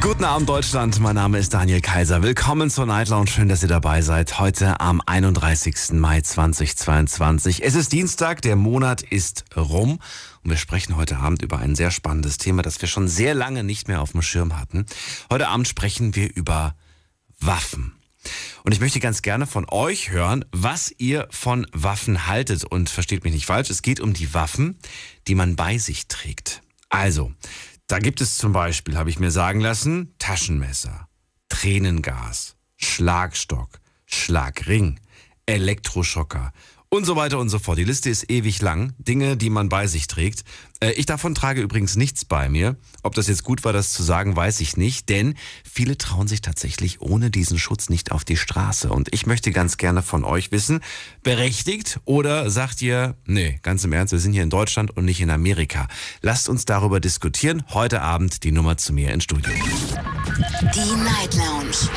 Guten Abend Deutschland, mein Name ist Daniel Kaiser. Willkommen zur Night Lounge, schön, dass ihr dabei seid. Heute am 31. Mai 2022. Es ist Dienstag, der Monat ist rum und wir sprechen heute Abend über ein sehr spannendes Thema, das wir schon sehr lange nicht mehr auf dem Schirm hatten. Heute Abend sprechen wir über Waffen. Und ich möchte ganz gerne von euch hören, was ihr von Waffen haltet. Und versteht mich nicht falsch, es geht um die Waffen, die man bei sich trägt. Also, da gibt es zum Beispiel, habe ich mir sagen lassen, Taschenmesser, Tränengas, Schlagstock, Schlagring, Elektroschocker und so weiter und so fort. Die Liste ist ewig lang. Dinge, die man bei sich trägt. Äh, ich davon trage übrigens nichts bei mir. Ob das jetzt gut war, das zu sagen, weiß ich nicht. Denn viele trauen sich tatsächlich ohne diesen Schutz nicht auf die Straße. Und ich möchte ganz gerne von euch wissen, berechtigt oder sagt ihr, nee, ganz im Ernst, wir sind hier in Deutschland und nicht in Amerika. Lasst uns darüber diskutieren. Heute Abend die Nummer zu mir ins Studio. Die Night Lounge.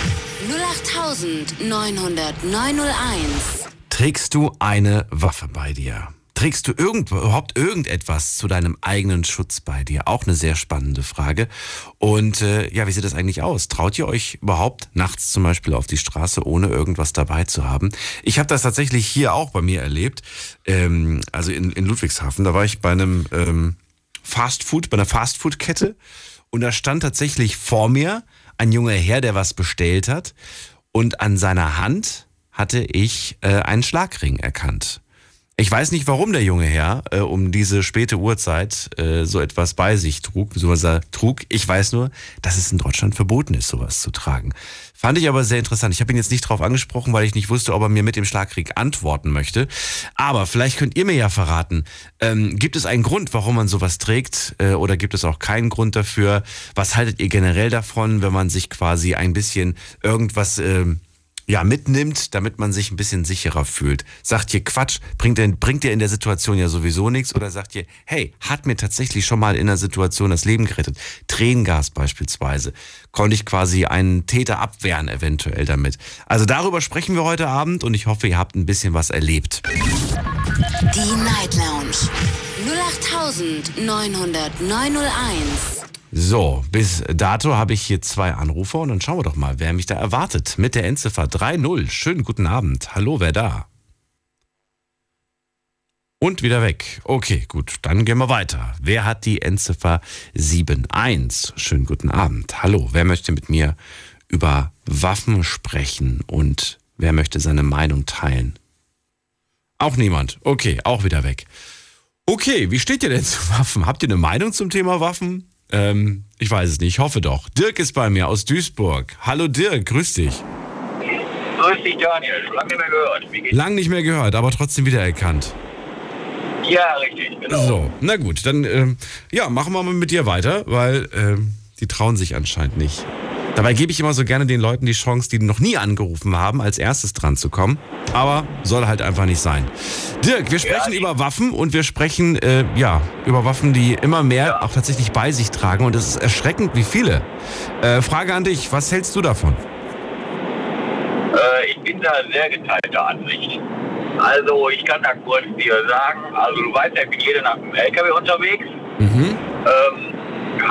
08901. Trägst du eine Waffe bei dir? Trägst du irgend, überhaupt irgendetwas zu deinem eigenen Schutz bei dir? Auch eine sehr spannende Frage. Und äh, ja, wie sieht das eigentlich aus? Traut ihr euch überhaupt nachts zum Beispiel auf die Straße, ohne irgendwas dabei zu haben? Ich habe das tatsächlich hier auch bei mir erlebt. Ähm, also in, in Ludwigshafen, da war ich bei einem ähm, Fast Food, bei einer Fast Food Kette und da stand tatsächlich vor mir ein junger Herr, der was bestellt hat und an seiner Hand hatte ich äh, einen Schlagring erkannt. Ich weiß nicht, warum der junge Herr äh, um diese späte Uhrzeit äh, so etwas bei sich trug, er trug. Ich weiß nur, dass es in Deutschland verboten ist, sowas zu tragen. Fand ich aber sehr interessant. Ich habe ihn jetzt nicht drauf angesprochen, weil ich nicht wusste, ob er mir mit dem Schlagring antworten möchte. Aber vielleicht könnt ihr mir ja verraten, ähm, gibt es einen Grund, warum man sowas trägt äh, oder gibt es auch keinen Grund dafür? Was haltet ihr generell davon, wenn man sich quasi ein bisschen irgendwas... Äh, ja, mitnimmt, damit man sich ein bisschen sicherer fühlt. Sagt ihr Quatsch, bringt, denn, bringt dir in der Situation ja sowieso nichts oder sagt ihr, hey, hat mir tatsächlich schon mal in der Situation das Leben gerettet. Tränengas beispielsweise. Konnte ich quasi einen Täter abwehren eventuell damit. Also darüber sprechen wir heute Abend und ich hoffe, ihr habt ein bisschen was erlebt. Die Night Lounge. 08901. So, bis dato habe ich hier zwei Anrufer und dann schauen wir doch mal, wer mich da erwartet. Mit der Endziffer 3.0. Schönen guten Abend. Hallo, wer da? Und wieder weg. Okay, gut, dann gehen wir weiter. Wer hat die Endziffer 7.1? Schönen guten Abend. Hallo, wer möchte mit mir über Waffen sprechen und wer möchte seine Meinung teilen? Auch niemand. Okay, auch wieder weg. Okay, wie steht ihr denn zu Waffen? Habt ihr eine Meinung zum Thema Waffen? Ähm, ich weiß es nicht, ich hoffe doch. Dirk ist bei mir aus Duisburg. Hallo Dirk, grüß dich. Grüß dich, Daniel. Lange nicht mehr gehört. Wie geht's? Lang nicht mehr gehört, aber trotzdem wiedererkannt. Ja, richtig, genau. So, na gut, dann ähm, ja, machen wir mal mit dir weiter, weil ähm, die trauen sich anscheinend nicht. Dabei gebe ich immer so gerne den Leuten die Chance, die noch nie angerufen haben, als erstes dran zu kommen. Aber soll halt einfach nicht sein. Dirk, wir sprechen Ja, über Waffen und wir sprechen äh, ja über Waffen, die immer mehr auch tatsächlich bei sich tragen. Und es ist erschreckend, wie viele. Äh, Frage an dich, was hältst du davon? Äh, ich bin da sehr geteilter Ansicht. Also, ich kann da kurz dir sagen, also du weißt ja, ich bin jede Nacht im LKW unterwegs. Mhm. Ähm,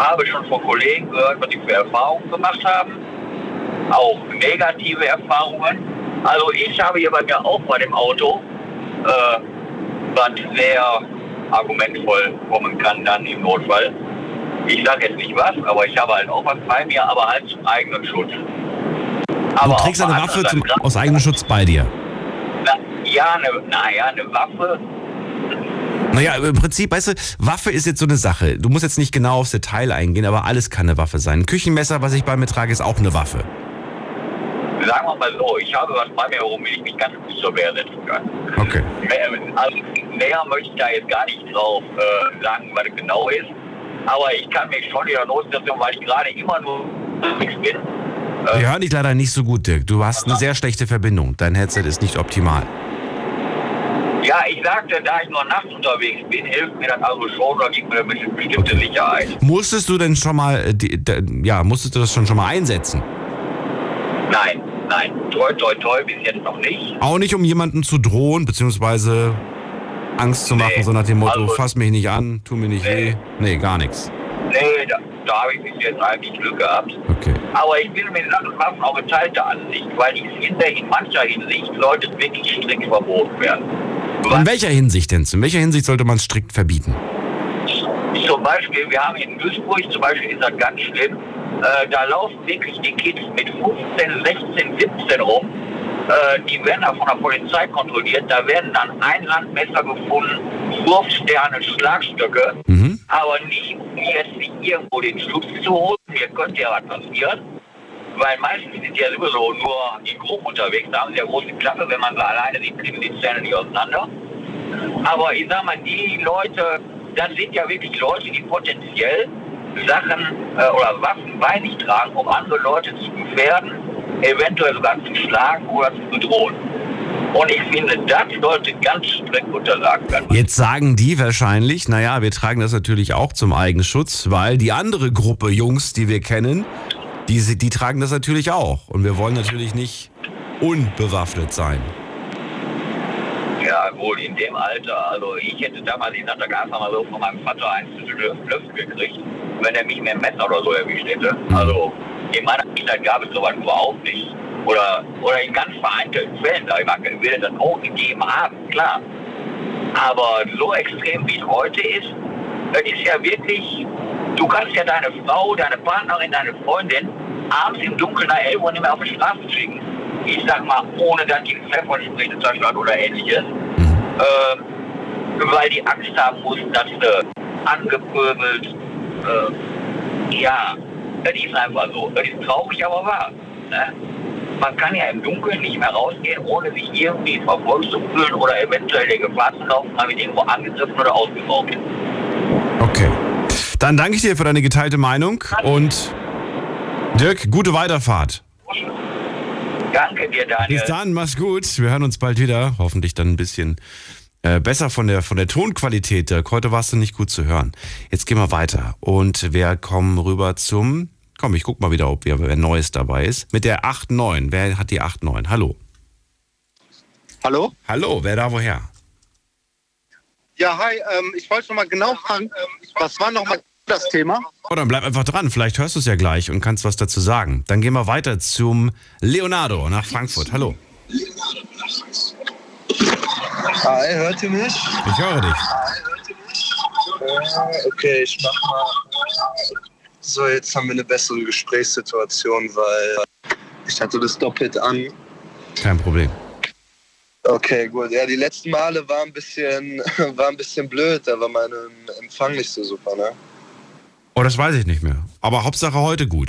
habe schon von Kollegen gehört, was die für Erfahrungen gemacht haben. Auch negative Erfahrungen. Also ich habe hier bei mir auch bei dem Auto, äh, was sehr argumentvoll kommen kann dann im Notfall. Ich sage jetzt nicht was, aber ich habe halt auch was bei mir, aber halt zum eigenen Schutz. Du Aber trägst auf eine Waffe zum, aus eigenem Schutz bei dir. Na, ja, eine, naja, eine Waffe. Naja, im Prinzip, weißt du, Waffe ist jetzt so eine Sache. Du musst jetzt nicht genau aufs Detail eingehen, aber alles kann eine Waffe sein. Ein Küchenmesser, was ich bei mir trage, ist auch eine Waffe. Sagen wir mal so, ich habe was bei mir, womit ich mich ganz gut zur Wehr setzen kann. Okay. Also, näher möchte ich da jetzt gar nicht drauf äh, sagen, was es genau ist. Aber ich kann mich schon in der Notsituation, weil ich gerade immer nur unterwegs bin. Wir hören dich leider nicht so gut, Dirk. Du hast eine sehr schlechte Verbindung. Dein Headset ist nicht optimal. Ja, ich sagte, da ich nur nachts unterwegs bin, hilft mir das also schon oder gibt mir eine bestimmte Sicherheit. Musstest du denn schon mal, äh, ja, musstest du das schon schon mal einsetzen? Nein, nein. Toi, toi, toi, bis jetzt noch nicht. Auch nicht, um jemanden zu drohen, beziehungsweise Angst zu machen, Nee, so nach dem Motto, also- fass mich nicht an, tu mir nicht Nee. weh. Nee, gar nichts. Nee, da, da habe ich bis jetzt eigentlich Glück gehabt. Okay. Aber ich bin mit Sachen Waffen auch geteilte Ansicht, weil ich finde, in mancher Hinsicht sollte wirklich strikt verboten werden. In welcher Hinsicht denn? In welcher Hinsicht sollte man es strikt verbieten? Zum Beispiel, wir haben in Duisburg, zum Beispiel ist das ganz schlimm, äh, da laufen wirklich die Kids mit 15, 16, 17 rum. Äh, die werden da von der Polizei kontrolliert. Da werden dann Einhandmesser gefunden, Wurfsterne, Schlagstöcke. Mhm. Aber nicht, um jetzt sich irgendwo den Schutz zu holen. Hier könnte ja was passieren. Weil meistens sind ja sowieso nur die Gruppen unterwegs. Da haben sie ja große Klappe. Wenn man sie alleine sieht, kriegen die Zähne nicht auseinander. Aber ich sag mal, die Leute, das sind ja wirklich Leute, die potenziell Sachen äh, oder Waffen bei sich tragen, um andere Leute zu gefährden, eventuell sogar zu schlagen oder zu bedrohen. Und ich finde, das sollte ganz streng untersagt werden. Jetzt sagen die wahrscheinlich, naja, wir tragen das natürlich auch zum Eigenschutz, weil die andere Gruppe Jungs, die wir kennen, die, die tragen das natürlich auch. Und wir wollen natürlich nicht unbewaffnet sein. Ja, wohl in dem Alter. Also ich hätte damals in Sonntag einfach mal so von meinem Vater eins zu Löffel gekriegt, wenn er mich mit dem Messer oder so erwischt hätte. Also in meiner Kindheit gab es sowas überhaupt nicht. Oder, oder in ganz vereinzelten Fällen, da würde das auch gegeben haben, klar. Aber so extrem wie es heute ist, das ist ja wirklich, du kannst ja deine Frau, deine Partnerin, deine Freundin abends im Dunkeln nach 11 Uhr nicht mehr auf die Straße schicken. Ich sag mal, ohne dass die Pfefferspray hat oder ähnliches. Ähm, weil die Angst haben mussten, dass sie angepöbelt, äh, ja, das ist einfach so. Das ist traurig, aber wahr. Ne? Man kann ja im Dunkeln nicht mehr rausgehen, ohne sich irgendwie verfolgt zu fühlen oder eventuell der Gefahr zu laufen, damit irgendwo angegriffen oder ausgeraubt. Dann danke ich dir für deine geteilte Meinung und Dirk, gute Weiterfahrt. Danke dir, Daniel. Bis dann, mach's gut. Wir hören uns bald wieder. Hoffentlich dann ein bisschen äh, besser von der, von der Tonqualität. Dirk, heute warst du nicht gut zu hören. Jetzt gehen wir weiter. Und wir kommen rüber zum. Komm, ich guck mal wieder, ob wir, wer Neues dabei ist. Mit der 8.9. Wer hat die 8.9? Hallo. Hallo? Hallo, wer da woher? Ja, hi. Ähm, ich wollte noch mal genau fragen, was war noch mal das Thema? Oh, dann bleib einfach dran. Vielleicht hörst du es ja gleich und kannst was dazu sagen. Dann gehen wir weiter zum Leonardo nach Frankfurt. Hallo. Hi, hört ihr mich? Ich höre dich. Äh, okay, ich mach mal. So, jetzt haben wir eine bessere Gesprächssituation, weil ich hatte das doppelt an. Kein Problem. Okay, gut. Ja, die letzten Male war ein bisschen, war ein bisschen blöd. Da war mein Empfang nicht so super, ne? Oh, das weiß ich nicht mehr. Aber Hauptsache heute gut.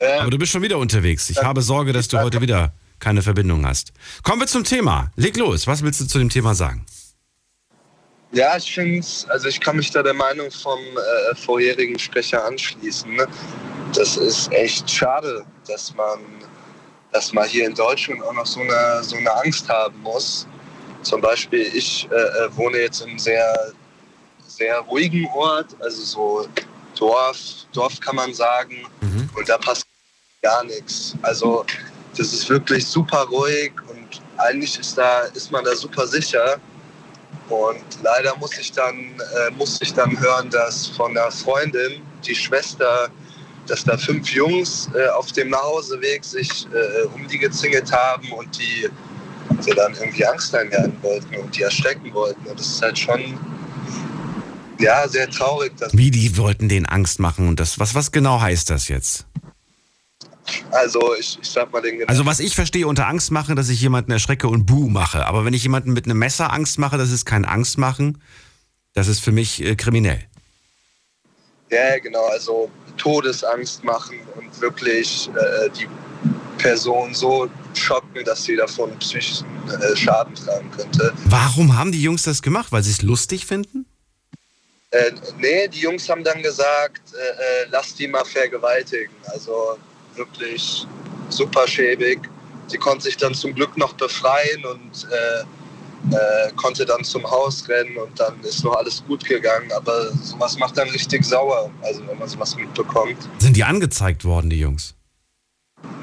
Ja, Aber du bist schon wieder unterwegs. Ich habe Sorge, dass du heute wieder keine Verbindung hast. Kommen wir zum Thema. Leg los. Was willst du zu dem Thema sagen? ja ich finde also ich kann mich da der Meinung vom äh, vorherigen Sprecher anschließen. Ne? Das ist echt schade, dass man, dass man hier in Deutschland auch noch so eine, so eine Angst haben muss. Zum Beispiel, ich äh, äh, wohne jetzt in einem sehr, sehr ruhigen Ort, also so Dorf, Dorf kann man sagen. Mhm. Und da passt gar nichts. Also das ist wirklich super ruhig und eigentlich ist, da, ist man da super sicher. Und leider muss ich dann, äh, musste ich dann hören, dass von einer Freundin, die Schwester, dass da fünf Jungs äh, auf dem Nachhauseweg sich äh, um die gezingelt haben und die, die dann irgendwie Angst einjagen wollten und die erschrecken wollten. Und das ist halt schon ja, sehr traurig. Dass, Wie die wollten denen Angst machen und das. Was, was genau heißt das jetzt? also ich, ich sag mal den Also was ich verstehe unter Angst machen, dass ich jemanden erschrecke und Buh mache. Aber wenn ich jemanden mit einem Messer Angst mache, das ist kein Angst machen. Das ist für mich äh, kriminell. Ja, genau, also Todesangst machen und wirklich äh, die Person so schocken, dass sie davon psychischen äh, Schaden tragen könnte. Warum haben die Jungs das gemacht? Weil sie es lustig finden? Äh, nee, die Jungs haben dann gesagt, äh, äh, lass die mal vergewaltigen. Also wirklich super schäbig. Sie konnte sich dann zum Glück noch befreien und äh, äh, konnte dann zum Haus rennen und dann ist noch alles gut gegangen. Aber sowas macht dann richtig sauer, also wenn man sowas mitbekommt. Sind die angezeigt worden, die Jungs?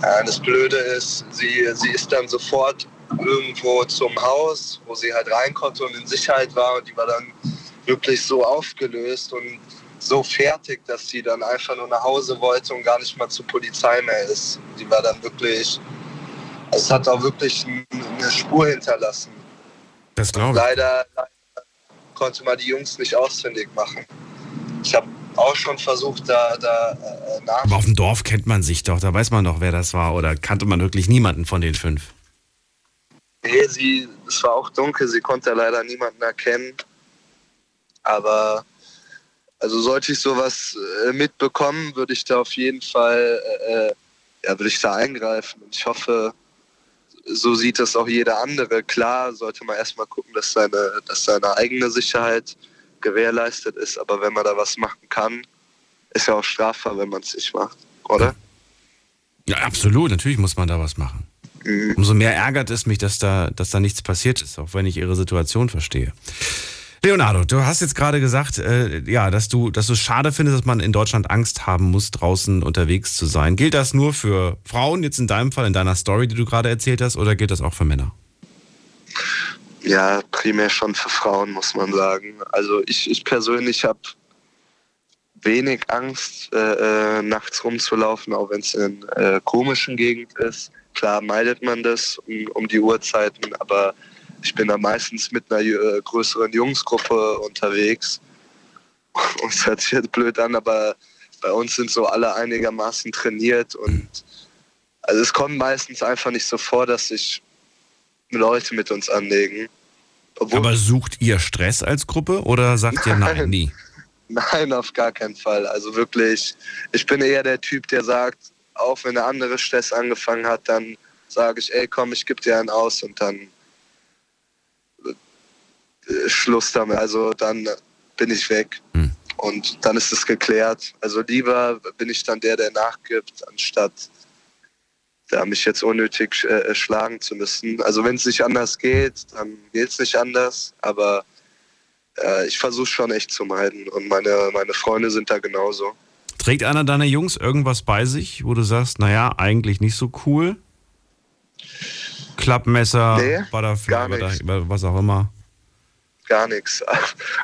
Ja, das Blöde ist, sie, sie ist dann sofort irgendwo zum Haus, wo sie halt rein konnte und in Sicherheit war. Und die war dann wirklich so aufgelöst und so fertig, dass sie dann einfach nur nach Hause wollte und gar nicht mal zur Polizei mehr ist. Die war dann wirklich, also es hat auch wirklich eine Spur hinterlassen. Das glaube ich. Leider, leider konnte man die Jungs nicht ausfindig machen. Ich habe auch schon versucht, da, da äh, nach. Aber auf dem Dorf kennt man sich doch, da weiß man doch, wer das war. Oder kannte man wirklich niemanden von den fünf? Nee, sie, es war auch dunkel, sie konnte leider niemanden erkennen. Aber also sollte ich sowas äh, mitbekommen, würde ich da auf jeden Fall, äh, ja, würde ich da eingreifen. Und ich hoffe, so sieht das auch jeder andere. Klar sollte man erstmal gucken, dass seine, dass seine eigene Sicherheit gewährleistet ist. Aber wenn man da was machen kann, ist ja auch strafbar, wenn man es nicht macht, oder? Ja, absolut. Natürlich muss man da was machen. Mhm. Umso mehr ärgert es mich, dass da, dass da nichts passiert ist, auch wenn ich ihre Situation verstehe. Leonardo, du hast jetzt gerade gesagt, äh, ja, dass du, dass du es schade findest, dass man in Deutschland Angst haben muss, draußen unterwegs zu sein. Gilt das nur für Frauen jetzt in deinem Fall, in deiner Story, die du gerade erzählt hast, oder gilt das auch für Männer? Ja, primär schon für Frauen, muss man sagen. Also ich, ich persönlich habe wenig Angst, äh, äh, nachts rumzulaufen, auch wenn es in äh, komischen Gegend ist. Klar meidet man das um, um die Uhrzeiten, aber ich bin da meistens mit einer äh, größeren Jungsgruppe unterwegs. Und es hört sich jetzt blöd an, aber bei uns sind so alle einigermaßen trainiert und also es kommt meistens einfach nicht so vor, dass sich Leute mit uns anlegen. Obwohl, Aber sucht ihr Stress als Gruppe oder sagt ihr nein, Nein. nie? Nein, auf gar keinen Fall. Also wirklich, ich bin eher der Typ, der sagt, auch wenn der andere Stress angefangen hat, dann sage ich, ey, komm, ich gebe dir einen aus und dann Schluss damit. Also dann bin ich weg. Hm. Und dann ist es geklärt. Also lieber bin ich dann der, der nachgibt, anstatt da mich jetzt unnötig äh, schlagen zu müssen. Also wenn es nicht anders geht, dann geht es nicht anders. Aber äh, ich versuche schon echt zu meiden. Und meine, meine Freunde sind da genauso. Trägt einer deiner Jungs irgendwas bei sich, wo du sagst, naja, eigentlich nicht so cool? Klappmesser, Nee, Butterfly, was auch immer. Gar nichts.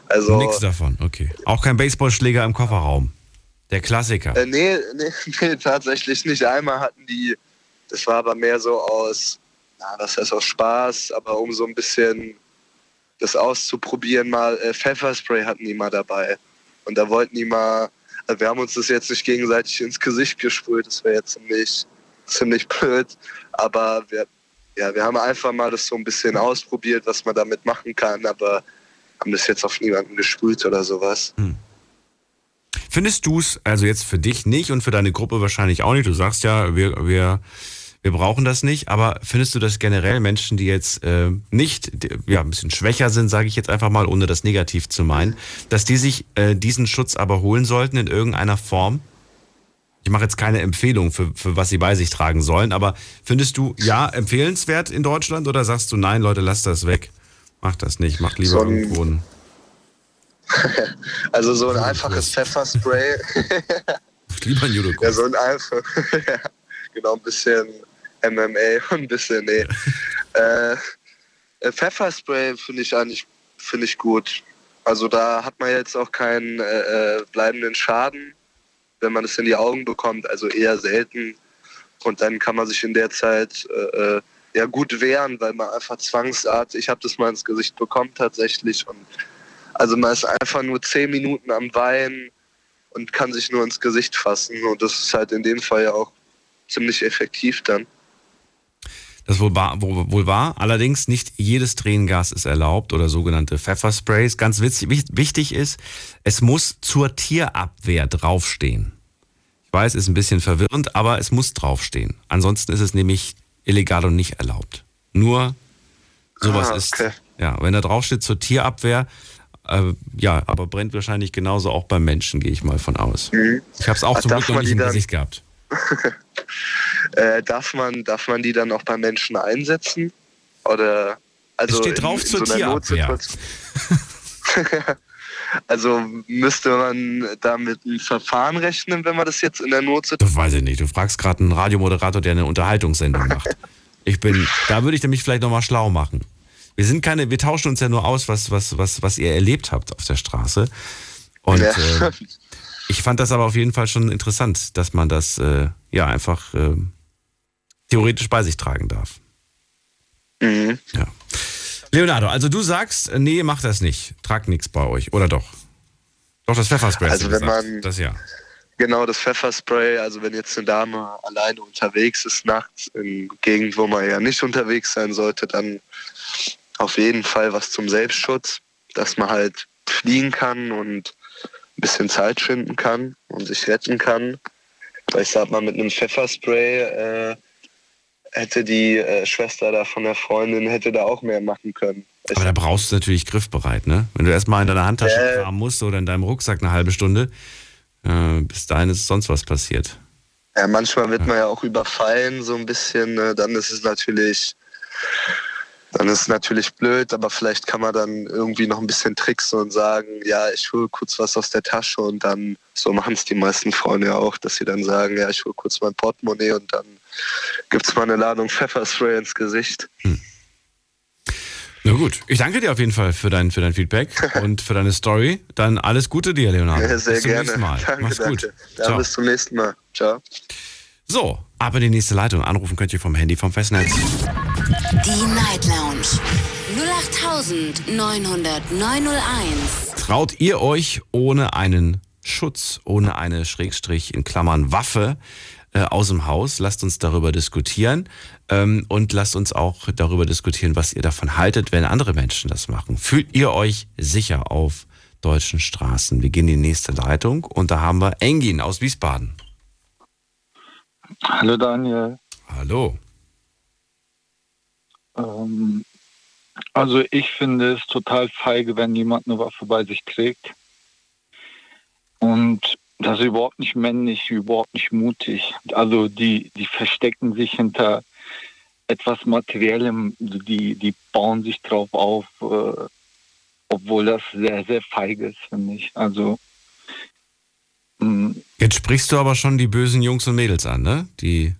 Also, Nichts davon, okay. Auch kein Baseballschläger im Kofferraum. Der Klassiker. Äh, nee, nee, nee, tatsächlich nicht. Einmal hatten die, das war aber mehr so aus, na, das heißt aus Spaß, aber um so ein bisschen das auszuprobieren, mal äh, Pfefferspray hatten die mal dabei. Und da wollten die mal, also wir haben uns das jetzt nicht gegenseitig ins Gesicht gesprüht, das wäre jetzt ziemlich, ziemlich blöd. Aber wir, ja, wir haben einfach mal das so ein bisschen ausprobiert, was man damit machen kann, aber haben das jetzt auf niemanden gesprüht oder sowas. Findest du es, also jetzt für dich nicht und für deine Gruppe wahrscheinlich auch nicht, du sagst ja, wir, wir, wir brauchen das nicht, aber findest du das generell Menschen, die jetzt äh, nicht, die, ja, ein bisschen schwächer sind, sage ich jetzt einfach mal, ohne das negativ zu meinen, dass die sich äh, diesen Schutz aber holen sollten in irgendeiner Form? Ich mache jetzt keine Empfehlung, für, für was sie bei sich tragen sollen, aber findest du, ja, empfehlenswert in Deutschland oder sagst du, nein, Leute, lasst das weg? Macht das nicht, macht lieber So ein- irgendwo ein Also so ein einfaches Pfefferspray. macht lieber ein judo ja, so ein einfach. ja, genau, ein bisschen MMA und ein bisschen, nee. äh, äh, Pfefferspray finde ich eigentlich finde ich gut. Also da hat man jetzt auch keinen äh, äh, bleibenden Schaden, wenn man es in die Augen bekommt, also eher selten. Und dann kann man sich in der Zeit äh, äh, ja gut wehren, weil man einfach zwangsartig, ich habe das mal ins Gesicht bekommen tatsächlich und also man ist einfach nur zehn Minuten am Weinen und kann sich nur ins Gesicht fassen. Und das ist halt in dem Fall ja auch ziemlich effektiv dann. Das wohl war, wohl war. Allerdings nicht jedes Tränengas ist erlaubt oder sogenannte Pfeffersprays. Ganz witzig, wich- wichtig ist, es muss zur Tierabwehr draufstehen. Ich weiß, ist ein bisschen verwirrend, aber es muss draufstehen. Ansonsten ist es nämlich illegal und nicht erlaubt. Nur sowas Ah, ist, okay. ja, wenn da draufsteht zur Tierabwehr, äh, ja, aber brennt wahrscheinlich genauso auch beim Menschen, gehe ich mal von aus. Ich habe es auch Ach, zum Glück noch nicht im Gesicht gehabt. Äh, darf, man, darf man die dann auch bei Menschen einsetzen? Oder also Es steht drauf in, in zur so einer Tierabwehr. Also müsste man da mit einem Verfahren rechnen, wenn man das jetzt in der Notsituation. Das weiß ich nicht. Du fragst gerade einen Radiomoderator, der eine Unterhaltungssendung macht. Ich bin, da würde ich mich vielleicht nochmal schlau machen. Wir sind keine, wir tauschen uns ja nur aus, was, was, was, was ihr erlebt habt auf der Straße. Und Ja. äh, ich fand das aber auf jeden Fall schon interessant, dass man das äh, ja einfach äh, theoretisch bei sich tragen darf. Mhm. Ja. Leonardo, also du sagst, äh, nee, mach das nicht. Trag nichts bei euch, oder doch? Doch, das Pfefferspray. Also wenn gesagt. man- Das ja. Genau, das Pfefferspray, also wenn jetzt eine Dame alleine unterwegs ist nachts in Gegend, wo man ja nicht unterwegs sein sollte, dann auf jeden Fall was zum Selbstschutz, dass man halt fliehen kann und ein bisschen Zeit schinden kann und sich retten kann. Weil ich sag mal, mit einem Pfefferspray äh, hätte die äh, Schwester da von der Freundin hätte da auch mehr machen können. Aber da brauchst du natürlich griffbereit, ne? Wenn du erstmal in deiner Handtasche Äh. kramen musst oder in deinem Rucksack eine halbe Stunde, äh, bis dahin ist sonst was passiert. ja, manchmal wird man ja auch überfallen, so ein bisschen. Ne? Dann ist es natürlich, dann ist es natürlich blöd, aber vielleicht kann man dann irgendwie noch ein bisschen tricksen und sagen, ja, ich hole kurz was aus der Tasche und dann, so machen es die meisten Frauen ja auch, dass sie dann sagen, ja, ich hole kurz mein Portemonnaie und dann gibt's mal eine Ladung Pfefferspray ins Gesicht. Na gut, ich danke dir auf jeden Fall für dein, für dein Feedback und für deine Story. Dann alles Gute dir, Leonardo. Ja, sehr bis zum gerne. nächsten Mal. Danke, Mach's gut. danke. Ja, Ciao. bis zum nächsten Mal. Ciao. So, ab in die nächste Leitung. Anrufen könnt ihr vom Handy vom Festnetz. Die Night Lounge 0890901. Traut ihr euch ohne einen Schutz, ohne eine Schrägstrich in Klammern Waffe äh, aus dem Haus? Lasst uns darüber diskutieren ähm, und lasst uns auch darüber diskutieren, was ihr davon haltet, wenn andere Menschen das machen. Fühlt ihr euch sicher auf deutschen Straßen? Wir gehen in die nächste Leitung und da haben wir Engin aus Wiesbaden. Hallo Daniel. Hallo. Ähm, also ich finde es total feige, wenn jemand eine Waffe bei sich trägt. Und das ist überhaupt nicht männlich, überhaupt nicht mutig. Also die, die verstecken sich hinter etwas Materiellem, die, die bauen sich drauf auf, äh, obwohl das sehr, sehr feige ist, finde ich. Also Jetzt sprichst du aber schon die bösen Jungs und Mädels an, ne? Die,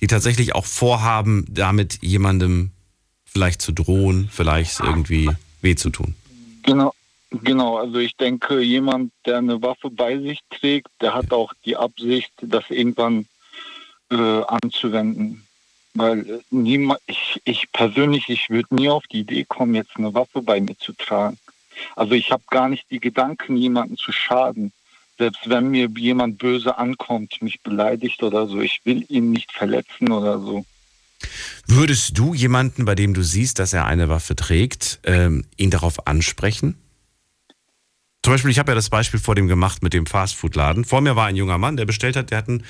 die tatsächlich auch vorhaben, damit jemandem vielleicht zu drohen, vielleicht irgendwie weh zu tun. Genau, genau. Also ich denke, jemand, der eine Waffe bei sich trägt, der hat auch die Absicht, das irgendwann äh, anzuwenden. Weil äh, niemand, ich, ich persönlich, ich würde nie auf die Idee kommen, jetzt eine Waffe bei mir zu tragen. Also ich habe gar nicht die Gedanken, jemanden zu schaden. Selbst wenn mir jemand böse ankommt, mich beleidigt oder so, ich will ihn nicht verletzen oder so. Würdest du jemanden, bei dem du siehst, dass er eine Waffe trägt, ähm, ihn darauf ansprechen? Zum Beispiel, ich habe ja das Beispiel vor dem gemacht mit dem Fastfood-Laden. Vor mir war ein junger Mann, der bestellt hat, der hat einen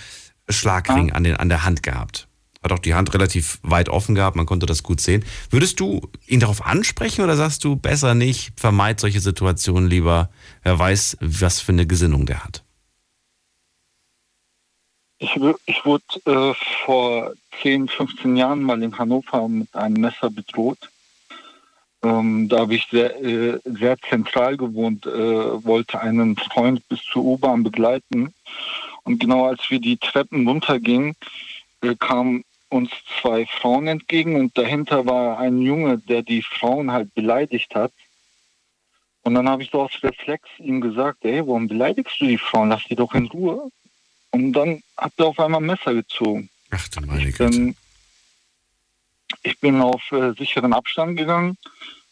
Schlagring an, den, an der Hand gehabt. Hat auch die Hand relativ weit offen gehabt, man konnte das gut sehen. Würdest du ihn darauf ansprechen oder sagst du besser nicht, vermeid solche Situationen lieber, wer weiß, was für eine Gesinnung der hat? Ich, ich wurde äh, vor 10, 15 Jahren mal in Hannover mit einem Messer bedroht. Ähm, da habe ich sehr, äh, sehr zentral gewohnt, äh, wollte einen Freund bis zur U-Bahn begleiten. Und genau als wir die Treppen runtergingen, äh, kamen uns zwei Frauen entgegen und dahinter war ein Junge, der die Frauen halt beleidigt hat. Und dann habe ich so aus Reflex ihm gesagt, ey, warum beleidigst du die Frauen? Lass die doch in Ruhe. Und dann hat er auf einmal ein Messer gezogen. Ach du meine Ich Güte. bin, ich bin auf äh, sicheren Abstand gegangen.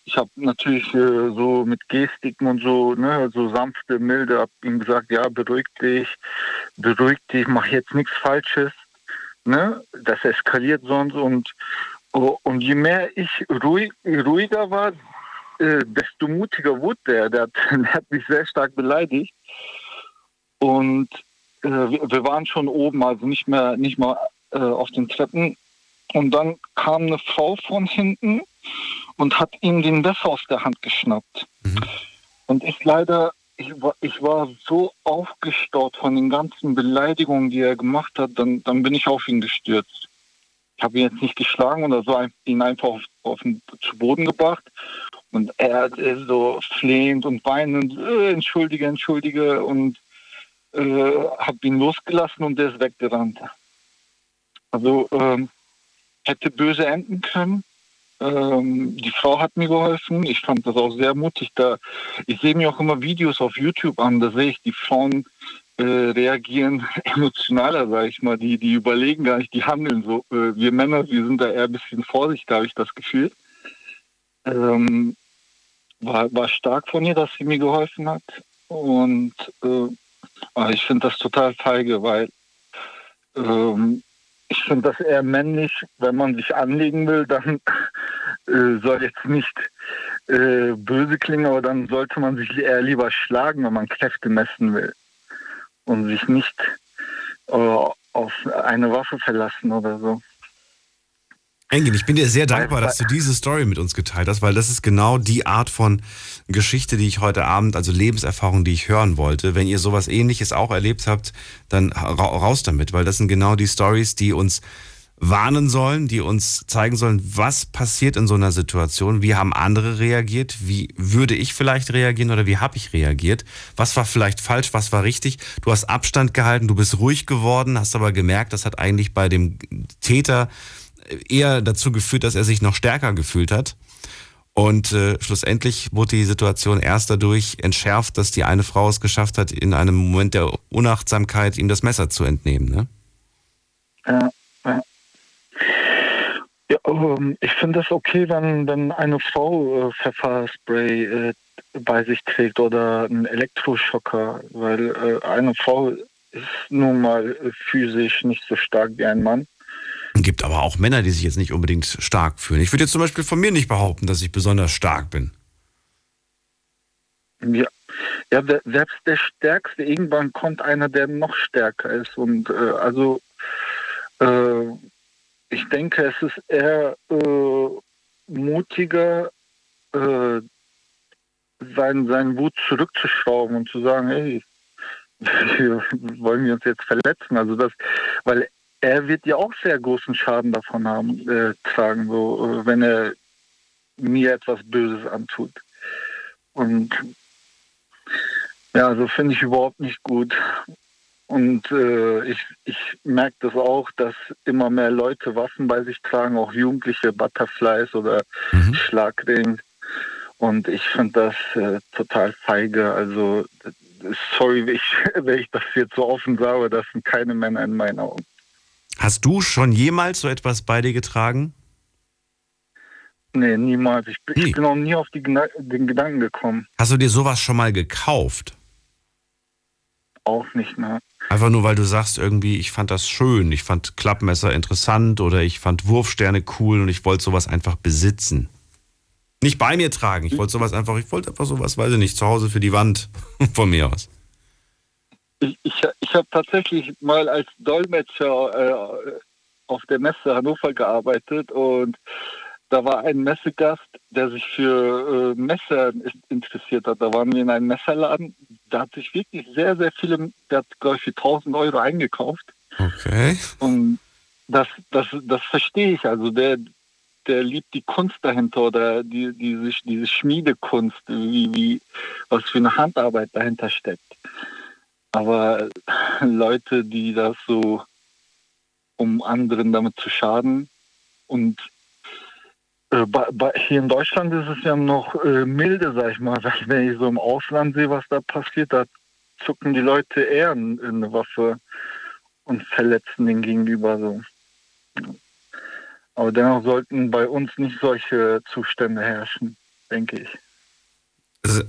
Ich habe natürlich äh, so mit Gestiken und so, ne, so sanfte, milde, hab ihm gesagt, ja, beruhig dich, beruhig dich, mach jetzt nichts Falsches. Ne? Das eskaliert sonst und, oh, und je mehr ich ruhig, ruhiger war, äh, desto mutiger wurde der. Der hat, der hat mich sehr stark beleidigt. Und äh, wir, waren schon oben, also nicht mehr, nicht mal äh, auf den Treppen. Und dann kam eine Frau von hinten und hat ihm den Messer aus der Hand geschnappt. Mhm. Und ich leider, ich war, ich war so aufgestaut von den ganzen Beleidigungen, die er gemacht hat, dann, dann bin ich auf ihn gestürzt. Ich habe ihn jetzt nicht geschlagen oder so, ihn einfach auf, auf den, zu Boden gebracht. Und er äh, so flehend und weinend, äh, entschuldige, entschuldige und äh, habe ihn losgelassen und der ist weggerannt. Also ähm, hätte böse enden können. Ähm, die Frau hat mir geholfen. Ich fand das auch sehr mutig. Da ich sehe mir auch immer Videos auf YouTube an. Da sehe ich die Frauen äh, reagieren emotionaler, sage ich mal. Die die überlegen gar nicht, die handeln so. Äh, wir Männer, wir sind da eher ein bisschen vorsichtig, habe ich das Gefühl. Ähm, war, war stark von ihr, dass sie mir geholfen hat. Und äh, ich finde das total feige, weil ähm, ich finde das eher männlich, wenn man sich anlegen will, dann äh, soll jetzt nicht äh, böse klingen, aber dann sollte man sich eher lieber schlagen, wenn man Kräfte messen will und sich nicht äh, auf eine Waffe verlassen oder so. Engin, ich bin dir sehr dankbar, dass du diese Story mit uns geteilt hast, weil das ist genau die Art von Geschichte, die ich heute Abend, also Lebenserfahrung, die ich hören wollte. Wenn ihr sowas ähnliches auch erlebt habt, dann raus damit, weil das sind genau die Stories, die uns warnen sollen, die uns zeigen sollen, was passiert in so einer Situation, wie haben andere reagiert, wie würde ich vielleicht reagieren oder wie habe ich reagiert, was war vielleicht falsch, was war richtig. Du hast Abstand gehalten, du bist ruhig geworden, hast aber gemerkt, das hat eigentlich bei dem Täter eher dazu geführt, dass er sich noch stärker gefühlt hat. Und äh, schlussendlich wurde die Situation erst dadurch entschärft, dass die eine Frau es geschafft hat, in einem Moment der Unachtsamkeit ihm das Messer zu entnehmen. Ne? Ja, ja. ja um, ich finde es okay, wenn, wenn eine Frau äh, Pfefferspray äh, bei sich trägt oder einen Elektroschocker, weil äh, eine Frau ist nun mal physisch nicht so stark wie ein Mann. Gibt aber auch Männer, die sich jetzt nicht unbedingt stark fühlen. Ich würde jetzt zum Beispiel von mir nicht behaupten, dass ich besonders stark bin. Ja, ja selbst der Stärkste, irgendwann kommt einer, der noch stärker ist. Und äh, also äh, ich denke, es ist eher äh, mutiger, äh, seinen, seinen Wut zurückzuschrauben und zu sagen, hey, wollen wir uns jetzt verletzen. Also das, weil er wird ja auch sehr großen Schaden davon haben, äh, tragen, so, äh, wenn er mir etwas Böses antut. Und ja, so finde ich überhaupt nicht gut. Und äh, ich, ich merke das auch, dass immer mehr Leute Waffen bei sich tragen, auch Jugendliche, Butterflies oder mhm. Schlagring. Und ich finde das äh, total feige. Also, sorry, wenn ich, wenn ich das jetzt so offen sage, das sind keine Männer in meinen Augen. Hast du schon jemals so etwas bei dir getragen? Nee, niemals. Ich, ich nee. bin auch nie auf die, den Gedanken gekommen. Hast du dir sowas schon mal gekauft? Auch nicht, ne? Einfach nur, weil du sagst irgendwie, ich fand das schön, ich fand Klappmesser interessant oder ich fand Wurfsterne cool und ich wollte sowas einfach besitzen. Nicht bei mir tragen, ich wollte sowas einfach, ich wollte einfach sowas, weiß ich nicht, zu Hause für die Wand von mir aus ich, ich, ich habe tatsächlich mal als Dolmetscher äh, auf der Messe Hannover gearbeitet und da war ein Messegast, der sich für äh, Messer interessiert hat. Da waren wir in einem Messerladen. Da hat sich wirklich sehr, sehr viele, der hat, glaube ich, für 1000 Euro eingekauft. Okay. Und das, das, das verstehe ich. Also der, der liebt die Kunst dahinter oder die, diese, diese Schmiedekunst, wie, wie, was für eine Handarbeit dahinter steckt. Aber Leute, die das so, um anderen damit zu schaden und äh, bei, bei, hier in Deutschland ist es ja noch äh, milde, sag ich mal. Wenn ich so im Ausland sehe, was da passiert, da zucken die Leute eher eine Waffe und verletzen den Gegenüber so. Aber dennoch sollten bei uns nicht solche Zustände herrschen, denke ich.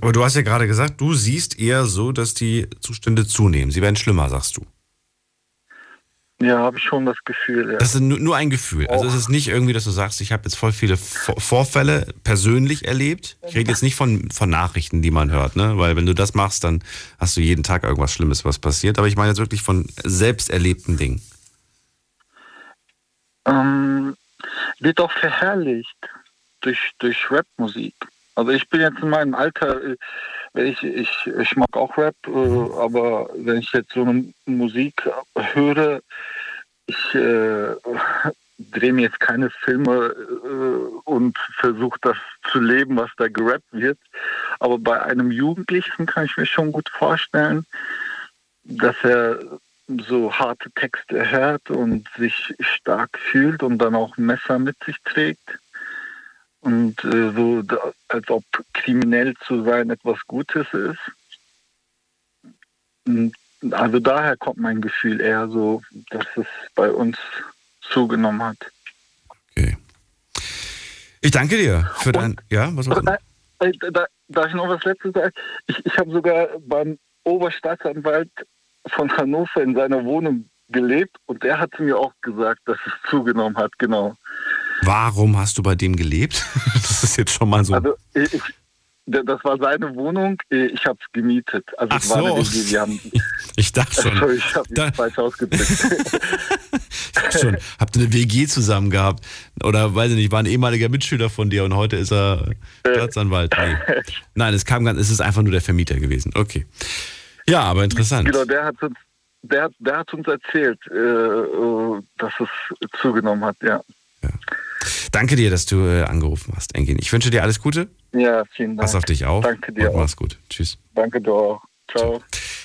Aber du hast ja gerade gesagt, du siehst eher so, dass die Zustände zunehmen. Sie werden schlimmer, sagst du. Ja, habe ich schon das Gefühl. Ja. Das ist nur ein Gefühl. Also es ist nicht irgendwie, dass du sagst, ich habe jetzt voll viele Vorfälle persönlich erlebt. Ich rede jetzt nicht von, von Nachrichten, die man hört, ne? Weil wenn du das machst, dann hast du jeden Tag irgendwas Schlimmes, was passiert. Aber ich meine jetzt wirklich von selbst erlebten Dingen. Ähm, wird auch verherrlicht durch, durch Rapmusik. Also ich bin jetzt in meinem Alter, äh, ich, ich, ich mag auch Rap, äh, aber wenn ich jetzt so eine Musik höre, ich äh, drehe mir jetzt keine Filme äh, und versuche das zu leben, was da gerappt wird. Aber bei einem Jugendlichen kann ich mir schon gut vorstellen, dass er so harte Texte hört und sich stark fühlt und dann auch Messer mit sich trägt. Und äh, so, als ob kriminell zu sein etwas Gutes ist. Und also daher kommt mein Gefühl eher so, dass es bei uns zugenommen hat. Okay. Ich danke dir für dein. Ja, was war da, da, Darf ich noch was Letztes sagen? Ich, ich habe sogar beim Oberstaatsanwalt von Hannover in seiner Wohnung gelebt und der hat mir auch gesagt, dass es zugenommen hat, genau. Warum hast du bei dem gelebt? Das ist jetzt schon mal so. Also ich, das war seine Wohnung, ich habe es gemietet. Also Ach so. WG, wir haben, ich dachte schon. Also ich habe da, falsch ausgedrückt. schon. Habt ihr eine WG zusammen gehabt? Oder weiß ich nicht, war ein ehemaliger Mitschüler von dir und heute ist er Staatsanwalt. Nee. Nein, es kam ganz, es ist einfach nur der Vermieter gewesen. Okay. Ja, aber interessant. Genau, der hat uns, der, der hat uns erzählt, äh, äh dass es zugenommen hat, ja. ja. Danke dir, dass du äh, angerufen hast, Engin. Ich wünsche dir alles Gute. Ja, vielen Dank. Pass auf dich auf. Danke dir. Und mach's gut. Tschüss. Danke dir auch. Ciao.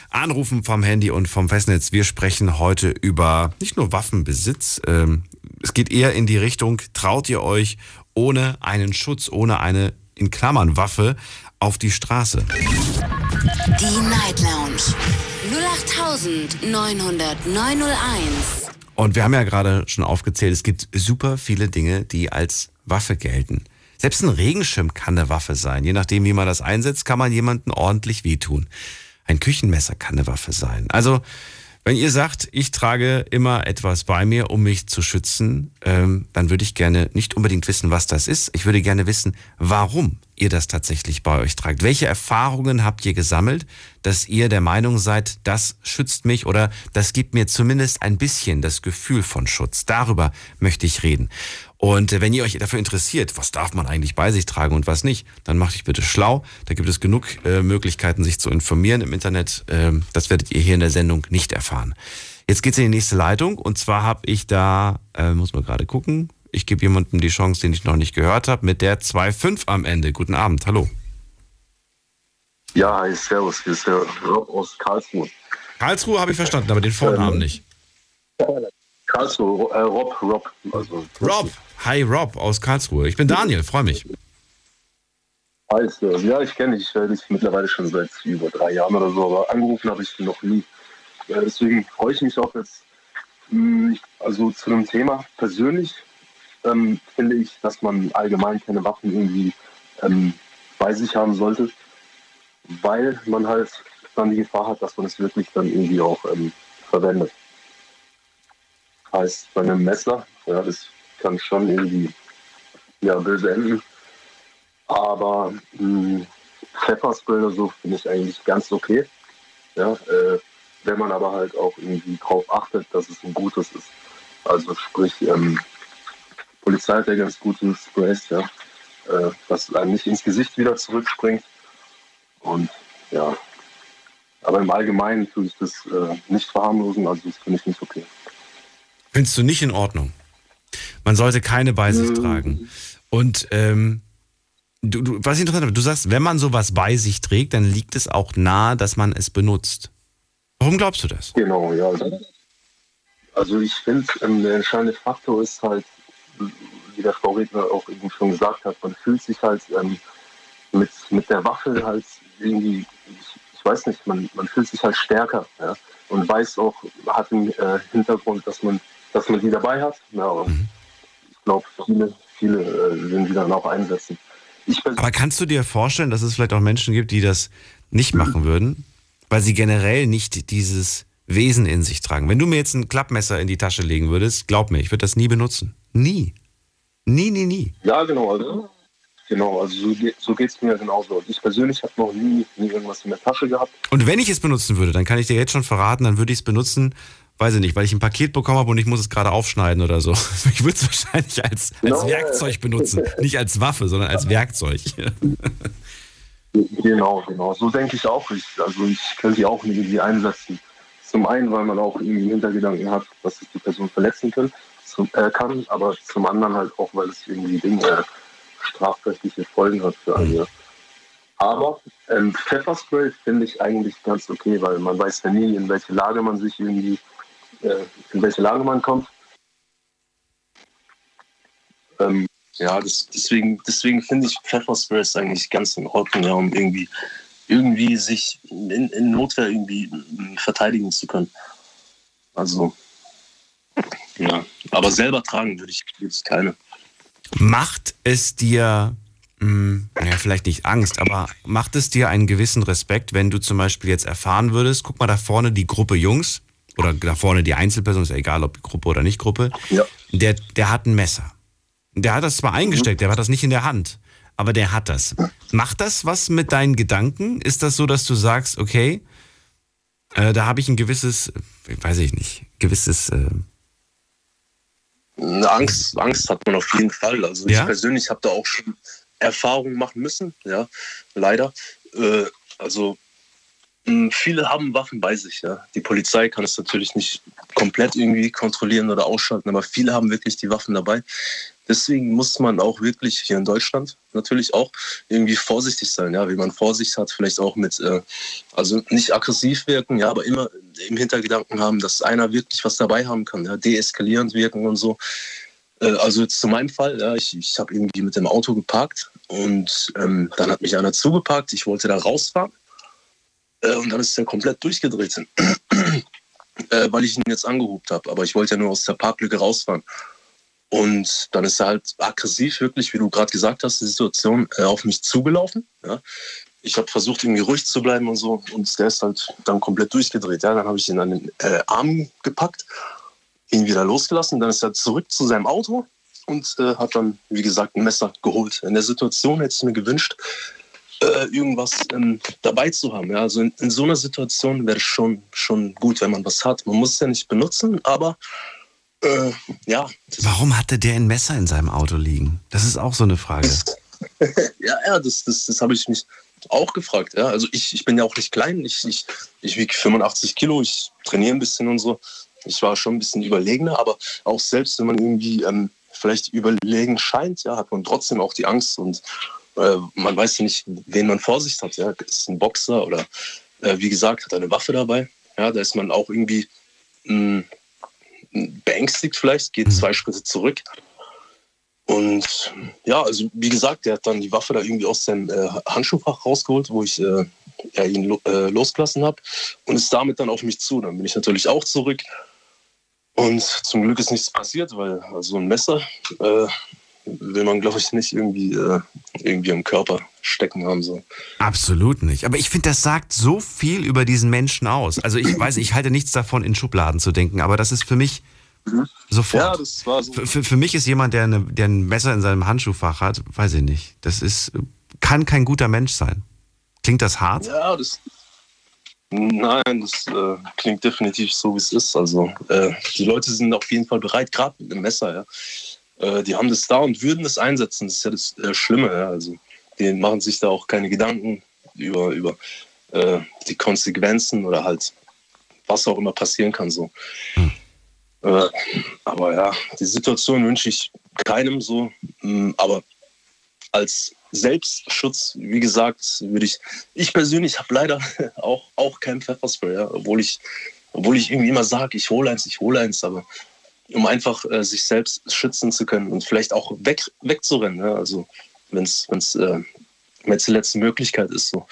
Anrufen vom Handy und vom Festnetz. Wir sprechen heute über nicht nur Waffenbesitz. Ähm, es geht eher in die Richtung, traut ihr euch ohne einen Schutz, ohne eine in Klammern Waffe auf die Straße? Die Night Lounge 08901. Und wir haben ja gerade schon aufgezählt, es gibt super viele Dinge, die als Waffe gelten. Selbst ein Regenschirm kann eine Waffe sein. Je nachdem, wie man das einsetzt, kann man jemanden ordentlich wehtun. Ein Küchenmesser kann eine Waffe sein. Also, wenn ihr sagt, ich trage immer etwas bei mir, um mich zu schützen, ähm, dann würde ich gerne nicht unbedingt wissen, was das ist. Ich würde gerne wissen, warum ihr das tatsächlich bei euch tragt. Welche Erfahrungen habt ihr gesammelt, dass ihr der Meinung seid, das schützt mich oder das gibt mir zumindest ein bisschen das Gefühl von Schutz. Darüber möchte ich reden. Und äh, wenn ihr euch dafür interessiert, was darf man eigentlich bei sich tragen und was nicht, dann macht euch bitte schlau. Da gibt es genug äh, Möglichkeiten, sich zu informieren im Internet. Ähm, das werdet ihr hier in der Sendung nicht erfahren. Jetzt geht's in die nächste Leitung und zwar habe ich da, äh, muss man gerade gucken, ich gebe jemandem die Chance, den ich noch nicht gehört habe, mit der 2.5 am Ende. Guten Abend, hallo. Ja, hi, servus, hier ist der Rob aus Karlsruhe. Karlsruhe habe ich verstanden, aber den Vornamen ähm, nicht. Karlsruhe, äh, Rob, Rob. Also, Rob, Hi Rob aus Karlsruhe. Ich bin Daniel, freue mich. Hi, ja, ich kenne dich, dich mittlerweile schon seit über drei Jahren oder so, aber angerufen habe ich noch nie. Deswegen freue ich mich auch jetzt. Hm, also zu dem Thema persönlich ähm, finde ich, dass man allgemein keine Waffen irgendwie ähm, bei sich haben sollte, weil man halt dann die Gefahr hat, dass man es wirklich dann irgendwie auch ähm, verwendet. Heißt, bei einem Messer, ja, das kann schon irgendwie ja, böse enden. Aber mh, hm, Pfefferspray oder so finde ich eigentlich ganz okay. Ja, äh, wenn man aber halt auch irgendwie darauf achtet, dass es ein gutes ist. Also sprich, ähm, Polizei hat ja ganz gute Sprays, ja, äh, dass einem nicht ins Gesicht wieder zurückspringt. Und ja, aber im Allgemeinen tue ich das äh, nicht verharmlosen, also das finde ich nicht okay. Findest du nicht in Ordnung? Man sollte keine bei sich mhm. tragen. Und ähm, du, du, was ich interessant du sagst, wenn man sowas bei sich trägt, dann liegt es auch nahe, dass man es benutzt. Warum glaubst du das? Genau, ja. Also ich finde, ähm, der entscheidende Faktor ist halt, wie der Frau Redner auch eben schon gesagt hat, man fühlt sich halt ähm, mit, mit der Waffe halt irgendwie, ich, ich weiß nicht, man, man fühlt sich halt stärker ja? und weiß auch, hat im äh, Hintergrund, dass man dass man die dabei hat. Ja, mhm. Ich glaube, viele, viele äh, werden die dann auch einsetzen. Aber kannst du dir vorstellen, dass es vielleicht auch Menschen gibt, die das nicht machen würden, weil sie generell nicht dieses Wesen in sich tragen? Wenn du mir jetzt ein Klappmesser in die Tasche legen würdest, glaub mir, ich würde das nie benutzen. Nie. Nie, nie, nie. Ja, genau. Also, genau, also so, so geht es mir genauso. Ich persönlich habe noch nie, nie irgendwas in der Tasche gehabt. Und wenn ich es benutzen würde, dann kann ich dir jetzt schon verraten, dann würde ich es benutzen, weiß ich nicht, weil ich ein Paket bekommen habe und ich muss es gerade aufschneiden oder so. Ich würde es wahrscheinlich als, als no. Werkzeug benutzen. Nicht als Waffe, sondern als Werkzeug. genau, genau. So denke ich auch. Ich, also ich könnte die auch irgendwie einsetzen. Zum einen, weil man auch irgendwie Hintergedanken hat, dass es die Person verletzen kann, zum, äh, kann aber zum anderen halt auch, weil es irgendwie Dinge strafrechtliche Folgen hat für einige. Aber ähm, Pfefferspray finde ich eigentlich ganz okay, weil man weiß ja nie, in welche Lage man sich irgendwie, äh, in welche Lage man kommt. Ähm, ja, das, deswegen, deswegen finde ich Pfefferspray ist eigentlich ganz in Ordnung, ja, um irgendwie, irgendwie sich in, in Notwehr irgendwie verteidigen zu können. Also, ja, aber selber tragen würde ich, ich keine. Macht es dir, mh, hm, ja, vielleicht nicht Angst, aber macht es dir einen gewissen Respekt, wenn du zum Beispiel jetzt erfahren würdest, guck mal da vorne die Gruppe Jungs oder da vorne die Einzelperson, ist ja egal, ob Gruppe oder nicht Gruppe, ja. der, der hat ein Messer. Der hat das zwar eingesteckt, der hat das nicht in der Hand, aber der hat das. Macht das was mit deinen Gedanken? Ist das so, dass du sagst, okay, äh, da habe ich ein gewisses, weiß ich nicht, gewisses. Äh Angst, Angst hat man auf jeden Fall. Also ja? ich persönlich habe da auch schon Erfahrungen machen müssen, ja, leider. Äh, also viele haben Waffen bei sich, ja. Die Polizei kann es natürlich nicht komplett irgendwie kontrollieren oder ausschalten, aber viele haben wirklich die Waffen dabei. Deswegen muss man auch wirklich hier in Deutschland natürlich auch irgendwie vorsichtig sein, ja, wie man Vorsicht hat, vielleicht auch mit, äh, also nicht aggressiv wirken, ja, aber immer im Hintergedanken haben, dass einer wirklich was dabei haben kann, ja, deeskalierend wirken und so. Äh, also jetzt zu meinem Fall, ja, ich, ich habe irgendwie mit dem Auto geparkt und ähm, dann hat mich einer zugeparkt, ich wollte da rausfahren äh, und dann ist er komplett durchgedreht, äh, weil ich ihn jetzt angehubt habe, aber ich wollte ja nur aus der Parklücke rausfahren. Und dann ist er halt aggressiv, wirklich, wie du gerade gesagt hast, die Situation äh, auf mich zugelaufen. Ich habe versucht, irgendwie ruhig zu bleiben und so. Und der ist halt dann komplett durchgedreht. Dann habe ich ihn an den Arm gepackt, ihn wieder losgelassen. Dann ist er zurück zu seinem Auto und hat dann, wie gesagt, ein Messer geholt. In der Situation hätte ich mir gewünscht, äh, irgendwas ähm, dabei zu haben. Ja. Also in, in so einer Situation wäre es schon, schon gut, wenn man was hat. Man muss es ja nicht benutzen, aber äh, ja. Warum hatte der ein Messer in seinem Auto liegen? Das ist auch so eine Frage. ja, ja, das, das, das habe ich mich auch gefragt. Ja. Also ich, ich bin ja auch nicht klein. Ich, ich, ich wiege 85 Kilo, ich trainiere ein bisschen und so. Ich war schon ein bisschen überlegener, aber auch selbst wenn man irgendwie ähm, vielleicht überlegen scheint, ja, hat man trotzdem auch die Angst und äh, man weiß ja nicht, wen man vor sich hat. Ja. Ist ein Boxer oder äh, wie gesagt, hat eine Waffe dabei. Ja, da ist man auch irgendwie mh, hm, beängstigt vielleicht, geht zwei Schritte zurück. Und ja, also wie gesagt, der hat dann die Waffe da irgendwie aus seinem äh, Handschuhfach rausgeholt, wo ich äh, ja, ihn lo äh, losgelassen habe und ist damit dann auf mich zu. Dann bin ich natürlich auch zurück. Und zum Glück ist nichts passiert, weil so also ein Messer äh, will man, glaube ich, nicht irgendwie, äh, irgendwie im Körper stecken haben. So. Absolut nicht. Aber ich finde, das sagt so viel über diesen Menschen aus. Also ich weiß, ich halte nichts davon, in Schubladen zu denken, aber das ist für mich mhm. sofort. Ja, das war so. Für, für, mich ist jemand, der, eine, der ein Messer in seinem Handschuhfach hat, weiß ich nicht. Das ist, kann kein guter Mensch sein. Klingt das hart? Ja, das. Nein, das äh, klingt definitiv so, wie es ist. Also äh, die Leute sind auf jeden Fall bereit, gerade mit dem Messer, ja äh, die haben das da und würden es einsetzen. Das ist ja das äh, Schlimme. Ja. Also, die machen sich da auch keine Gedanken über, über äh, die Konsequenzen oder halt was auch immer passieren kann. So. Hm. Äh, aber ja, die Situation wünsche ich keinem so. Hm, aber als Selbstschutz, wie gesagt, würde ich, ich persönlich habe leider auch, auch kein Pfefferspray, ja, obwohl ich, obwohl ich irgendwie immer sage, ich hole eins, ich hole eins, aber um einfach äh, sich selbst schützen zu können und vielleicht auch weg, wegzurennen. Ja? Also wenn es äh, die letzte Möglichkeit ist. So.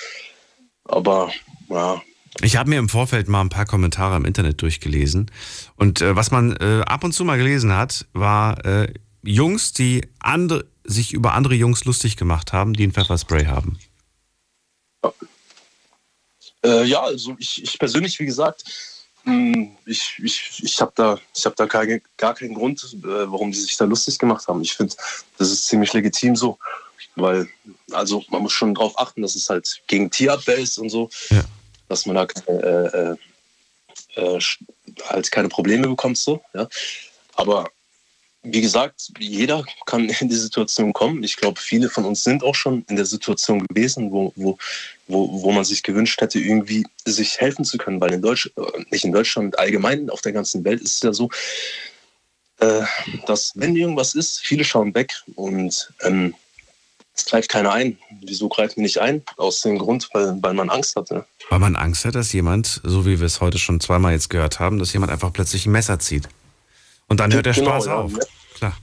Aber ja. Ich habe mir im Vorfeld mal ein paar Kommentare im Internet durchgelesen. Und äh, was man äh, ab und zu mal gelesen hat, war äh, Jungs, die andere, sich über andere Jungs lustig gemacht haben, die ein Pfefferspray haben. Ja, äh, ja also ich, ich persönlich, wie gesagt, ich, ich, ich habe da, ich hab da keine, gar keinen Grund, äh, warum die sich da lustig gemacht haben. Ich finde, das ist ziemlich legitim so, weil, also man muss schon darauf achten, dass es halt gegen Tierabwehr ist und so, ja. dass man da keine, äh, äh, halt keine Probleme bekommt so. Ja. Aber wie gesagt, jeder kann in die Situation kommen. Ich glaube, viele von uns sind auch schon in der Situation gewesen, wo, wo, wo, wo man sich gewünscht hätte, irgendwie sich helfen zu können. Weil in Deutschland, äh, nicht in Deutschland, allgemein auf der ganzen Welt ist es ja so, äh, dass wenn irgendwas ist, viele schauen weg und ähm, Es greift keiner ein. Wieso greifen die nicht ein? Aus dem Grund, weil, weil man Angst hat. Ne? Weil man Angst hat, dass jemand, so wie wir es heute schon zweimal jetzt gehört haben, dass jemand einfach plötzlich ein Messer zieht. Und dann hört der Genau, Spaß ja, auf. ne? Klar.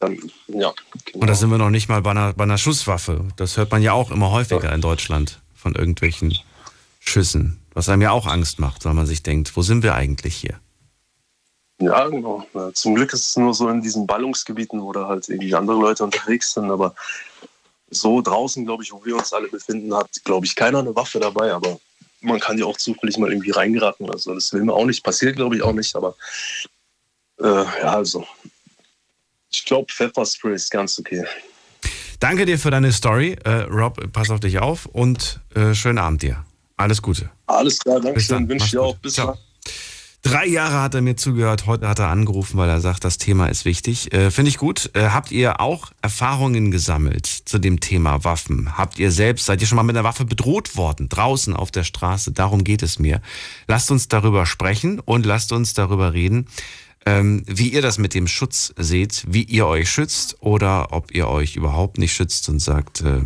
Dann, ja, genau. Und da sind wir noch nicht mal bei einer, bei einer Schusswaffe. Das hört man ja auch immer häufiger in Deutschland von irgendwelchen Schüssen. Was einem ja auch Angst macht, weil man sich denkt, wo sind wir eigentlich hier? Ja, genau. Ja, zum Glück ist es nur so in diesen Ballungsgebieten, wo da halt irgendwie andere Leute unterwegs sind. Aber so draußen, glaube ich, wo wir uns alle befinden, hat, glaube ich, keiner eine Waffe dabei. Aber man kann ja auch zufällig mal irgendwie reingeraten. Also das will mir auch nicht. Passiert, glaube ich, auch nicht. Aber äh, ja, also. Ich glaube, Pfefferspray ist ganz okay. Danke dir für deine Story. Äh, Rob, pass auf dich auf und äh, schönen Abend dir. Alles Gute. Alles klar, danke schön. Wünsche dir auch. Bis Ciao. dann. Drei Jahre hat er mir zugehört, heute hat er angerufen, weil er sagt, das Thema ist wichtig. Äh, Finde ich gut. Äh, habt ihr auch Erfahrungen gesammelt zu dem Thema Waffen? Habt ihr selbst, seid ihr schon mal mit einer Waffe bedroht worden, draußen auf der Straße? Darum geht es mir. Lasst uns darüber sprechen und lasst uns darüber reden, ähm, wie ihr das mit dem Schutz seht, wie ihr euch schützt oder ob ihr euch überhaupt nicht schützt und sagt, äh,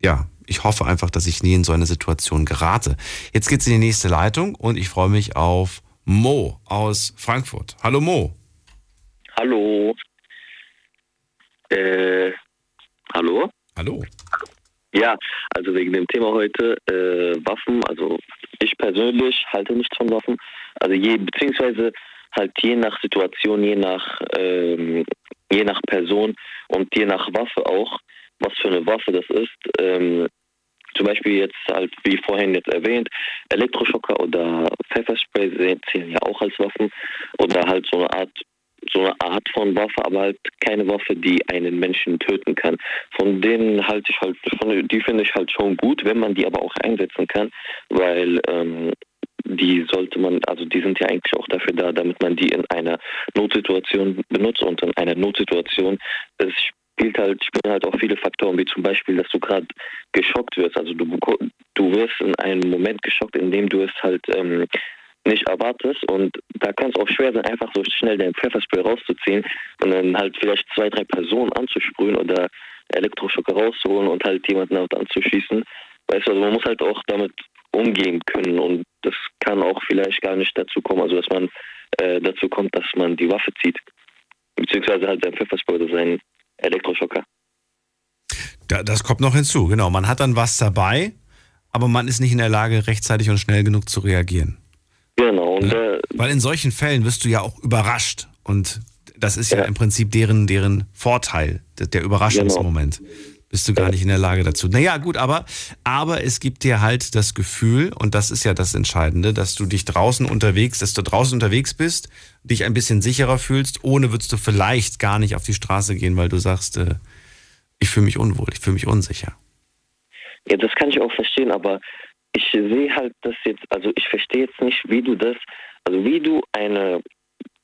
ja, ich hoffe einfach, dass ich nie in so eine Situation gerate. Jetzt geht's in die nächste Leitung und ich freue mich auf Mo aus Frankfurt. Hallo Mo. Hallo. Äh, hallo? Hallo. Ja, also wegen dem Thema heute, äh, Waffen, also ich persönlich halte nichts von Waffen. Also je, beziehungsweise halt je nach Situation, je nach, ähm, je nach Person und je nach Waffe auch, was für eine Waffe das ist. Ähm, zum Beispiel jetzt halt, wie vorhin jetzt erwähnt, Elektroschocker oder Pfefferspray zählen ja auch als Waffen oder halt so eine Art so eine Art von Waffe, aber halt keine Waffe, die einen Menschen töten kann. Von denen halte ich halt, die finde ich halt schon gut, wenn man die aber auch einsetzen kann, weil ähm, die sollte man, also die sind ja eigentlich auch dafür da, damit man die in einer Notsituation benutzt und in einer Notsituation es spielt halt, spielen halt auch viele Faktoren, wie zum Beispiel, dass du gerade geschockt wirst. Also du, du wirst in einem Moment geschockt, in dem du es halt ähm, nicht erwartest und da kann es auch schwer sein, einfach so schnell dein Pfefferspray rauszuziehen und dann halt vielleicht zwei, drei Personen anzusprühen oder Elektroschocker rauszuholen und halt jemanden halt anzuschießen. Weißt du, also man muss halt auch damit umgehen können und das kann auch vielleicht gar nicht dazu kommen, also dass man äh, dazu kommt, dass man die Waffe zieht. Beziehungsweise halt sein Pfefferspray oder sein Elektroschocker. Da, das kommt noch hinzu, genau. Man hat dann was dabei, aber man ist nicht in der Lage, rechtzeitig und schnell genug zu reagieren. Genau. Und, äh, Weil in solchen Fällen wirst du ja auch überrascht. Und das ist ja, im Prinzip deren, deren Vorteil, der, der Überraschungsmoment. Bist du gar nicht in der Lage dazu. Naja, gut, aber, aber es gibt dir halt das Gefühl, und das ist ja das Entscheidende, dass du dich draußen unterwegs, dass du draußen unterwegs bist, dich ein bisschen sicherer fühlst. Ohne würdest du vielleicht gar nicht auf die Straße gehen, weil du sagst, äh, ich fühle mich unwohl, ich fühle mich unsicher. Ja, das kann ich auch verstehen, aber ich sehe halt das jetzt, also ich verstehe jetzt nicht, wie du das, also wie du eine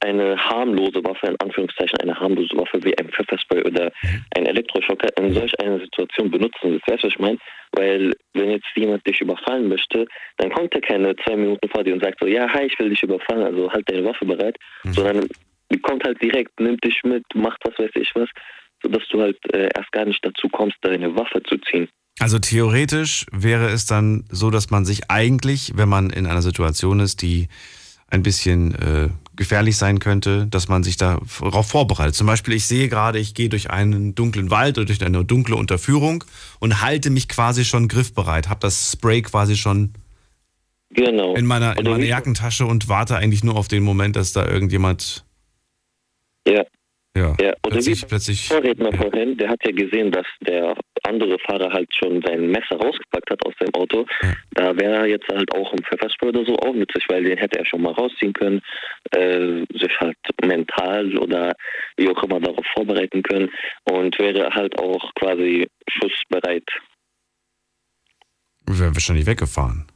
eine harmlose Waffe, in Anführungszeichen eine harmlose Waffe wie ein Pfefferspray oder ein Elektroschocker in solch einer Situation benutzen willst. Weißt du, was ich meine? Weil wenn jetzt jemand dich überfallen möchte, dann kommt er keine zwei Minuten vor dir und sagt so, ja, hi, ich will dich überfallen, also halt deine Waffe bereit, sondern die kommt halt direkt, nimmt dich mit, macht was weiß ich was, sodass du halt äh, erst gar nicht dazu kommst, deine Waffe zu ziehen. Also theoretisch wäre es dann so, dass man sich eigentlich, wenn man in einer Situation ist, die ein bisschen äh, gefährlich sein könnte, dass man sich darauf vorbereitet. Zum Beispiel, ich sehe gerade, ich gehe durch einen dunklen Wald oder durch eine dunkle Unterführung und halte mich quasi schon griffbereit, habe das Spray quasi schon genau. in meiner, in meiner Jackentasche und warte eigentlich nur auf den Moment, dass da irgendjemand Ja. Ja, Ja, oder plötzlich, wie plötzlich Vorredner vorhin, der hat ja gesehen, dass der andere Fahrer halt schon sein Messer rausgepackt hat aus seinem Auto. Da wäre jetzt halt auch ein Pfefferspray oder so auch nützlich, weil den hätte er schon mal rausziehen können, äh, sich halt mental oder wie auch immer darauf vorbereiten können und wäre halt auch quasi schussbereit. wäre wahrscheinlich weggefahren.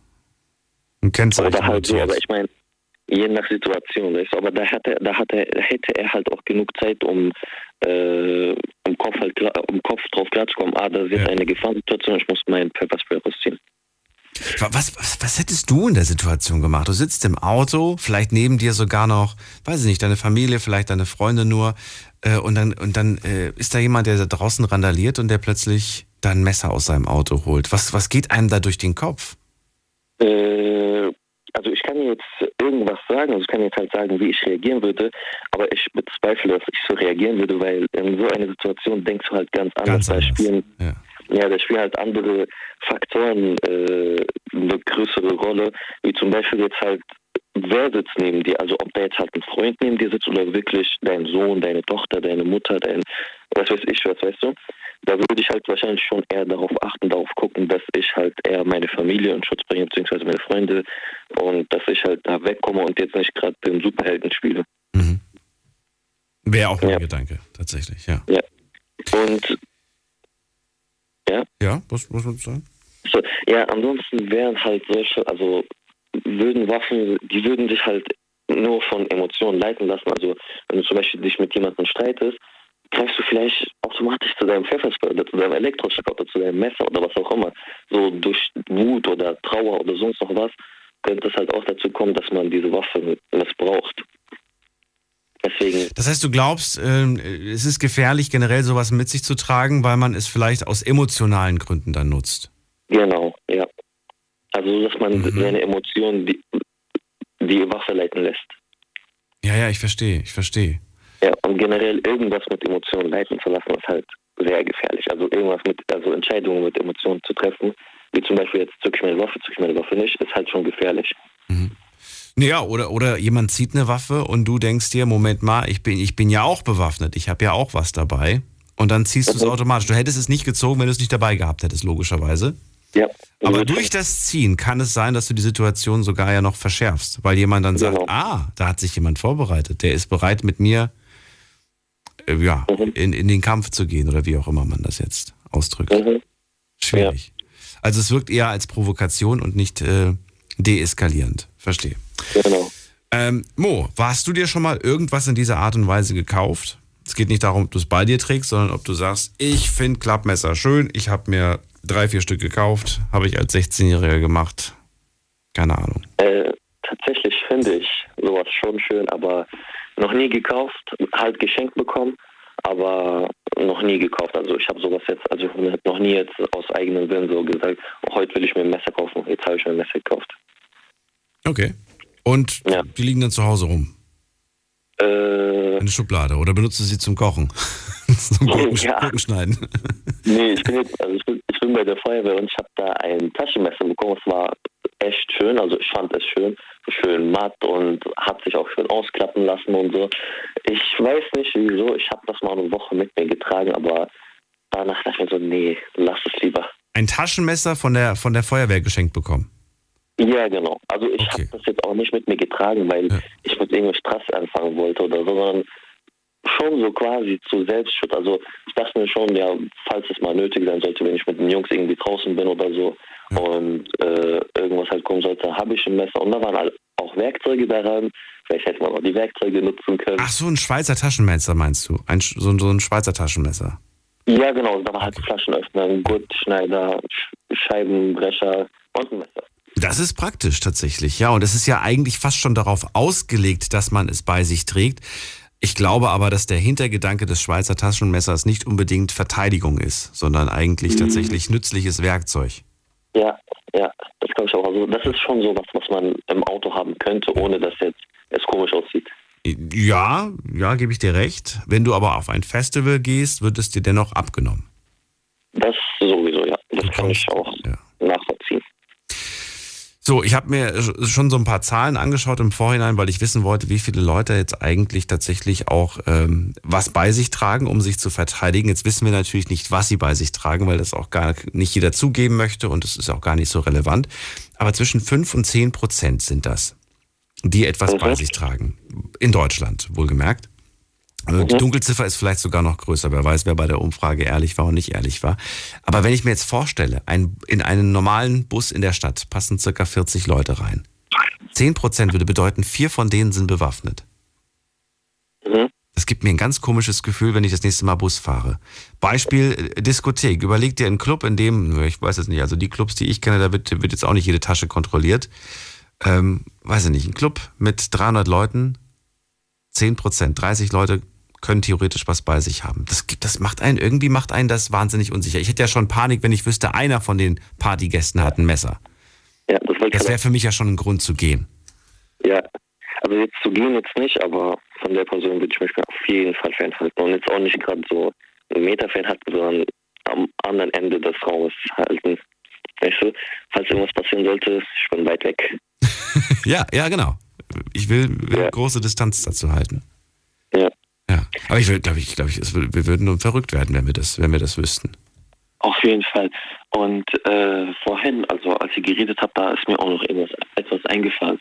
Ein Kennzeichen Oder halt so, aber ich meine, je nach Situation, du, aber da hat er, da hat da hätte er halt auch genug Zeit, um äh, im Kopf halt im Kopf drauf klarzukommen, ah, das ist jetzt eine Gefahrensituation, ich muss meinen Pfefferspray rausziehen. Was, was, was hättest du in der Situation gemacht? Du sitzt im Auto, vielleicht neben dir sogar noch, weiß ich nicht, deine Familie, vielleicht deine Freunde nur, äh, und dann, und dann äh, ist da jemand, der da draußen randaliert und der plötzlich da ein Messer aus seinem Auto holt. Was, was geht einem da durch den Kopf? Äh, also ich kann jetzt irgendwas sagen, also ich kann jetzt halt sagen, wie ich reagieren würde, aber ich bezweifle, dass ich so reagieren würde, weil in so einer Situation denkst du halt ganz anders. Ganz da anders, spielen, ja. ja, da spielen halt andere Faktoren äh, eine größere Rolle, wie zum Beispiel jetzt halt, wer sitzt neben dir, also ob da jetzt halt ein Freund neben dir sitzt oder wirklich dein Sohn, deine Tochter, deine Mutter, dein, was weiß ich, was weißt du, da würde ich halt wahrscheinlich schon eher darauf achten, darauf gucken, dass ich halt eher meine Familie in Schutz bringe, beziehungsweise meine Freunde und dass ich halt da wegkomme und jetzt nicht gerade den Superhelden spiele. Wäre auch mein Ja. Gedanke, tatsächlich, ja. Ja. Und ja, Ja, was muss man sagen? so, ja, ansonsten wären halt solche, also würden Waffen, die würden dich halt nur von Emotionen leiten lassen. Also wenn du zum Beispiel dich mit jemandem streitest, greifst du vielleicht automatisch zu deinem Pfefferspray oder zu deinem Elektroschocker oder zu deinem Messer oder was auch immer. So durch Wut oder Trauer oder sonst noch was könnte es halt auch dazu kommen, dass man diese Waffe missbraucht. Deswegen, Das heißt, du glaubst, ähm, es ist gefährlich, generell sowas mit sich zu tragen, weil man es vielleicht aus emotionalen Gründen dann nutzt. genau, ja. Also dass man seine Emotionen die, die Waffe leiten lässt. Ja, ja, ich verstehe, ich verstehe. Ja, und generell irgendwas mit Emotionen leiten zu lassen, ist halt sehr gefährlich. Also irgendwas mit, also Entscheidungen mit Emotionen zu treffen, wie zum Beispiel jetzt zück ich meine Waffe, zück ich meine Waffe nicht, ist halt schon gefährlich. Ja, oder, oder jemand zieht eine Waffe und du denkst dir, Moment mal, ich bin, ich bin ja auch bewaffnet, ich habe ja auch was dabei. Und dann ziehst du es automatisch. Du hättest es nicht gezogen, wenn du es nicht dabei gehabt hättest, logischerweise. Ja. Aber durch das Ziehen kann es sein, dass du die Situation sogar ja noch verschärfst, weil jemand dann sagt, ah, da hat sich jemand vorbereitet, der ist bereit mit mir äh, ja, in, in den Kampf zu gehen oder wie auch immer man das jetzt ausdrückt. Schwierig. Also es wirkt eher als Provokation und nicht äh, deeskalierend. Verstehe. Genau. Ähm, Mo, hast du dir schon mal irgendwas in dieser Art und Weise gekauft? Es geht nicht darum, ob du es bei dir trägst, sondern ob du sagst, ich finde Klappmesser schön, ich habe mir drei, vier Stück gekauft, habe ich als 16-Jähriger gemacht. Keine Ahnung. Äh, tatsächlich finde ich sowas schon schön, aber noch nie gekauft, halt geschenkt bekommen, aber noch nie gekauft. Also ich habe sowas jetzt, also ich habe noch nie jetzt aus eigenem Willen so gesagt, heute will ich mir ein Messer kaufen, jetzt habe ich mir ein Messer gekauft. Okay. Und die liegen dann zu Hause rum? Äh, In der Schublade. Oder benutzt du sie zum Kochen? Zum Gurken, Ja. Gurkenschneiden. Nee, ich bin jetzt, also ich bin, ich bin bei der Feuerwehr und ich habe da ein Taschenmesser bekommen. Es war echt schön, also ich fand es schön, schön matt und hat sich auch schön ausklappen lassen und so. Ich weiß nicht wieso, ich habe das mal eine Woche mit mir getragen, aber danach dachte ich mir so, nee, lass es lieber. Ein Taschenmesser von der, von der Feuerwehr geschenkt bekommen. Ja, genau. Also ich habe das jetzt auch nicht mit mir getragen, weil ich mit irgendeinem Stress anfangen wollte oder so, sondern schon so quasi zu Selbstschutz. Also ich dachte mir schon, ja, falls es mal nötig sein sollte, wenn ich mit den Jungs irgendwie draußen bin oder so und äh, irgendwas halt kommen sollte, habe ich ein Messer. Und da waren halt auch Werkzeuge daran. Vielleicht hätte man auch die Werkzeuge nutzen können. Ach so, ein Schweizer Taschenmesser meinst du? Ein, so, ein- so ein Schweizer Taschenmesser. Ja, genau. Da war halt Flaschenöffner, ein Gurtschneider, Sch Scheibenbrecher und ein Messer. Das ist praktisch tatsächlich, ja. Und es ist ja eigentlich fast schon darauf ausgelegt, dass man es bei sich trägt. Ich glaube aber, dass der Hintergedanke des Schweizer Taschenmessers nicht unbedingt Verteidigung ist, sondern eigentlich Mhm. tatsächlich nützliches Werkzeug. Ja, ja, das glaube ich auch. Also das ist schon so was, was man im Auto haben könnte, ohne dass jetzt es komisch aussieht. Ja, ja, gebe ich dir recht. Wenn du aber auf ein Festival gehst, wird es dir dennoch abgenommen. Das sowieso, ja. Das kann ich auch nachvollziehen. So, ich habe mir schon so ein paar Zahlen angeschaut im Vorhinein, weil ich wissen wollte, wie viele Leute jetzt eigentlich tatsächlich auch ähm, was bei sich tragen, um sich zu verteidigen. Jetzt wissen wir natürlich nicht, was sie bei sich tragen, weil das auch gar nicht jeder zugeben möchte und es ist auch gar nicht so relevant. Aber zwischen 5 und 10 Prozent sind das, die etwas bei sich tragen. In Deutschland, wohlgemerkt. Also Die Dunkelziffer ist vielleicht sogar noch größer. Wer weiß, wer bei der Umfrage ehrlich war und nicht ehrlich war. Aber wenn ich mir jetzt vorstelle, ein, in einen normalen Bus in der Stadt passen circa 40 Leute rein. 10 Prozent würde bedeuten, vier von denen sind bewaffnet. Das gibt mir ein ganz komisches Gefühl, wenn ich das nächste Mal Bus fahre. Beispiel äh, Diskothek. Überleg dir einen Club, in dem, ich weiß es nicht, also die Clubs, die ich kenne, da wird, wird jetzt auch nicht jede Tasche kontrolliert. Ähm, weiß ich nicht, ein Club mit 300 Leuten, 10 Prozent, 30 Leute können theoretisch was bei sich haben. Das, gibt, das macht einen, irgendwie macht einen das wahnsinnig unsicher. Ich hätte ja schon Panik, wenn ich wüsste, einer von den Partygästen hat ein Messer. Ja, das Das wäre für mich ja schon ein Grund zu gehen. Ja, also jetzt zu gehen jetzt nicht, aber von der Person würde ich mich auf jeden Fall fernhalten. Und jetzt auch nicht gerade so einen Meter fernhalten, sondern am anderen Ende des Raumes halten. Weißt du, falls irgendwas passieren sollte, ich bin weit weg. Ja, ja, genau. Ich will, will große Distanz dazu halten. Ja. Ja. Aber ich glaube, ich, glaube ich, es wir würden nun verrückt werden, wenn wir das, wenn wir das wüssten. Auf jeden Fall. Und äh, vorhin, also als ihr geredet habt, da ist mir auch noch etwas, etwas eingefallen.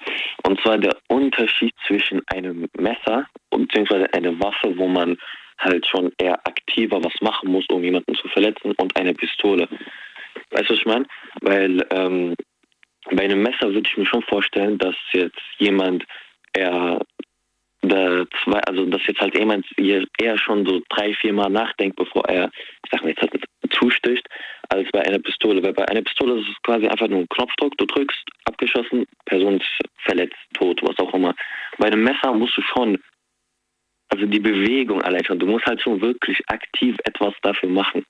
Und zwar der Unterschied zwischen einem Messer beziehungsweise einer Waffe, wo man halt schon eher aktiver was machen muss, um jemanden zu verletzen, und eine Pistole. Weißt du, was ich meine? Weil ähm, bei einem Messer würde ich mir schon vorstellen, dass jetzt jemand eher da zwei, also dass jetzt halt jemand eher schon so drei, vier Mal nachdenkt, bevor er, ich sag mal jetzt halt zusticht, als bei einer Pistole. Weil bei einer Pistole ist es quasi einfach nur ein Knopfdruck, du drückst, abgeschossen, Person ist verletzt, tot, was auch immer. Bei einem Messer musst du schon, also die Bewegung allein schon, du musst halt schon wirklich aktiv etwas dafür machen.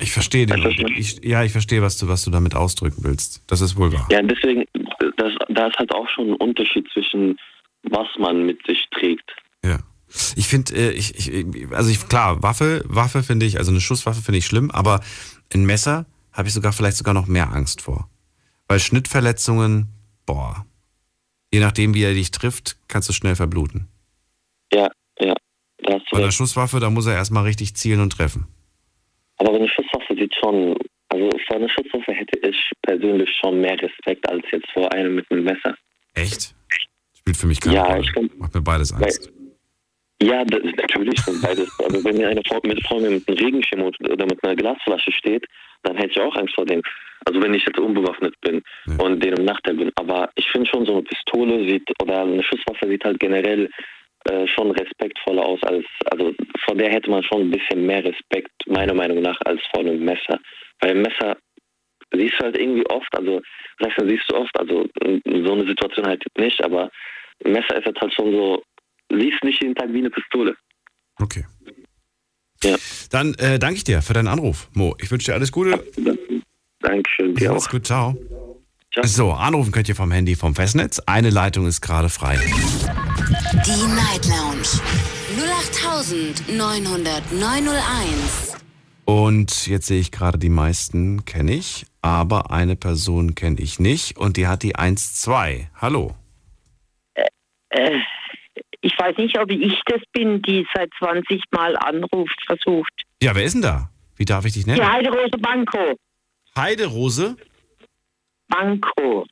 Ich verstehe den. Ich, ja, ich verstehe, was du, was du damit ausdrücken willst. Das ist wohl wahr. Ja, deswegen, das, da ist halt auch schon ein Unterschied zwischen was man mit sich trägt. Ja. Ich finde, äh, ich, ich, also ich, klar, Waffe, Waffe finde ich, also eine Schusswaffe finde ich schlimm, aber ein Messer habe ich sogar vielleicht sogar noch mehr Angst vor. Weil Schnittverletzungen, boah, je nachdem, wie er dich trifft, kannst du schnell verbluten. Ja, ja. Bei einer recht. Schusswaffe, da muss er erstmal richtig zielen und treffen. Aber eine Schusswaffe sieht schon, also vor einer Schusswaffe hätte ich persönlich schon mehr Respekt als jetzt vor einem mit einem Messer. Echt? Spielt für mich keine Ja, Rolle. ich kann- Macht mir beides Angst. Ja, das ist natürlich sind beides. Also wenn mir eine Frau mit, Frau mit einem Regenschirm oder mit einer Glasflasche steht, dann hätte ich auch Angst vor dem. Also wenn ich jetzt unbewaffnet bin und den im Nachteil bin. Aber ich finde schon, so eine Pistole sieht oder eine Schusswaffe sieht halt generell äh, schon respektvoller aus als, also vor der hätte man schon ein bisschen mehr Respekt, meiner Meinung nach, als vor einem Messer. Weil ein Messer siehst du halt irgendwie oft, also Messer siehst du oft, also in so eine Situation halt nicht, aber ein Messer ist jetzt halt schon so, siehst nicht jeden Tag wie eine Pistole. Okay. Ja. Dann äh, danke ich dir für deinen Anruf, Mo. Ich wünsche dir alles Gute. Dankeschön, dir Mach's gut, ciao. So, anrufen könnt ihr vom Handy vom Festnetz. Eine Leitung ist gerade frei. Die Night Lounge 0890901. Und jetzt sehe ich gerade, die meisten kenne ich, aber eine Person kenne ich nicht und die hat die 1-2. Hallo. Äh, ich weiß nicht, ob ich das bin, die seit 20 Mal anruft, versucht. Ja, wer ist denn da? Wie darf ich dich nennen? Die Heiderose Banco. Heiderose? Banco.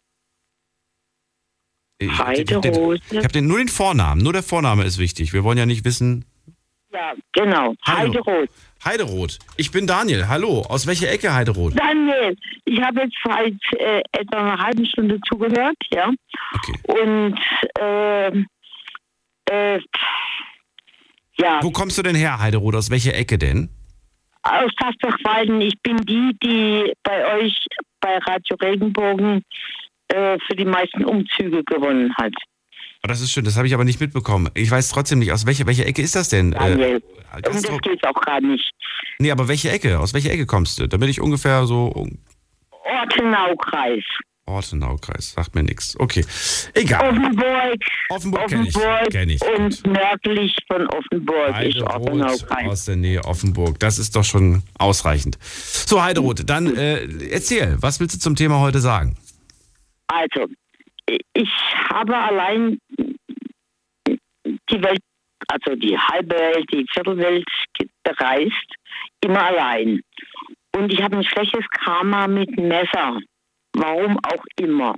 Ich den- ich Heiderose. ich hab den, nur den Vornamen. Nur der Vorname ist wichtig. Wir wollen ja nicht wissen. Ja, genau. Hallo. Heiderose. Heideroth. Ich bin Daniel. Hallo. Aus welcher Ecke Heideroth? Daniel, ich habe jetzt seit äh, etwa einer halben Stunde zugehört, ja. Und ähm, äh, ja, Wo kommst du denn her, Heideroth? Aus welcher Ecke denn? aus Tasbachwalden, ich bin die, die bei euch bei Radio Regenbogen äh, für die meisten Umzüge gewonnen hat. Oh, das ist schön, das habe ich aber nicht mitbekommen. Ich weiß trotzdem nicht, aus welcher, welcher Ecke ist das denn? Daniel, Äh, um Gastro- das geht auch gar nicht. nee, aber welche Ecke? Aus welcher Ecke kommst du? Damit ich ungefähr so Ortenau-Kreis. Ortenau-Kreis, sagt mir nichts. Okay, egal. Offenburg. Offenburg kenn ich, kenn ich. Und nördlich von Offenburg ist Heideroth Ortenau-Kreis. aus der Nähe Offenburg. Das ist doch schon ausreichend. So, Heideroth, dann äh, erzähl, was willst du zum Thema heute sagen? Also, ich habe allein die Welt, also die halbe Welt, die Viertelwelt bereist, immer allein. Und ich habe ein schlechtes Karma mit Messer. Warum auch immer.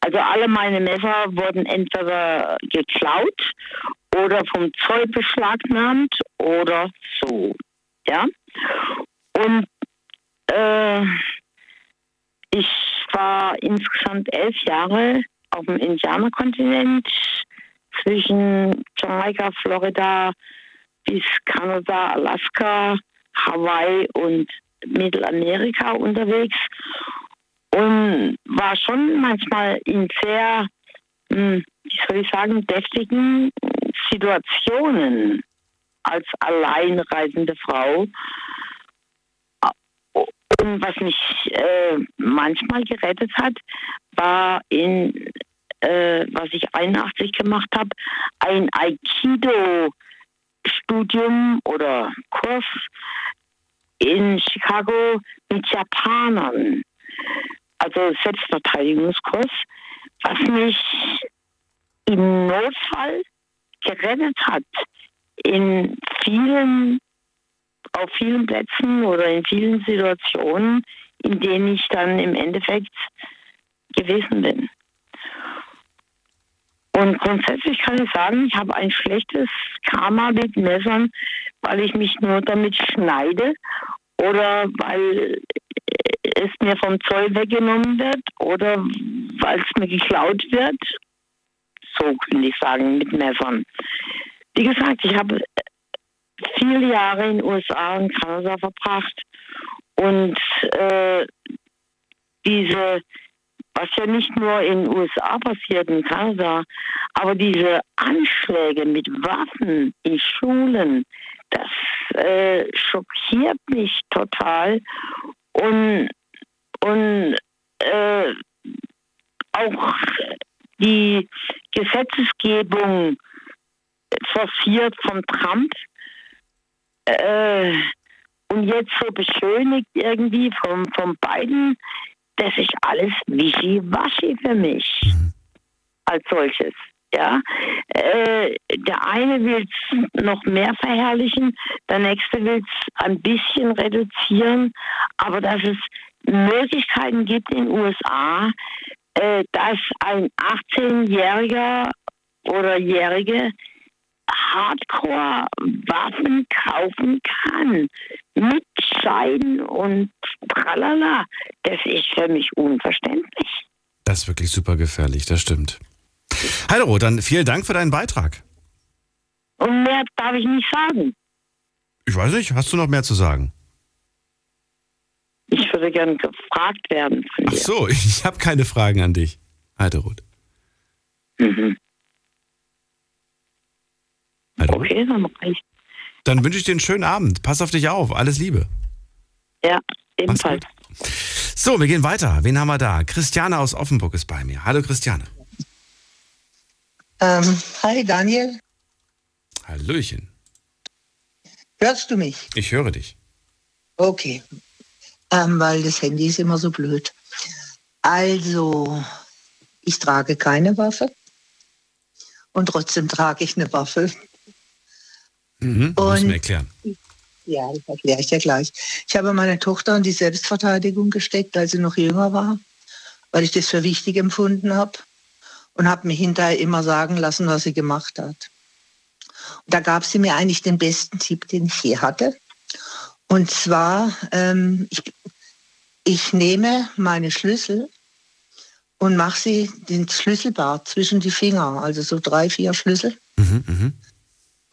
Also alle meine Messer wurden entweder geklaut oder vom Zoll beschlagnahmt oder so. Ja. Und äh, ich war insgesamt elf Jahre auf dem Indianerkontinent zwischen Jamaika, Florida bis Kanada, Alaska, Hawaii und Mittelamerika unterwegs und war schon manchmal in sehr, hm, wie soll ich sagen, deftigen Situationen als alleinreisende Frau. Und was mich äh, manchmal gerettet hat, war in, äh, was ich 81 gemacht habe, ein Aikido-Studium oder Kurs in Chicago mit Japanern. Also Selbstverteidigungskurs, was mich im Notfall gerettet hat in vielen, auf vielen Plätzen oder in vielen Situationen, in denen ich dann im Endeffekt gewesen bin. Und grundsätzlich kann ich sagen, ich habe ein schlechtes Karma mit Messern, weil ich mich nur damit schneide oder weil es mir vom Zoll weggenommen wird oder weil es mir geklaut wird. So könnte ich sagen, mit Messern. Wie gesagt, ich habe viele Jahre in den USA und Kanada verbracht. Und äh, diese, was ja nicht nur in den USA passiert, in Kanada, aber diese Anschläge mit Waffen in Schulen, das äh, schockiert mich total. Und, und äh, auch die Gesetzesgebung forciert von Trump äh, und jetzt so beschönigt irgendwie vom, von Biden, das ist alles wischiwaschi für mich. Als solches. Ja, äh, der eine will es noch mehr verherrlichen, der nächste will es ein bisschen reduzieren, aber dass es Möglichkeiten gibt in den USA, äh, dass ein 18-Jähriger oder Jährige Hardcore-Waffen kaufen kann. Mit Scheiden und tralala. Das ist für mich unverständlich. Das ist wirklich super gefährlich, das stimmt. Hallo, dann vielen Dank für deinen Beitrag. Und mehr darf ich nicht sagen. Ich weiß nicht, hast du noch mehr zu sagen? Ich würde gerne gefragt werden. Ach so, ich habe keine Fragen an dich, Heideroth. Mhm. Hallo? Okay, dann reicht. Dann wünsche ich dir einen schönen Abend. Pass auf dich auf. Alles Liebe. Ja, ebenfalls. So, wir gehen weiter. Wen haben wir da? Christiane aus Offenburg ist bei mir. Hallo Christiane. Ähm, hi Daniel. Hallöchen. Hörst du mich? Ich höre dich. Okay. Ähm, weil das Handy ist immer so blöd. Also, ich trage keine Waffe und trotzdem trage ich eine Waffe. Mhm, und, mir erklären. Ja, das erkläre ich dir gleich. Ich habe meine Tochter in die Selbstverteidigung gesteckt, als sie noch jünger war, weil ich das für wichtig empfunden habe und habe mir hinterher immer sagen lassen, was sie gemacht hat. Und da gab sie mir eigentlich den besten Tipp, den ich je hatte. Und zwar, ähm, ich, ich nehme meine Schlüssel und mache sie den Schlüsselbart zwischen die Finger, also so drei, vier Schlüssel. Mhm, mh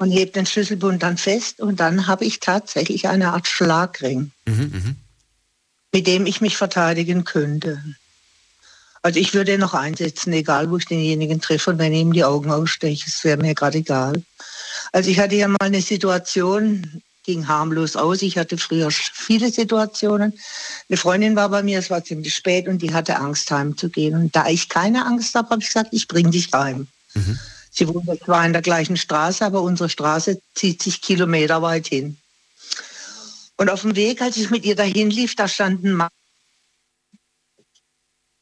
und hebe den Schlüsselbund dann fest und dann habe ich tatsächlich eine Art Schlagring, mhm, mh. mit dem ich mich verteidigen könnte. Also ich würde ihn noch einsetzen, egal wo ich denjenigen treffe und wenn ich ihm die Augen aussteche, es wäre mir gerade egal. Also ich hatte ja mal eine Situation, ging harmlos aus. Ich hatte früher viele Situationen. Eine Freundin war bei mir, es war ziemlich spät und die hatte Angst heimzugehen. Und da ich keine Angst habe, habe ich gesagt, ich bringe dich heim. Mhm. Sie wohnt zwar in der gleichen Straße, aber unsere Straße zieht sich Kilometer weit hin. Und auf dem Weg, als ich mit ihr dahin lief, da stand ein Mann,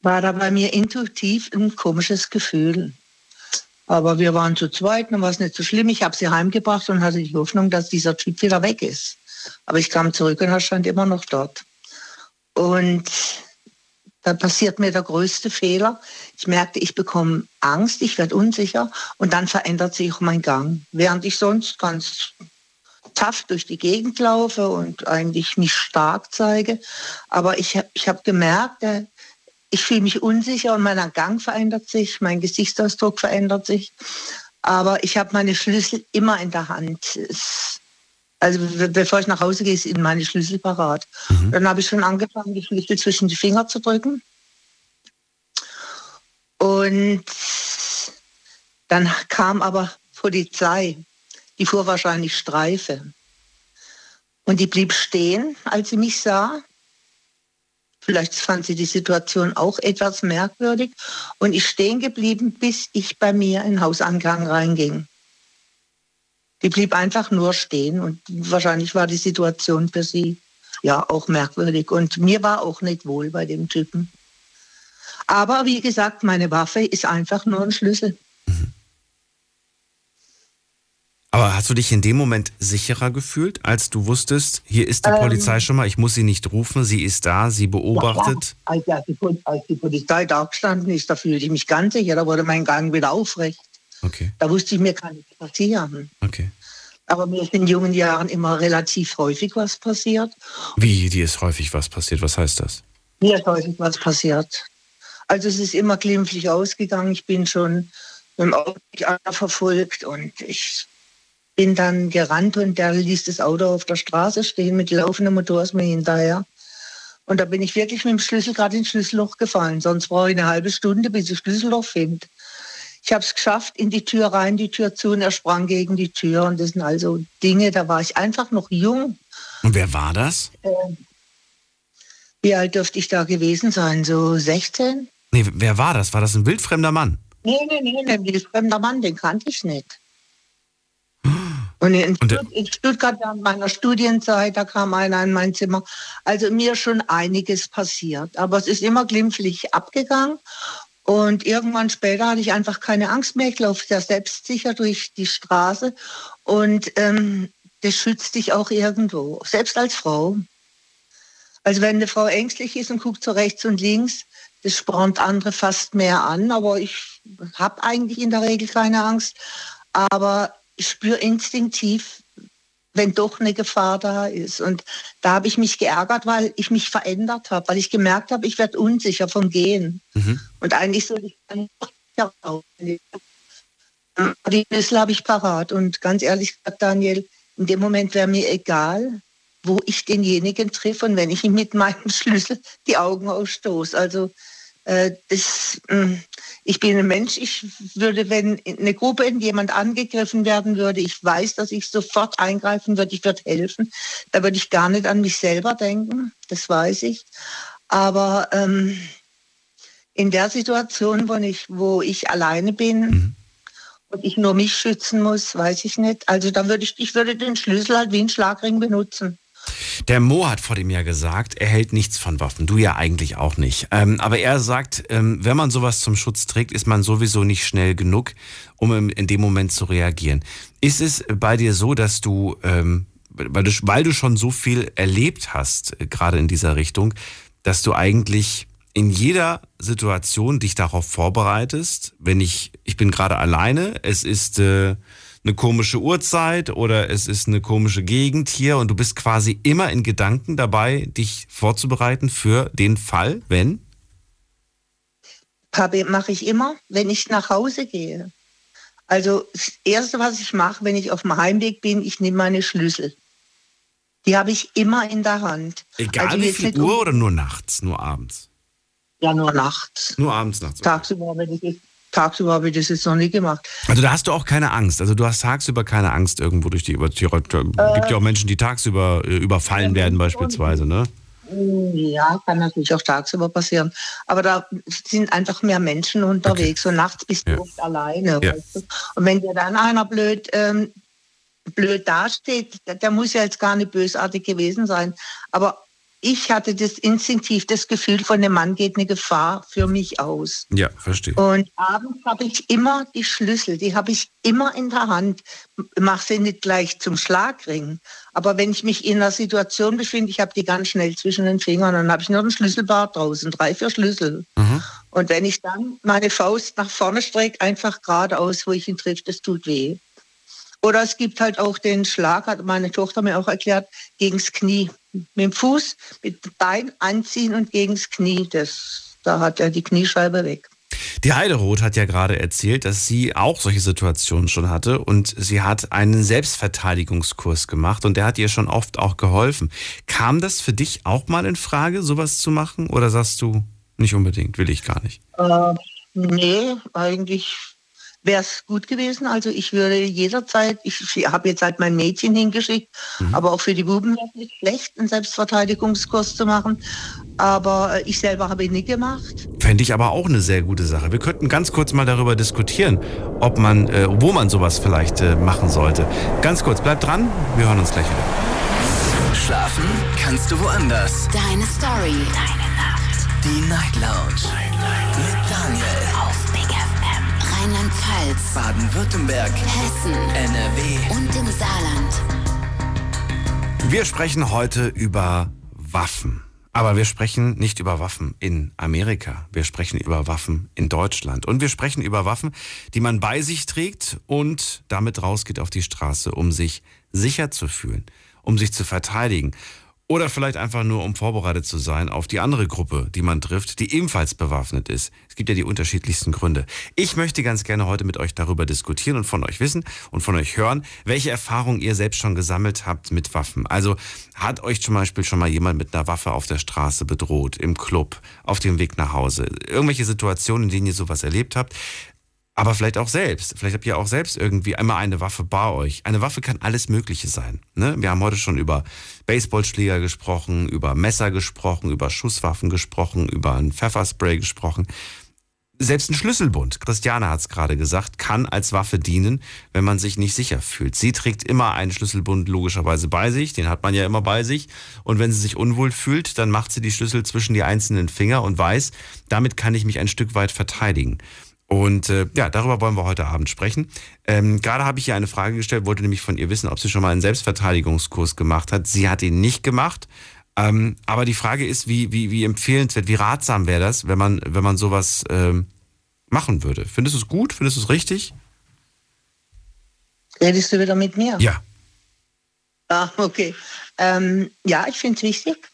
war da bei mir intuitiv ein komisches Gefühl. Aber wir waren zu zweit, dann war es nicht so schlimm. Ich habe sie heimgebracht und hatte die Hoffnung, dass dieser Typ wieder weg ist. Aber ich kam zurück und er stand immer noch dort. Und da passiert mir der größte Fehler. Ich merkte, ich bekomme Angst, ich werde unsicher und dann verändert sich auch mein Gang. Während ich sonst ganz tough durch die Gegend laufe und eigentlich mich stark zeige. Aber ich habe ich hab gemerkt, äh, ich fühle mich unsicher und mein Gang verändert sich, mein Gesichtsausdruck verändert sich. Aber ich habe meine Schlüssel immer in der Hand. Also be- bevor ich nach Hause gehe, sind meine Schlüssel parat. Dann habe ich schon angefangen, die Schlüssel zwischen die Finger zu drücken. Und dann kam aber Polizei. Die fuhr wahrscheinlich Streife. Und die blieb stehen, als sie mich sah. Vielleicht fand sie die Situation auch etwas merkwürdig. Und ich stehen geblieben, bis ich bei mir in den Hausangang reinging. Die blieb einfach nur stehen und wahrscheinlich war die Situation für sie ja auch merkwürdig. Und mir war auch nicht wohl bei dem Typen. Aber wie gesagt, meine Waffe ist einfach nur ein Schlüssel. Aber hast du dich in dem Moment sicherer gefühlt, als du wusstest, hier ist die Ähm. Polizei schon mal, ich muss sie nicht rufen, sie ist da, sie beobachtet? Ja, als, als, die, als die Polizei da gestanden ist, da fühlte ich mich ganz sicher, da wurde mein Gang wieder aufrecht. Okay, Da wusste ich, mir kann nichts passieren. okay. Aber mir ist in jungen Jahren immer relativ häufig was passiert. Wie, dir ist häufig was passiert, was heißt das? Mir ist häufig was passiert. Also es ist immer glimpflich ausgegangen. Ich bin schon mit dem Auto verfolgt und ich bin dann gerannt und der ließ das Auto auf der Straße stehen mit laufendem Motor ist mir hinterher. Und da bin ich wirklich mit dem Schlüssel gerade ins Schlüsselloch gefallen. Sonst brauche ich eine halbe Stunde, bis ich das Schlüsselloch finde. Ich habe es geschafft, in die Tür rein, die Tür zu und er sprang gegen die Tür. Und das sind also Dinge, da war ich einfach noch jung. Und wer war das? Ähm, Wie alt dürfte ich da gewesen sein? So 16? Nee, wer war das? War das ein wildfremder Mann? Nee, nee, nee, ein wildfremder Mann, den kannte ich nicht. Und in, Stutt in Stuttgart während meiner Studienzeit, da kam einer in mein Zimmer. Also mir ist schon einiges passiert. Aber es ist immer glimpflich abgegangen. Und irgendwann später hatte ich einfach keine Angst mehr. Ich laufe sehr selbstsicher durch die Straße. Und ähm, das schützt dich auch irgendwo, selbst als Frau. Also wenn eine Frau ängstlich ist und guckt so rechts und links, das spornt andere fast mehr an. Aber ich habe eigentlich in der Regel keine Angst. Aber ich spüre instinktiv, wenn doch eine Gefahr da ist. Und da habe ich mich geärgert, weil ich mich verändert habe, weil ich gemerkt habe, ich werde unsicher vom Gehen. Und eigentlich soll ich dann die Schlüssel habe ich parat. Und ganz ehrlich gesagt, Daniel, in dem Moment wäre mir egal, wo ich denjenigen treffe und wenn ich ihm mit meinem Schlüssel die Augen ausstoße. Also äh, das, mh, ich bin ein Mensch, ich würde, wenn in eine Gruppe in jemand angegriffen werden würde, ich weiß, dass ich sofort eingreifen würde, ich würde helfen. Da würde ich gar nicht an mich selber denken, das weiß ich. Aber ähm, in der Situation, wo ich, wo ich alleine bin und ich nur mich schützen muss, weiß ich nicht. Also da würde ich, ich würde den Schlüssel halt wie einen Schlagring benutzen. Der Mo hat vor dem ja gesagt, er hält nichts von Waffen. Du ja eigentlich auch nicht. Ähm, aber er sagt, ähm, wenn man sowas zum Schutz trägt, ist man sowieso nicht schnell genug, um in dem Moment zu reagieren. Ist es bei dir so, dass du, ähm, weil du, weil du schon so viel erlebt hast, äh, gerade in dieser Richtung, dass du eigentlich in jeder Situation dich darauf vorbereitest, wenn ich, ich bin gerade alleine, es ist äh, eine komische Uhrzeit oder es ist eine komische Gegend hier und du bist quasi immer in Gedanken dabei, dich vorzubereiten für den Fall, wenn? Habe mache ich immer, wenn ich nach Hause gehe. Also das Erste, was ich mache, wenn ich auf dem Heimweg bin, ich nehme meine Schlüssel. Die habe ich immer in der Hand. Egal Also wie viel Uhr um- oder nur nachts, nur abends? Ja, nur nachts. Nur abends, nachts. Tagsüber habe ich, tagsüber habe ich das jetzt noch nie gemacht. Also da hast du auch keine Angst. Also du hast tagsüber keine Angst irgendwo durch die über Tiere. Gibt ja auch Menschen, die tagsüber äh, überfallen werden beispielsweise, ne? Ja, kann natürlich auch tagsüber passieren. Aber da sind einfach mehr Menschen unterwegs und nachts bist du oft alleine. Ja. Weißt du? Und wenn dir dann einer blöd, ähm, blöd dasteht, der, der muss ja jetzt gar nicht bösartig gewesen sein. Aber ich hatte das instinktiv das Gefühl, von dem Mann geht eine Gefahr für mich aus. Ja, verstehe. Und abends habe ich immer die Schlüssel, die habe ich immer in der Hand. Mache sie nicht gleich zum Schlagring. Aber wenn ich mich in einer Situation befinde, ich habe die ganz schnell zwischen den Fingern, dann habe ich nur ein Schlüsselbad draußen, drei, vier Schlüssel. Und wenn ich dann meine Faust nach vorne strecke, einfach geradeaus, wo ich ihn trifft, das tut weh. Oder es gibt halt auch den Schlag, hat meine Tochter mir auch erklärt, gegens Knie. Mit dem Fuß, mit dem Bein anziehen und gegens Knie. Das, da hat er die Kniescheibe weg. Die Heideroth hat ja gerade erzählt, dass sie auch solche Situationen schon hatte und sie hat einen Selbstverteidigungskurs gemacht und der hat ihr schon oft auch geholfen. Kam das für dich auch mal in Frage, sowas zu machen oder sagst du nicht unbedingt, will ich gar nicht? Äh, nee, eigentlich wäre es gut gewesen. Also ich würde jederzeit, ich, ich habe jetzt halt mein Mädchen hingeschickt, mhm. aber auch für die Buben wäre es nicht schlecht, einen Selbstverteidigungskurs zu machen. Aber äh, ich selber habe ihn nicht gemacht. Fände ich aber auch eine sehr gute Sache. Wir könnten ganz kurz mal darüber diskutieren, ob man, äh, wo man sowas vielleicht äh, machen sollte. Ganz kurz, bleib dran, wir hören uns gleich wieder. Schlafen kannst du woanders. Deine Story. Deine Nacht. Die Night Lounge. Night, Night. Mit Daniel. Rheinland-Pfalz. Baden-Württemberg. Hessen. NRW. Und im Saarland. Wir sprechen heute über Waffen. Aber wir sprechen nicht über Waffen in Amerika. Wir sprechen über Waffen in Deutschland. Und wir sprechen über Waffen, die man bei sich trägt und damit rausgeht auf die Straße, um sich sicher zu fühlen, um sich zu verteidigen. Oder vielleicht einfach nur, um vorbereitet zu sein auf die andere Gruppe, die man trifft, die ebenfalls bewaffnet ist. Es gibt ja die unterschiedlichsten Gründe. Ich möchte ganz gerne heute mit euch darüber diskutieren und von euch wissen und von euch hören, welche Erfahrungen ihr selbst schon gesammelt habt mit Waffen. Also hat euch zum Beispiel schon mal jemand mit einer Waffe auf der Straße bedroht, im Club, auf dem Weg nach Hause? Irgendwelche Situationen, in denen ihr sowas erlebt habt? Aber vielleicht auch selbst. Vielleicht habt ihr auch selbst irgendwie einmal eine Waffe bei euch. Eine Waffe kann alles Mögliche sein. Ne? Wir haben heute schon über Baseballschläger gesprochen, über Messer gesprochen, über Schusswaffen gesprochen, über ein Pfefferspray gesprochen. Selbst ein Schlüsselbund, Christiane hat es gerade gesagt, kann als Waffe dienen, wenn man sich nicht sicher fühlt. Sie trägt immer einen Schlüsselbund logischerweise bei sich, den hat man ja immer bei sich. Und wenn sie sich unwohl fühlt, dann macht sie die Schlüssel zwischen die einzelnen Finger und weiß, damit kann ich mich ein Stück weit verteidigen. Und äh, ja, darüber wollen wir heute Abend sprechen. Ähm, gerade habe ich ihr eine Frage gestellt, wollte nämlich von ihr wissen, ob sie schon mal einen Selbstverteidigungskurs gemacht hat. Sie hat ihn nicht gemacht. Ähm, aber die Frage ist, wie, wie, wie empfehlenswert, wie ratsam wäre das, wenn man, wenn man sowas ähm, machen würde? Findest du es gut? Findest du es richtig? Redest du wieder mit mir? Ja. Ah, okay. Ähm, ja, ich finde es wichtig.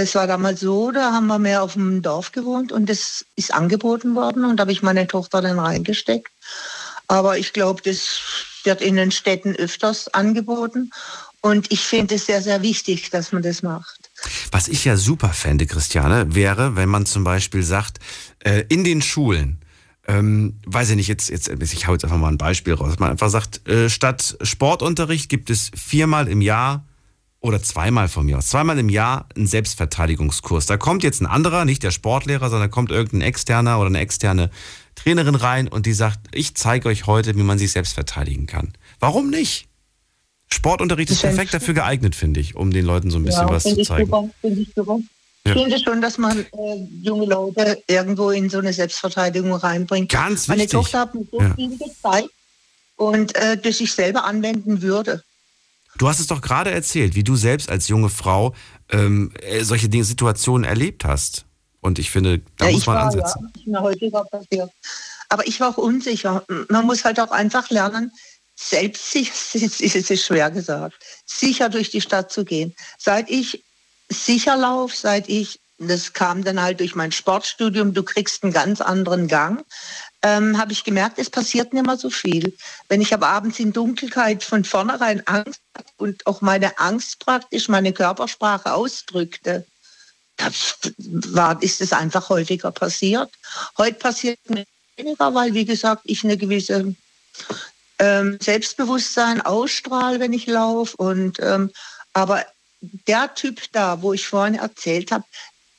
Es war damals so, da haben wir mehr auf dem Dorf gewohnt und das ist angeboten worden und da habe ich meine Tochter dann reingesteckt. Aber ich glaube, das wird in den Städten öfters angeboten und ich finde es sehr, sehr wichtig, dass man das macht. Was ich ja super fände, Christiane, wäre, wenn man zum Beispiel sagt, äh, in den Schulen, ähm, weiß ich nicht, jetzt, jetzt, ich hau jetzt einfach mal ein Beispiel raus, man einfach sagt, äh, statt Sportunterricht gibt es viermal im Jahr oder zweimal von mir aus, zweimal im Jahr einen Selbstverteidigungskurs. Da kommt jetzt ein anderer, nicht der Sportlehrer, sondern kommt irgendein externer oder eine externe Trainerin rein und die sagt, ich zeige euch heute, wie man sich selbst verteidigen kann. Warum nicht? Sportunterricht ist perfekt dafür geeignet, finde ich, um den Leuten so ein bisschen ja, was zu zeigen. Super, ich super. Ja. Ich finde schon, dass man äh, junge Leute irgendwo in so eine Selbstverteidigung reinbringt. Ganz wichtig. Meine Tochter hat mir so ja. viel gezeigt und äh, das ich selber anwenden würde. Du hast es doch gerade erzählt, wie du selbst als junge Frau ähm, äh, solche Dinge, Situationen erlebt hast. Und ich finde, da ja, muss man war, ansetzen. Ja, heute war passiert. Aber ich war auch unsicher. Man muss halt auch einfach lernen, selbst sich, es ist schwer gesagt, sicher durch die Stadt zu gehen. Seit ich sicher laufe, seit ich, das kam dann halt durch mein Sportstudium, du kriegst einen ganz anderen Gang ähm, habe ich gemerkt, es passiert nicht mehr so viel. Wenn ich abends in Dunkelheit von vornherein Angst und auch meine Angst praktisch, meine Körpersprache ausdrückte, war, ist es einfach häufiger passiert. Heute passiert mir weniger, weil, wie gesagt, ich eine gewisse ähm, Selbstbewusstsein ausstrahle, wenn ich laufe. Ähm, aber der Typ da, wo ich vorhin erzählt habe,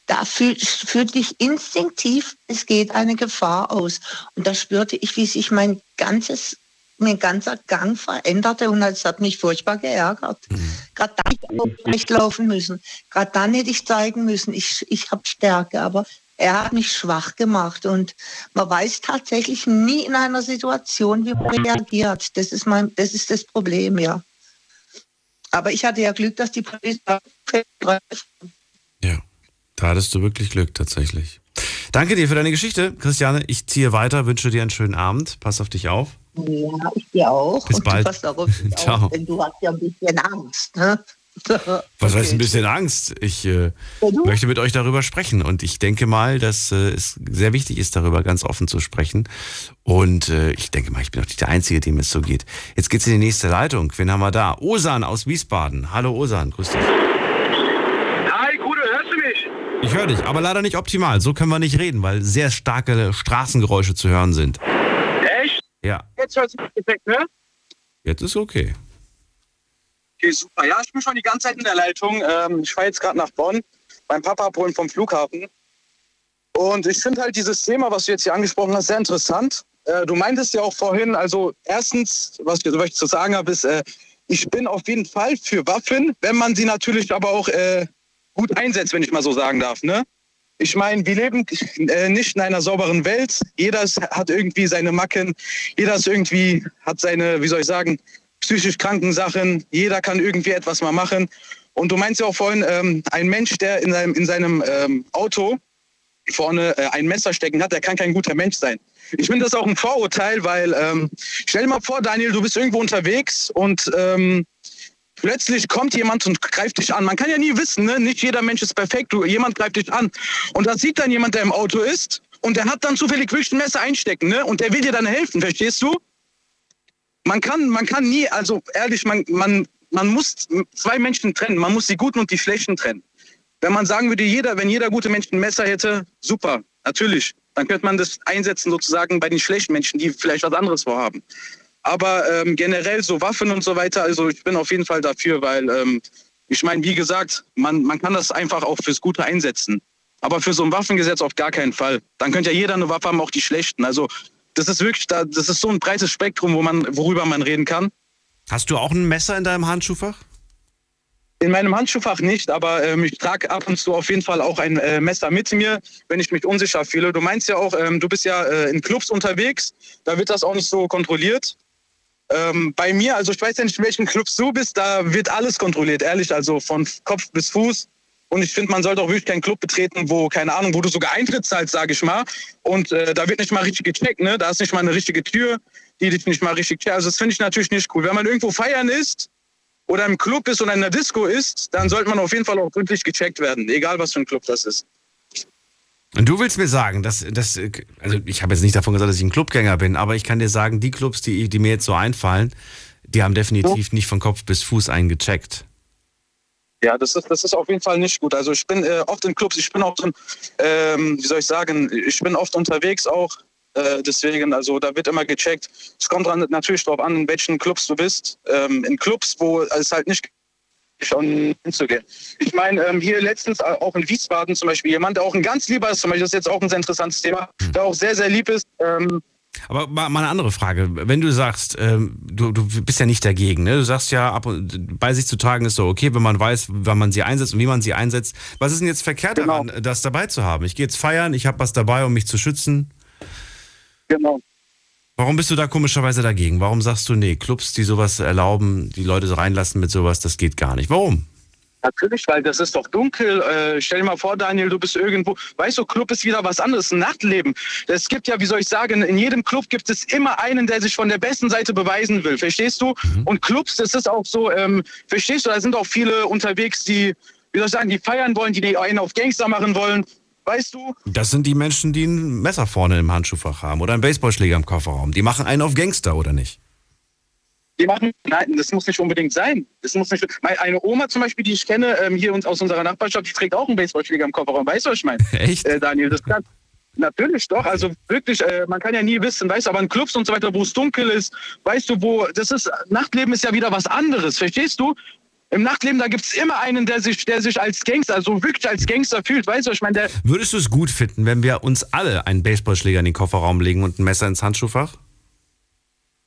da fühlt, fühlte ich instinktiv, es geht eine Gefahr aus. Und da spürte ich, wie sich mein ganzes mein ganzer Gang veränderte und es hat mich furchtbar geärgert. Mhm. Gerade dann hätte ich nicht laufen müssen. Gerade dann hätte ich zeigen müssen, ich, ich habe Stärke, aber er hat mich schwach gemacht und man weiß tatsächlich nie in einer Situation, wie man reagiert. Das ist mein, das ist das Problem, ja. Aber ich hatte ja Glück, dass die Polizei ja. Da hattest du wirklich Glück tatsächlich. Danke dir für deine Geschichte, Christiane. Ich ziehe weiter, wünsche dir einen schönen Abend. Pass auf dich auf. Ja, ich dir auch. Bis Und bald. Du passt auf dich Ciao. Auf, denn du hast ja ein bisschen Angst. Ne? Was heißt ein bisschen Angst? Ich äh, möchte mit euch darüber sprechen und ich denke mal, dass äh, es sehr wichtig ist, darüber ganz offen zu sprechen. Und äh, ich denke mal, ich bin auch nicht der Einzige, dem es so geht. Jetzt geht's in die nächste Leitung. Wen haben wir da? Osan aus Wiesbaden. Hallo Osan, grüß dich. Hi, Gude, hörst du mich? Ich höre dich, aber leider nicht optimal. So können wir nicht reden, weil sehr starke Straßengeräusche zu hören sind. Echt? Ja, Jetzt hörst du mich perfekt, ne? jetzt ist okay. Okay, super. Ja, ich bin schon die ganze Zeit in der Leitung. Ähm, ich fahre jetzt gerade nach Bonn, meinen Papa abholen vom Flughafen. Und ich finde halt dieses Thema, was du jetzt hier angesprochen hast, sehr interessant. Äh, du meintest ja auch vorhin, also erstens, was ich, was ich zu sagen habe, ist, äh, ich bin auf jeden Fall für Waffen, wenn man sie natürlich aber auch äh, gut einsetzt, wenn ich mal so sagen darf. Ne? Ich meine, wir leben äh, nicht in einer sauberen Welt. Jeder ist, hat irgendwie seine Macken. Jeder ist irgendwie, hat seine, wie soll ich sagen, psychisch kranken Sachen. Jeder kann irgendwie etwas mal machen. Und du meinst ja auch vorhin, ähm, ein Mensch, der in seinem, in seinem ähm, Auto vorne äh, ein Messer stecken hat, der kann kein guter Mensch sein. Ich finde das auch ein Vorurteil, weil ähm, stell dir mal vor, Daniel, du bist irgendwo unterwegs und ähm, plötzlich kommt jemand und greift dich an. Man kann ja nie wissen, ne? nicht jeder Mensch ist perfekt. Du, jemand greift dich an und da sieht dann jemand, der im Auto ist und der hat dann zufällig wirklich ein Messer einstecken ne? und der will dir dann helfen, verstehst du? Man kann, man kann nie, also ehrlich, man, man, man muss zwei Menschen trennen. Man muss die Guten und die Schlechten trennen. Wenn man sagen würde, jeder, wenn jeder gute Mensch ein Messer hätte, super, natürlich. Dann könnte man das einsetzen sozusagen bei den schlechten Menschen, die vielleicht was anderes vorhaben. Aber ähm, generell so Waffen und so weiter, also ich bin auf jeden Fall dafür, weil ähm, ich meine, wie gesagt, man, man kann das einfach auch fürs Gute einsetzen. Aber für so ein Waffengesetz auf gar keinen Fall. Dann könnte ja jeder eine Waffe haben, auch die schlechten. Also das ist wirklich, da, das ist so ein breites Spektrum, wo man, worüber man reden kann. Hast du auch ein Messer in deinem Handschuhfach? In meinem Handschuhfach nicht, aber ähm, ich trage ab und zu auf jeden Fall auch ein äh, Messer mit mir, wenn ich mich unsicher fühle. Du meinst ja auch, ähm, du bist ja äh, in Clubs unterwegs, da wird das auch nicht so kontrolliert. Ähm, bei mir, also ich weiß ja nicht, in welchen Clubs du bist, da wird alles kontrolliert, ehrlich, also von Kopf bis Fuß. Und ich finde, man sollte auch wirklich keinen Club betreten, wo, keine Ahnung, wo du sogar Eintritt zahlst, sage ich mal. Und äh, da wird nicht mal richtig gecheckt, ne? Da ist nicht mal eine richtige Tür, die dich nicht mal richtig checkt. Also das finde ich natürlich nicht cool. Wenn man irgendwo feiern ist oder im Club ist oder in der Disco ist, dann sollte man auf jeden Fall auch gründlich gecheckt werden, egal was für ein Club das ist. Und du willst mir sagen, dass, dass also ich habe jetzt nicht davon gesagt, dass ich ein Clubgänger bin, aber ich kann dir sagen, die Clubs, die, die mir jetzt so einfallen, die haben definitiv nicht von Kopf bis Fuß eingecheckt. Ja, das ist, das ist auf jeden Fall nicht gut. Also ich bin äh, oft in Clubs, ich bin auch drin, ähm, wie soll ich sagen, ich bin oft unterwegs auch. Äh, deswegen, also da wird immer gecheckt. Es kommt dran, natürlich darauf an, in welchen Clubs du bist. Ähm, in Clubs, wo es halt nicht schon hinzugehen. Ich meine, ähm, hier letztens auch in Wiesbaden zum Beispiel jemand, der auch ein ganz lieber ist, zum Beispiel, das ist jetzt auch ein sehr interessantes Thema, der auch sehr, sehr lieb ist. Ähm, Aber mal eine andere Frage. Wenn du sagst, ähm, du, du bist ja nicht dagegen, ne? Du sagst ja, ab und, bei sich zu tragen ist so okay, wenn man weiß, wann man sie einsetzt und wie man sie einsetzt. Was ist denn jetzt verkehrt daran, das dabei zu haben? Ich gehe jetzt feiern, ich habe was dabei, um mich zu schützen. Genau. Warum bist du da komischerweise dagegen? Warum sagst du, nee, Clubs, die sowas erlauben, die Leute so reinlassen mit sowas, das geht gar nicht? Warum? Natürlich, weil das ist doch dunkel. Äh, stell dir mal vor, Daniel, du bist irgendwo. Weißt du, Club ist wieder was anderes, ein Nachtleben. Es gibt ja, wie soll ich sagen, in jedem Club gibt es immer einen, der sich von der besten Seite beweisen will. Verstehst du? Und Clubs, das ist auch so, ähm, verstehst du, da sind auch viele unterwegs, die, wie soll ich sagen, die feiern wollen, die einen auf Gangster machen wollen. Weißt du? Das sind die Menschen, die ein Messer vorne im Handschuhfach haben oder einen Baseballschläger im Kofferraum. Die machen einen auf Gangster, oder nicht? Die machen, nein, das muss nicht unbedingt sein. Das muss nicht, meine, eine Oma zum Beispiel, die ich kenne, ähm, hier uns aus unserer Nachbarschaft, die trägt auch einen Baseballschläger im Kofferraum. Weißt du, was ich meine? Echt? Äh, Daniel, das kann, Natürlich doch, also wirklich, äh, man kann ja nie wissen, weißt du, aber in Clubs und so weiter, wo es dunkel ist, weißt du, wo, das ist, Nachtleben ist ja wieder was anderes, verstehst du? Im Nachtleben, da gibt es immer einen, der sich, der sich als Gangster, also wirklich als Gangster fühlt, weißt du, ich meine, der, Würdest du es gut finden, wenn wir uns alle einen Baseballschläger in den Kofferraum legen und ein Messer ins Handschuhfach?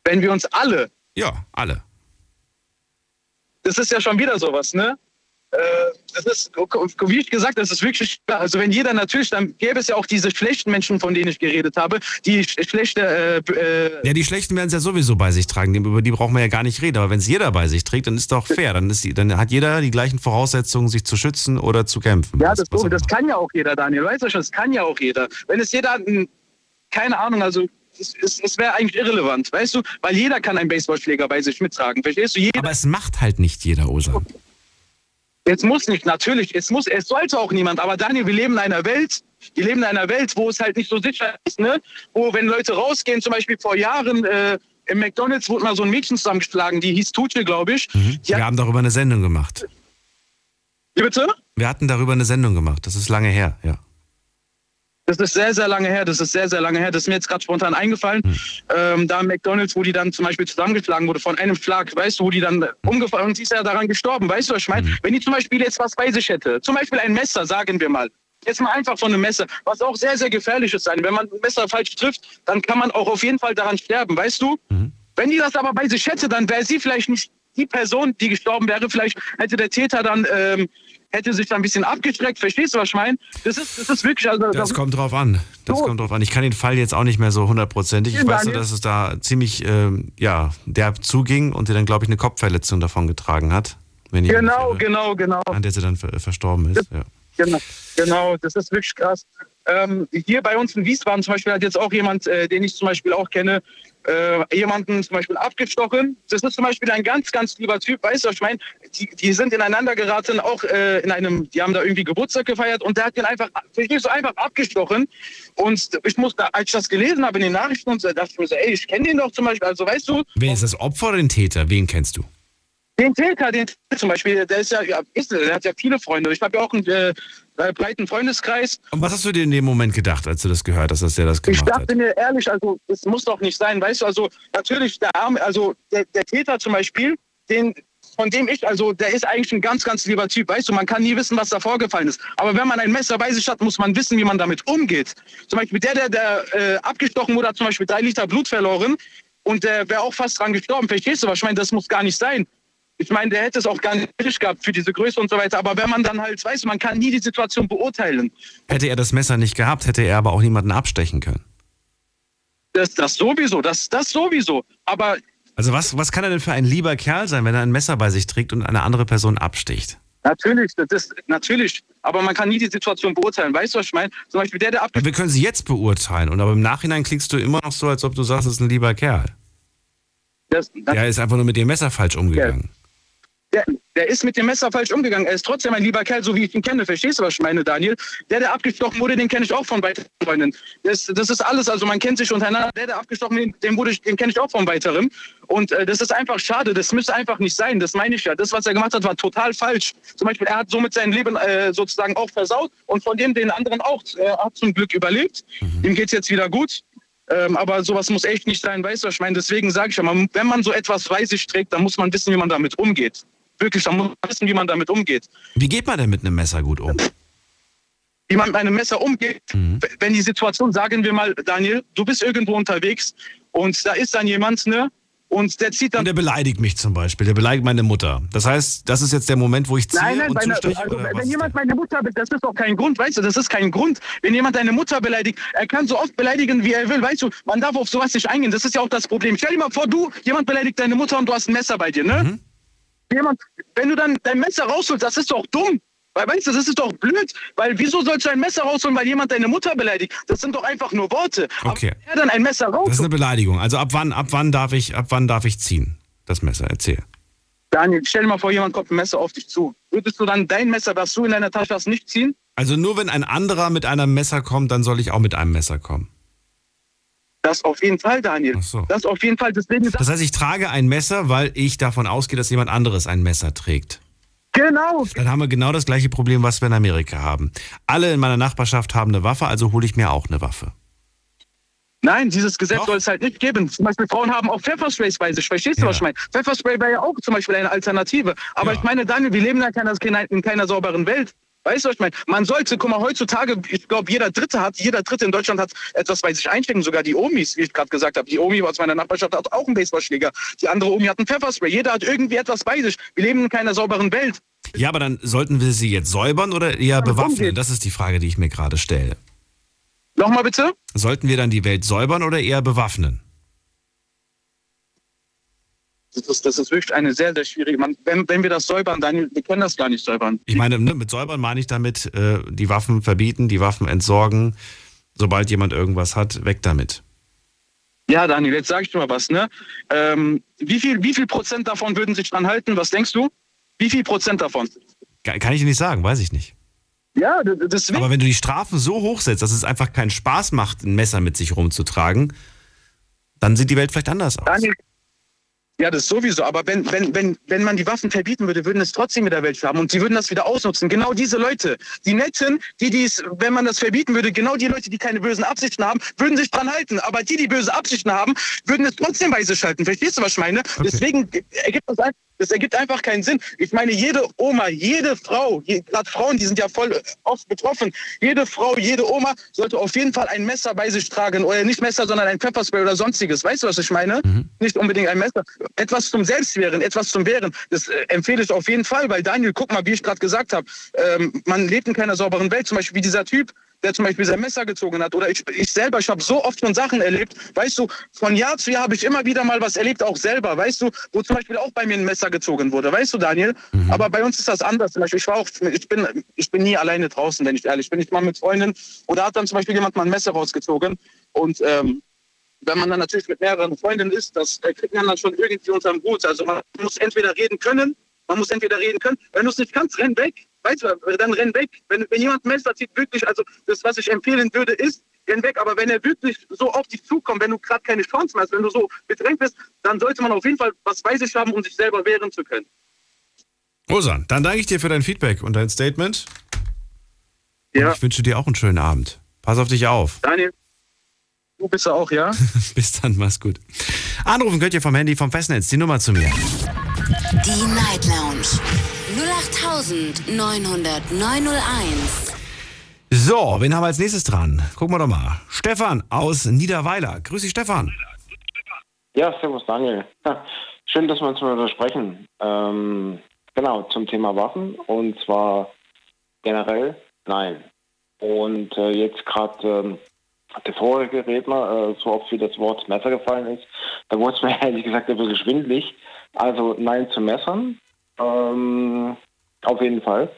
wenn wir uns alle, Ja, alle. das ist ja schon wieder sowas, ne? Äh, Das ist, wie ich gesagt, das ist wirklich, also wenn jeder natürlich, dann gäbe es ja auch diese schlechten Menschen, von denen ich geredet habe, die sch- schlechte, äh, äh, Ja, die Schlechten werden es ja sowieso bei sich tragen. Über die brauchen wir ja gar nicht reden. Aber wenn es jeder bei sich trägt, dann ist doch fair. Dann, ist die, dann hat jeder die gleichen Voraussetzungen, sich zu schützen oder zu kämpfen. Ja, das, so, das kann ja auch jeder, Daniel. Weißt du schon, das kann ja auch jeder. Wenn es jeder, mh, keine Ahnung, also es, es, es wäre eigentlich irrelevant, weißt du? Weil jeder kann einen Baseballschläger bei sich mittragen. Verstehst du? Jeder, Aber es macht halt nicht jeder, Osa. Es muss nicht, natürlich. Es muss, es sollte auch niemand. Aber Daniel, wir leben in einer Welt, wir leben in einer Welt, wo es halt nicht so sicher ist, ne? Wo, wenn Leute rausgehen, zum Beispiel vor Jahren, äh, im McDonalds wurde mal so ein Mädchen zusammengeschlagen, die hieß Tuche, glaube ich. Mhm. Wir haben darüber eine Sendung gemacht. Wie bitte? Wir hatten darüber eine Sendung gemacht. Das ist lange her, ja. Das ist sehr, sehr lange her. Das ist sehr, sehr lange her. Das ist mir jetzt gerade spontan eingefallen. Ähm, da im McDonalds, wo die dann zum Beispiel zusammengeschlagen wurde von einem Schlag, weißt du, wo die dann umgefallen und sie ist ja daran gestorben. Weißt du, was ich meine? Wenn die zum Beispiel jetzt was bei sich hätte, zum Beispiel ein Messer, sagen wir mal. Jetzt mal einfach von einem Messer, was auch sehr, sehr gefährlich ist sein. Wenn man ein Messer falsch trifft, dann kann man auch auf jeden Fall daran sterben, weißt du? Wenn die das aber bei sich hätte, dann wäre sie vielleicht nicht die Person, die gestorben wäre. Vielleicht hätte der Täter dann, ähm, hätte sich dann ein bisschen abgestreckt. Verstehst du, was ich meine? Das ist, das ist wirklich, also. Das kommt drauf an. Das kommt drauf an. Ich kann den Fall jetzt auch nicht mehr so hundertprozentig. Ich weiß nur, dass es da ziemlich, ähm, ja, derb zuging und sie dann, glaube ich, eine Kopfverletzung davon getragen hat. Wenn ich mich Genau, genau, genau. An der sie dann ver verstorben ist. Ja. Genau, genau, das ist wirklich krass. Ähm, hier bei uns in Wiesbaden zum Beispiel hat jetzt auch jemand, äh, den ich zum Beispiel auch kenne, äh, jemanden zum Beispiel abgestochen. Das ist zum Beispiel ein ganz, ganz lieber Typ, weißt du, ich meine? Die, die sind ineinander geraten, auch äh, in einem, die haben da irgendwie Geburtstag gefeiert und der hat den einfach, verstehst du, einfach abgestochen. Und ich muss da, als ich das gelesen habe in den Nachrichten und so, dachte ich mir so, ey, ich kenne den doch zum Beispiel, also weißt du, Wer ist das Opfer oder den Täter? Wen kennst du? den Täter, den Täter zum Beispiel, der ist ja, ja ist, der hat ja viele Freunde. Ich habe ja auch einen äh, äh, breiten Freundeskreis. Und was hast du dir in dem Moment gedacht, als du das gehört hast, dass der das Ich gemacht hat? dachte mir ehrlich, also es muss doch nicht sein, weißt du, also natürlich der Arme, also der, der Täter zum Beispiel, den von dem ich, also der ist eigentlich ein ganz, ganz lieber Typ, weißt du, man kann nie wissen, was da vorgefallen ist. Aber wenn man ein Messer bei sich hat, muss man wissen, wie man damit umgeht. Zum Beispiel der, der, der äh, abgestochen wurde, hat zum Beispiel drei Liter Blut verloren und der wäre auch fast dran gestorben. Verstehst du, was ich meine? Das muss gar nicht sein. Ich meine, der hätte es auch gar nicht nötig gehabt für diese Größe und so weiter. Aber wenn man dann halt, weißt du, man kann nie die Situation beurteilen. Hätte er das Messer nicht gehabt, hätte er aber auch niemanden abstechen können. Das, das sowieso, das, das sowieso. Aber Also was, was kann er denn für ein lieber Kerl sein, wenn er ein Messer bei sich trägt und eine andere Person absticht? Natürlich, das ist natürlich, aber man kann nie die Situation beurteilen. Weißt du, was ich meine? Zum Beispiel der, der ab Ja, wir können sie jetzt beurteilen, und aber im Nachhinein klingst du immer noch so, als ob du sagst, das ist ein lieber Kerl. das, Der ist einfach nur mit dem Messer falsch umgegangen. Der, der ist mit dem Messer falsch umgegangen. Er ist trotzdem ein lieber Kerl, so wie ich ihn kenne. Verstehst du, was ich meine, Daniel? Der, der abgestochen wurde, den kenne ich auch von weiteren Freunden. Das, das ist alles, also man kennt sich untereinander. Der, der abgestochen wurde, den, wurde den kenne ich auch von weiteren. Und äh, das ist einfach schade. Das müsste einfach nicht sein. Das meine ich ja. Das, was er gemacht hat, war total falsch. Zum Beispiel, er hat somit sein Leben äh, sozusagen auch versaut und von dem den anderen auch. Er hat zum Glück überlebt. Ihm geht's jetzt wieder gut. Ähm, aber sowas muss echt nicht sein, weißt du, was ich meine? Deswegen sage ich ja, man, wenn man so etwas bei sich trägt, dann muss man wissen, wie man damit umgeht. Wirklich, dann muss man wissen, wie man damit umgeht. Wie geht man denn mit einem Messer gut um? Wie man mit einem Messer umgeht, w- wenn die Situation, sagen wir mal, Daniel, du bist irgendwo unterwegs und da ist dann jemand, ne? Und der zieht dann. Und der beleidigt mich zum Beispiel, der beleidigt meine Mutter. Das heißt, das ist jetzt der Moment, wo ich ziehe Nein, nein, und meine, zusteche? also, wenn jemand meine Mutter, das ist doch kein Grund, weißt du, das ist kein Grund. Wenn jemand deine Mutter beleidigt, er kann so oft beleidigen, wie er will, weißt du, man darf auf sowas nicht eingehen, das ist ja auch das Problem. Stell dir mal vor, du, jemand beleidigt deine Mutter und du hast ein Messer bei dir, ne? Jemand, wenn du dann dein Messer rausholst, das ist doch dumm. Weil, weißt du, das ist doch blöd. Weil, wieso sollst du ein Messer rausholen, weil jemand deine Mutter beleidigt? Das sind doch einfach nur Worte. Okay. Aber er dann ein Messer Das ist eine Beleidigung. Also ab wann, ab wann darf ich, ab wann darf ich ziehen? Das Messer, erzähl. Daniel, stell dir mal vor, jemand kommt ein Messer auf dich zu. Würdest du dann dein Messer, was du in deiner Tasche hast, nicht ziehen? Also nur wenn ein anderer mit einem Messer kommt, dann soll ich auch mit einem Messer kommen. Das auf jeden Fall, Daniel. Das auf jeden Fall. Deswegen Das heißt, ich trage ein Messer, weil ich davon ausgehe, dass jemand anderes ein Messer trägt. Genau. Dann haben wir genau das gleiche Problem, was wir in Amerika haben. Alle in meiner Nachbarschaft haben eine Waffe, also hole ich mir auch eine Waffe. Nein, dieses Gesetz soll es halt nicht geben. Zum Beispiel Frauen haben auch Pfeffersprays bei sich. Verstehst du, was ich meine? Pfefferspray wäre ja auch zum Beispiel eine Alternative. Aber ich meine, Daniel, wir leben ja in keiner, in keiner sauberen Welt. Weißt du, was ich meine? Man sollte, guck mal, heutzutage, ich glaube, jeder Dritte hat, jeder Dritte in Deutschland hat etwas bei sich einstecken. Sogar die Omis, wie ich gerade gesagt habe. Die Omi aus meiner Nachbarschaft hat auch einen Baseballschläger. Die andere Omi hat einen Pfefferspray. Jeder hat irgendwie etwas bei sich. Wir leben in keiner sauberen Welt. Ja, aber dann sollten wir sie jetzt säubern oder eher bewaffnen? Das ist die Frage, die ich mir gerade stelle. Nochmal bitte? Sollten wir dann die Welt säubern oder eher bewaffnen? Das ist, das ist wirklich eine sehr, sehr schwierige. Man, wenn, wenn wir das säubern, Daniel, wir können das gar nicht säubern. Ich meine, ne, mit säubern meine ich damit, äh, die Waffen verbieten, die Waffen entsorgen. Sobald jemand irgendwas hat, weg damit. Ja, Daniel, jetzt sag ich dir mal was, ne? Ähm, wie, viel, wie viel Prozent davon würden sich dran halten? Was denkst du? Wie viel Prozent davon? Kann ich dir nicht sagen, weiß ich nicht. Ja, deswegen. Aber wenn du die Strafen so hochsetzt, dass es einfach keinen Spaß macht, ein Messer mit sich rumzutragen, dann sieht die Welt vielleicht anders aus. Daniel, ja, das sowieso. Aber wenn, wenn, wenn, wenn man die Waffen verbieten würde, würden es trotzdem wieder welche haben und die würden das wieder ausnutzen. Genau diese Leute, die Netten, die dies, wenn man das verbieten würde, genau die Leute, die keine bösen Absichten haben, würden sich dran halten. Aber die, die böse Absichten haben, würden es trotzdem bei sich schalten. Verstehst du, was ich meine? Deswegen ergibt das, ein- das ergibt einfach keinen Sinn. Ich meine, jede Oma, jede Frau, je- gerade Frauen, die sind ja voll äh, oft betroffen, jede Frau, jede Oma sollte auf jeden Fall ein Messer bei sich tragen. Oder nicht Messer, sondern ein Pfefferspray oder sonstiges. Weißt du, was ich meine? Nicht unbedingt ein Messer. Etwas zum Selbstwehren, etwas zum Wehren. Das äh, empfehle ich auf jeden Fall, weil Daniel, guck mal, wie ich gerade gesagt habe, ähm, man lebt in keiner sauberen Welt. Zum Beispiel wie dieser Typ, der zum Beispiel sein Messer gezogen hat. Oder ich, ich selber, ich habe so oft schon Sachen erlebt. Weißt du, von Jahr zu Jahr habe ich immer wieder mal was erlebt, auch selber. Weißt du, wo zum Beispiel auch bei mir ein Messer gezogen wurde. Weißt du, Daniel? Aber bei uns ist das anders. Zum Beispiel, ich war auch, ich bin, ich bin nie alleine draußen, wenn ich ehrlich bin. Ich mal mit Freunden. Oder hat dann zum Beispiel jemand mal ein Messer rausgezogen. Und ähm, wenn man dann natürlich mit mehreren Freunden ist, das äh, kriegt man dann schon irgendwie unterm Hut. Also man muss entweder reden können, man muss entweder reden können. Wenn du es nicht kannst, renn weg. Weißt du, dann renn weg. Wenn, wenn jemand ein Messer zieht, wirklich, also das, was ich empfehlen würde, ist, renn weg. Aber wenn er wirklich so auf dich zukommt, wenn du gerade keine Chance mehr hast, wenn du so bedrängt bist, dann sollte man auf jeden Fall was bei sich haben, um sich selber wehren zu können. Osan, dann danke ich dir für dein Feedback und dein Statement. Ja. Und ich wünsche dir auch einen schönen Abend. Pass auf dich auf. Daniel, du bist ja auch, ja? Bis dann, mach's gut. Anrufen könnt ihr vom Handy vom Festnetz die Nummer zu mir. Die Night Lounge 0890901. So, wen haben wir als nächstes dran? Gucken wir doch mal. Stefan aus Niederweiler. Grüß dich, Stefan. Ja, servus Daniel. Schön, dass wir uns mal sprechen. Ähm, genau, zum Thema Waffen. Und zwar generell nein. Und äh, jetzt gerade ähm, der vorherige Redner, äh, so oft wie das Wort Messer gefallen ist, da wurde es mir ehrlich gesagt ein bisschen schwindlig. Also nein zu Messern. Ähm, auf jeden Fall.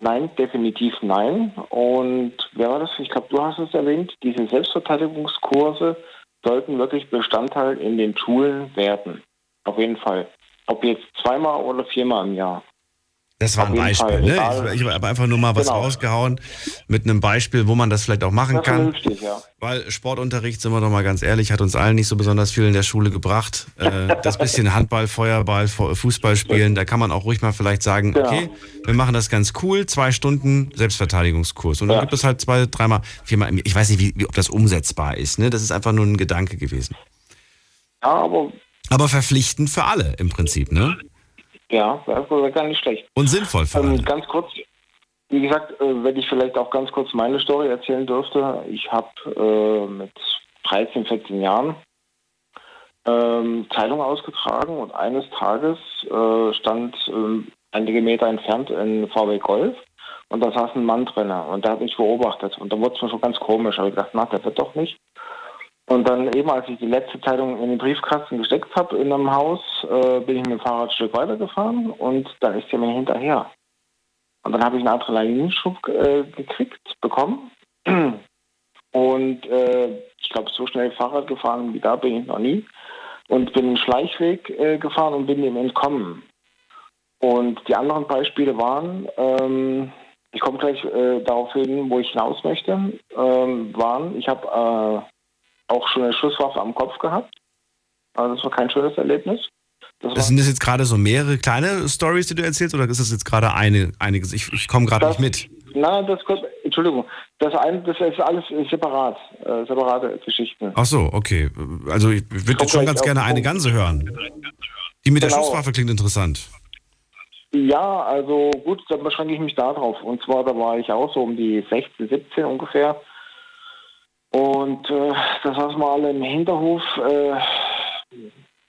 Nein, definitiv nein. Und wer war das? Ich glaube, du hast es erwähnt. Diese Selbstverteidigungskurse sollten wirklich Bestandteil in den Schulen werden. Auf jeden Fall. Ob jetzt zweimal oder viermal im Jahr. Das war Auf ein Beispiel. Ne? Ich, ich habe einfach nur mal was Genau. rausgehauen mit einem Beispiel, wo man das vielleicht auch machen Ja, kann. vernünftig, ja. Weil Sportunterricht, sind wir doch mal ganz ehrlich, hat uns allen nicht so besonders viel in der Schule gebracht. Äh, das bisschen Handball, Feuerball, Fu- Fußball spielen, da kann man auch ruhig mal vielleicht sagen, Genau. okay, wir machen das ganz cool, zwei Stunden Selbstverteidigungskurs. Und dann gibt es halt zwei, dreimal, viermal, im- ich weiß nicht, wie, wie, ob das umsetzbar ist. Ne? Das ist einfach nur ein Gedanke gewesen. Ja, aber Aber verpflichtend für alle im Prinzip, ne? Ja, gar nicht schlecht. Und sinnvoll für. Ähm, ganz kurz, wie gesagt, äh, wenn ich vielleicht auch ganz kurz meine Story erzählen dürfte. Ich habe äh, mit 13, 14 Jahren ähm, Zeitung ausgetragen und eines Tages äh, stand ähm, einige Meter entfernt ein VW Golf und da saß ein Mann drin und der hat mich beobachtet und da wurde es mir schon ganz komisch. Aber ich gedacht, na, der wird doch nicht. Und dann eben, als ich die letzte Zeitung in den Briefkasten gesteckt habe in einem Haus, äh, bin ich mit dem Fahrrad ein Stück weitergefahren und dann ist er mir hinterher. Und dann habe ich einen Adrenalinschub äh, gekriegt, bekommen. Und äh, ich glaube, so schnell Fahrrad gefahren wie da bin ich noch nie. Und bin einen Schleichweg äh, gefahren und bin ihm entkommen. Und die anderen Beispiele waren, ähm, ich komme gleich äh, darauf hin, wo ich hinaus möchte, ähm, waren, ich habe äh, auch schon eine Schusswaffe am Kopf gehabt. Also das war kein schönes Erlebnis. Das Das sind das jetzt gerade so mehrere kleine Stories, die du erzählst, oder ist das jetzt gerade eine, einiges? Ich, ich komme gerade nicht mit. Na, das kommt, Entschuldigung, das, ein, das ist alles separat, äh, separate Geschichten. Ach so, okay. Also ich würde jetzt schon ganz gerne eine ganze hören. Die mit der Genau. Schusswaffe klingt interessant. Ja, also gut, dann beschränke ich mich da drauf. Und zwar, da war ich auch so um die 16, 17 ungefähr. Und äh, da saßen wir alle im Hinterhof äh,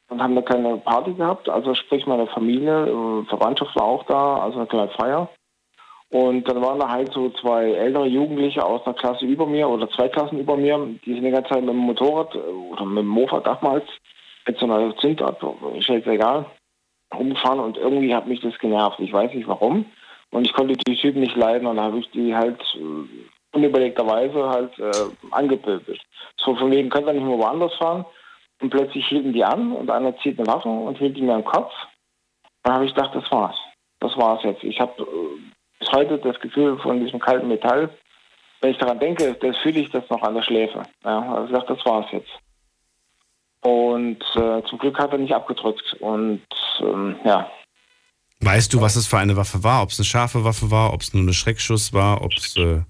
und haben da keine Party gehabt. Also sprich meine Familie, äh, Verwandtschaft war auch da, also eine kleine Feier. Und dann waren da halt so zwei ältere Jugendliche aus einer Klasse über mir oder zwei Klassen über mir, die sind die ganze Zeit mit dem Motorrad äh, oder mit dem Mofa damals mit so einer Zündab, ist jetzt egal, rumgefahren und irgendwie hat mich das genervt. Ich weiß nicht warum. Und ich konnte die Typen nicht leiden und dann habe ich die halt äh, unüberlegterweise halt äh, angepöbelt. So von wegen, könnt ihr nicht mehr woanders fahren? Und plötzlich hielten die an und einer zieht eine Waffe und hielt die mir am Kopf. Dann habe ich gedacht, das war's. das war's jetzt. Ich habe äh, bis heute das Gefühl von diesem kalten Metall. Wenn ich daran denke, das fühle ich das noch an der Schläfe. Ja, also ich sage, das war's jetzt. Und äh, zum Glück hat er nicht abgedrückt. Und ähm, ja. Weißt du, was es für eine Waffe war? Ob es eine scharfe Waffe war, ob es nur eine Schreckschuss war, ob es. Äh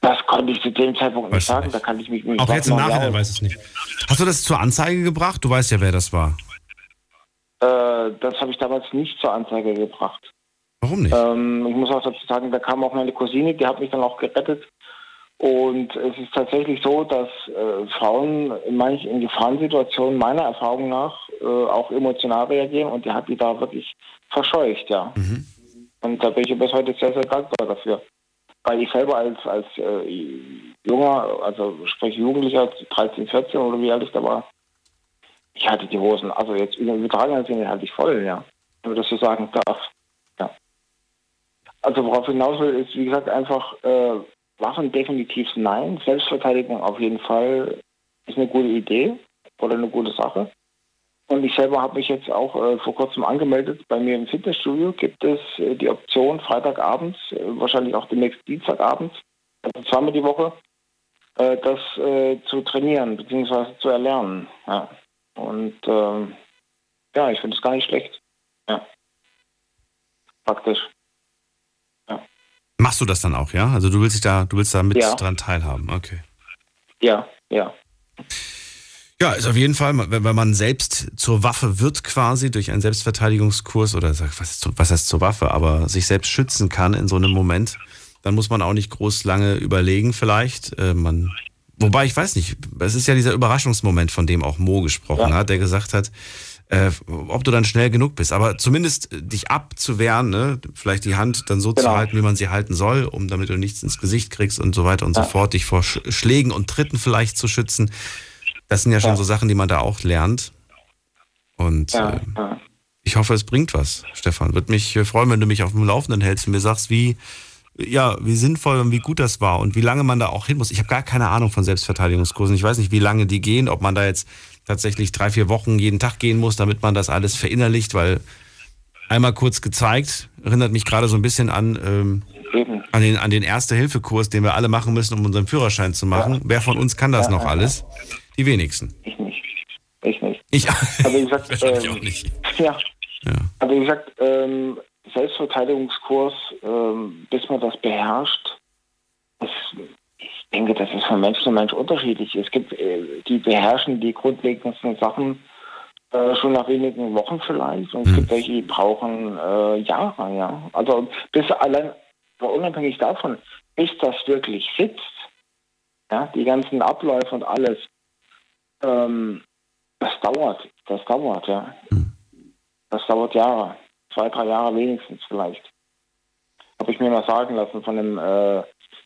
das konnte ich zu dem Zeitpunkt nicht sagen. Nicht. Da kann ich mich nicht Auch jetzt im Nachhinein weiß es nicht. Hast du das zur Anzeige gebracht? Du weißt ja, wer das war. Äh, das habe ich damals nicht zur Anzeige gebracht. Warum nicht? Ähm, ich muss auch dazu sagen, da kam auch meine Cousine, die hat mich dann auch gerettet. Und es ist tatsächlich so, dass äh, Frauen in manchen in Gefahrensituationen meiner Erfahrung nach äh, auch emotional reagieren und die hat die da wirklich verscheucht, ja. Mhm. Und da bin ich bis heute sehr, sehr dankbar dafür. Weil ich selber als, als äh, junger, also sprich Jugendlicher, 13, 14 oder wie alt ich da war, ich hatte die Hosen, also jetzt übertragen Sinne hatte ich voll, ja. Wenn man das so sagen darf. Ja. Also worauf hinaus will, ist, wie gesagt, einfach äh, Waffen definitiv nein. Selbstverteidigung auf jeden Fall ist eine gute Idee oder eine gute Sache. Und ich selber habe mich jetzt auch äh, vor kurzem angemeldet. Bei mir im Fitnessstudio gibt es äh, die Option, Freitagabends, äh, wahrscheinlich auch demnächst Dienstagabends, also zweimal die Woche, äh, das äh, zu trainieren bzw. zu erlernen. Ja. Und ähm, ja, ich finde es gar nicht schlecht. Ja. Praktisch. Machst du das dann auch, ja? Also du willst dich da, du willst da mit ja. dran teilhaben, okay. Ja, ja. Ja, ist auf jeden Fall, wenn man selbst zur Waffe wird quasi durch einen Selbstverteidigungskurs oder was, was heißt zur Waffe, aber sich selbst schützen kann in so einem Moment, dann muss man auch nicht groß lange überlegen vielleicht. Äh, man, wobei ich weiß nicht, es ist ja dieser Überraschungsmoment, von dem auch Mo gesprochen ja. hat, der gesagt hat, äh, ob du dann schnell genug bist. Aber zumindest dich abzuwehren, ne? vielleicht die Hand dann so genau. zu halten, wie man sie halten soll, um damit du nichts ins Gesicht kriegst und so weiter und ja. so fort, dich vor Schlägen und Tritten vielleicht zu schützen. Das sind ja schon ja. so Sachen, die man da auch lernt. Und ja, äh, ich hoffe, es bringt was, Stefan. Würde mich äh, freuen, wenn du mich auf dem Laufenden hältst und mir sagst, wie, ja, wie sinnvoll und wie gut das war und wie lange man da auch hin muss. Ich habe gar keine Ahnung von Selbstverteidigungskursen. Ich weiß nicht, wie lange die gehen, ob man da jetzt tatsächlich drei, vier Wochen jeden Tag gehen muss, damit man das alles verinnerlicht, weil einmal kurz gezeigt, erinnert mich gerade so ein bisschen an, ähm, an den, an den Erste-Hilfe-Kurs, den wir alle machen müssen, um unseren Führerschein zu machen. Ja. Wer von uns kann das ja, noch ja, alles? Die wenigsten. Ich nicht. Ich nicht. Ich, aber wie gesagt, ähm, auch nicht. Ja. Aber wie gesagt, ähm, Selbstverteidigungskurs, ähm, bis man das beherrscht, ist ich denke, das ist von Mensch zu Mensch unterschiedlich. Es gibt, äh, die beherrschen die grundlegendsten Sachen äh, schon nach wenigen Wochen vielleicht und es gibt hm. welche, die brauchen äh, Jahre, ja. Also bis allein, unabhängig davon, bis das wirklich sitzt, ja, die ganzen Abläufe und alles, ähm, das dauert, das dauert, ja. Hm. Das dauert Jahre, zwei, drei Jahre wenigstens vielleicht. Habe ich mir mal sagen lassen von einem äh,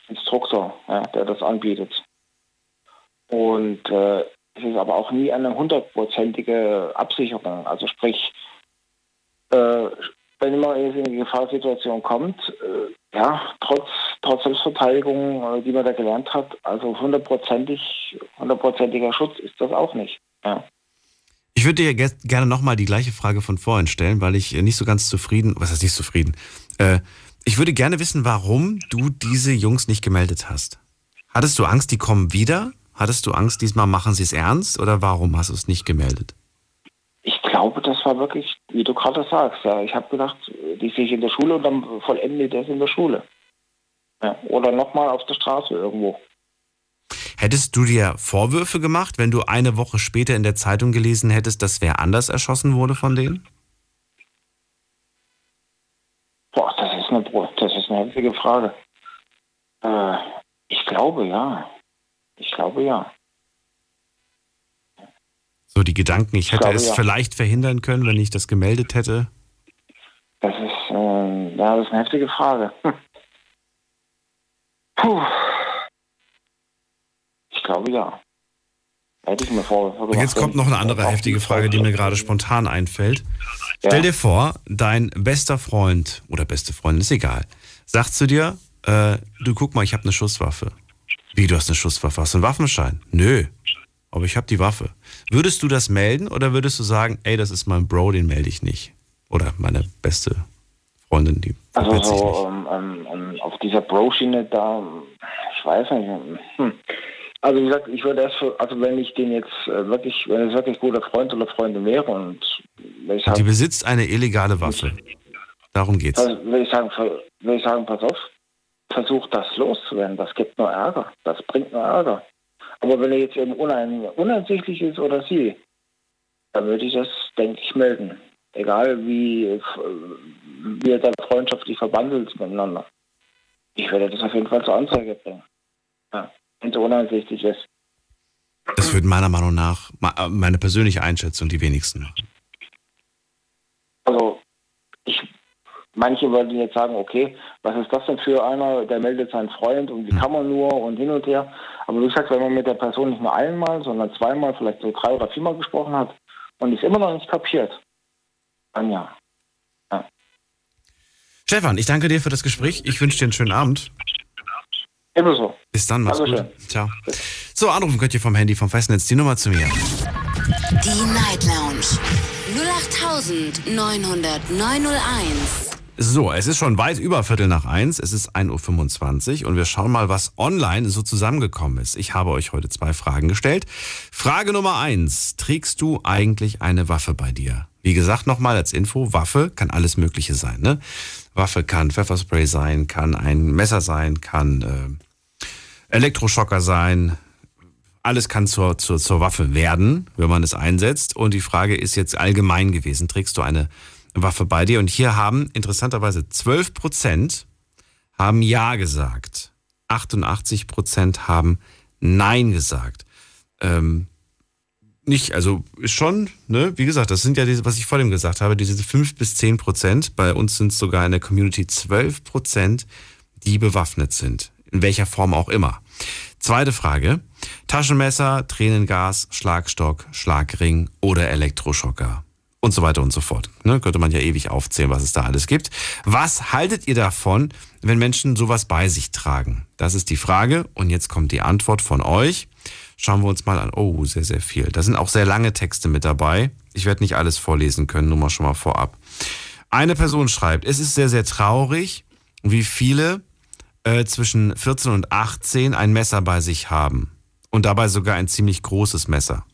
Instruktor, ja, der das anbietet. Und äh, es ist aber auch nie eine hundertprozentige Absicherung. Also sprich, äh, wenn immer in eine Gefahrsituation kommt, äh, ja, trotz, trotz Selbstverteidigung, äh, die man da gelernt hat, also hundertprozentig, hundertprozentiger Schutz ist das auch nicht. Ja. Ich würde dir gerne nochmal die gleiche Frage von vorhin stellen, weil ich nicht so ganz zufrieden, was heißt nicht zufrieden, äh, ich würde gerne wissen, warum du diese Jungs nicht gemeldet hast. Hattest du Angst, die kommen wieder? Hattest du Angst, diesmal machen sie es ernst? Oder warum hast du es nicht gemeldet? Ich glaube, das war wirklich, wie du gerade sagst. Ja. Ich habe gedacht, die sehe ich in der Schule und dann vollende ich das in der Schule. Ja. Oder nochmal auf der Straße irgendwo. Hättest du dir Vorwürfe gemacht, wenn du eine Woche später in der Zeitung gelesen hättest, dass wer anders erschossen wurde von denen? Boah, das ist eine, das ist eine heftige Frage. Äh, ich glaube ja. Ich glaube ja. So die Gedanken, ich, ich hätte glaube, es ja. vielleicht verhindern können, wenn ich das gemeldet hätte. Das ist, äh, ja, das ist eine heftige Frage. Puh. Ich glaube ja. Hätte ich mir vor, vor Jetzt kommt noch eine andere heftige Frage, die mir gerade spontan einfällt. Ja. Stell dir vor, dein bester Freund oder beste Freundin, ist egal, sagt zu dir, äh, du guck mal, ich habe eine Schusswaffe. Wie, du hast eine Schusswaffe? Hast du einen Waffenschein? Nö, aber ich habe die Waffe. Würdest du das melden oder würdest du sagen, ey, das ist mein Bro, den melde ich nicht? Oder meine beste Freundin, die Also so ähm, ähm, auf dieser Bro-Schiene da, ich weiß nicht. Hm. Also wie gesagt, ich würde erst, also wenn ich den jetzt äh, wirklich, wenn es wirklich guter Freund oder Freundin wäre und ich Die sagen, besitzt eine illegale Waffe. Darum geht's. also, will ich sagen, will ich sagen, pass auf, versuch das loszuwerden, das gibt nur Ärger, das bringt nur Ärger. Aber wenn er jetzt eben unein, uneinsichtlich ist oder sie, dann würde ich das, denke ich, melden. Egal wie, er da freundschaftlich verbandelt ist miteinander. Ich werde das auf jeden Fall zur Anzeige bringen. Ja, wenn sie uneinsichtig ist. Das würden meiner Meinung nach, äh, meine persönliche Einschätzung, die wenigsten machen. Also, ich, manche würden jetzt sagen, okay, was ist das denn für einer, der meldet seinen Freund und wie kann man nur und hin und her. Aber wie gesagt, wenn man mit der Person nicht nur einmal, sondern zweimal, vielleicht so drei oder viermal gesprochen hat und es immer noch nicht kapiert, dann ja. Stefan, ich danke dir für das Gespräch. Ich wünsche dir einen schönen Abend. Ebenso. Bis dann, mach's gut. Dankeschön. Ciao. So, anrufen könnt ihr vom Handy, vom Festnetz die Nummer zu mir. Die Night Lounge 0890901. So, es ist schon weit über Viertel nach eins. Es ist 1.25 Uhr und wir schauen mal, was online so zusammengekommen ist. Ich habe euch heute zwei Fragen gestellt. Frage Nummer eins. Trägst du eigentlich eine Waffe bei dir? Wie gesagt, nochmal als Info, Waffe kann alles Mögliche sein. Ne? Waffe kann Pfefferspray sein, kann ein Messer sein, kann äh, Elektroschocker sein. Alles kann zur, zur, zur Waffe werden, wenn man es einsetzt. Und die Frage ist jetzt allgemein gewesen. Trägst du eine bei dir? Und hier haben interessanterweise 12 Prozent haben Ja gesagt. 88 Prozent haben Nein gesagt. Ähm, nicht, also ist schon, ne, wie gesagt, das sind ja diese, was ich vor dem gesagt habe, diese 5 bis 10 Prozent. Bei uns sind sogar in der Community 12 Prozent, die bewaffnet sind. In welcher Form auch immer. Zweite Frage. Taschenmesser, Tränengas, Schlagstock, Schlagring oder Elektroschocker. Und so weiter und so fort. Ne, könnte man ja ewig aufzählen, was es da alles gibt. Was haltet ihr davon, wenn Menschen sowas bei sich tragen? Das ist die Frage. Und jetzt kommt die Antwort von euch. Schauen wir uns mal an. Oh, sehr, sehr viel. Da sind auch sehr lange Texte mit dabei. Ich werde nicht alles vorlesen können, nur mal schon mal vorab. Eine Person schreibt, es ist sehr, sehr traurig, wie viele äh, zwischen 14 und 18 ein Messer bei sich haben. Und dabei sogar ein ziemlich großes Messer.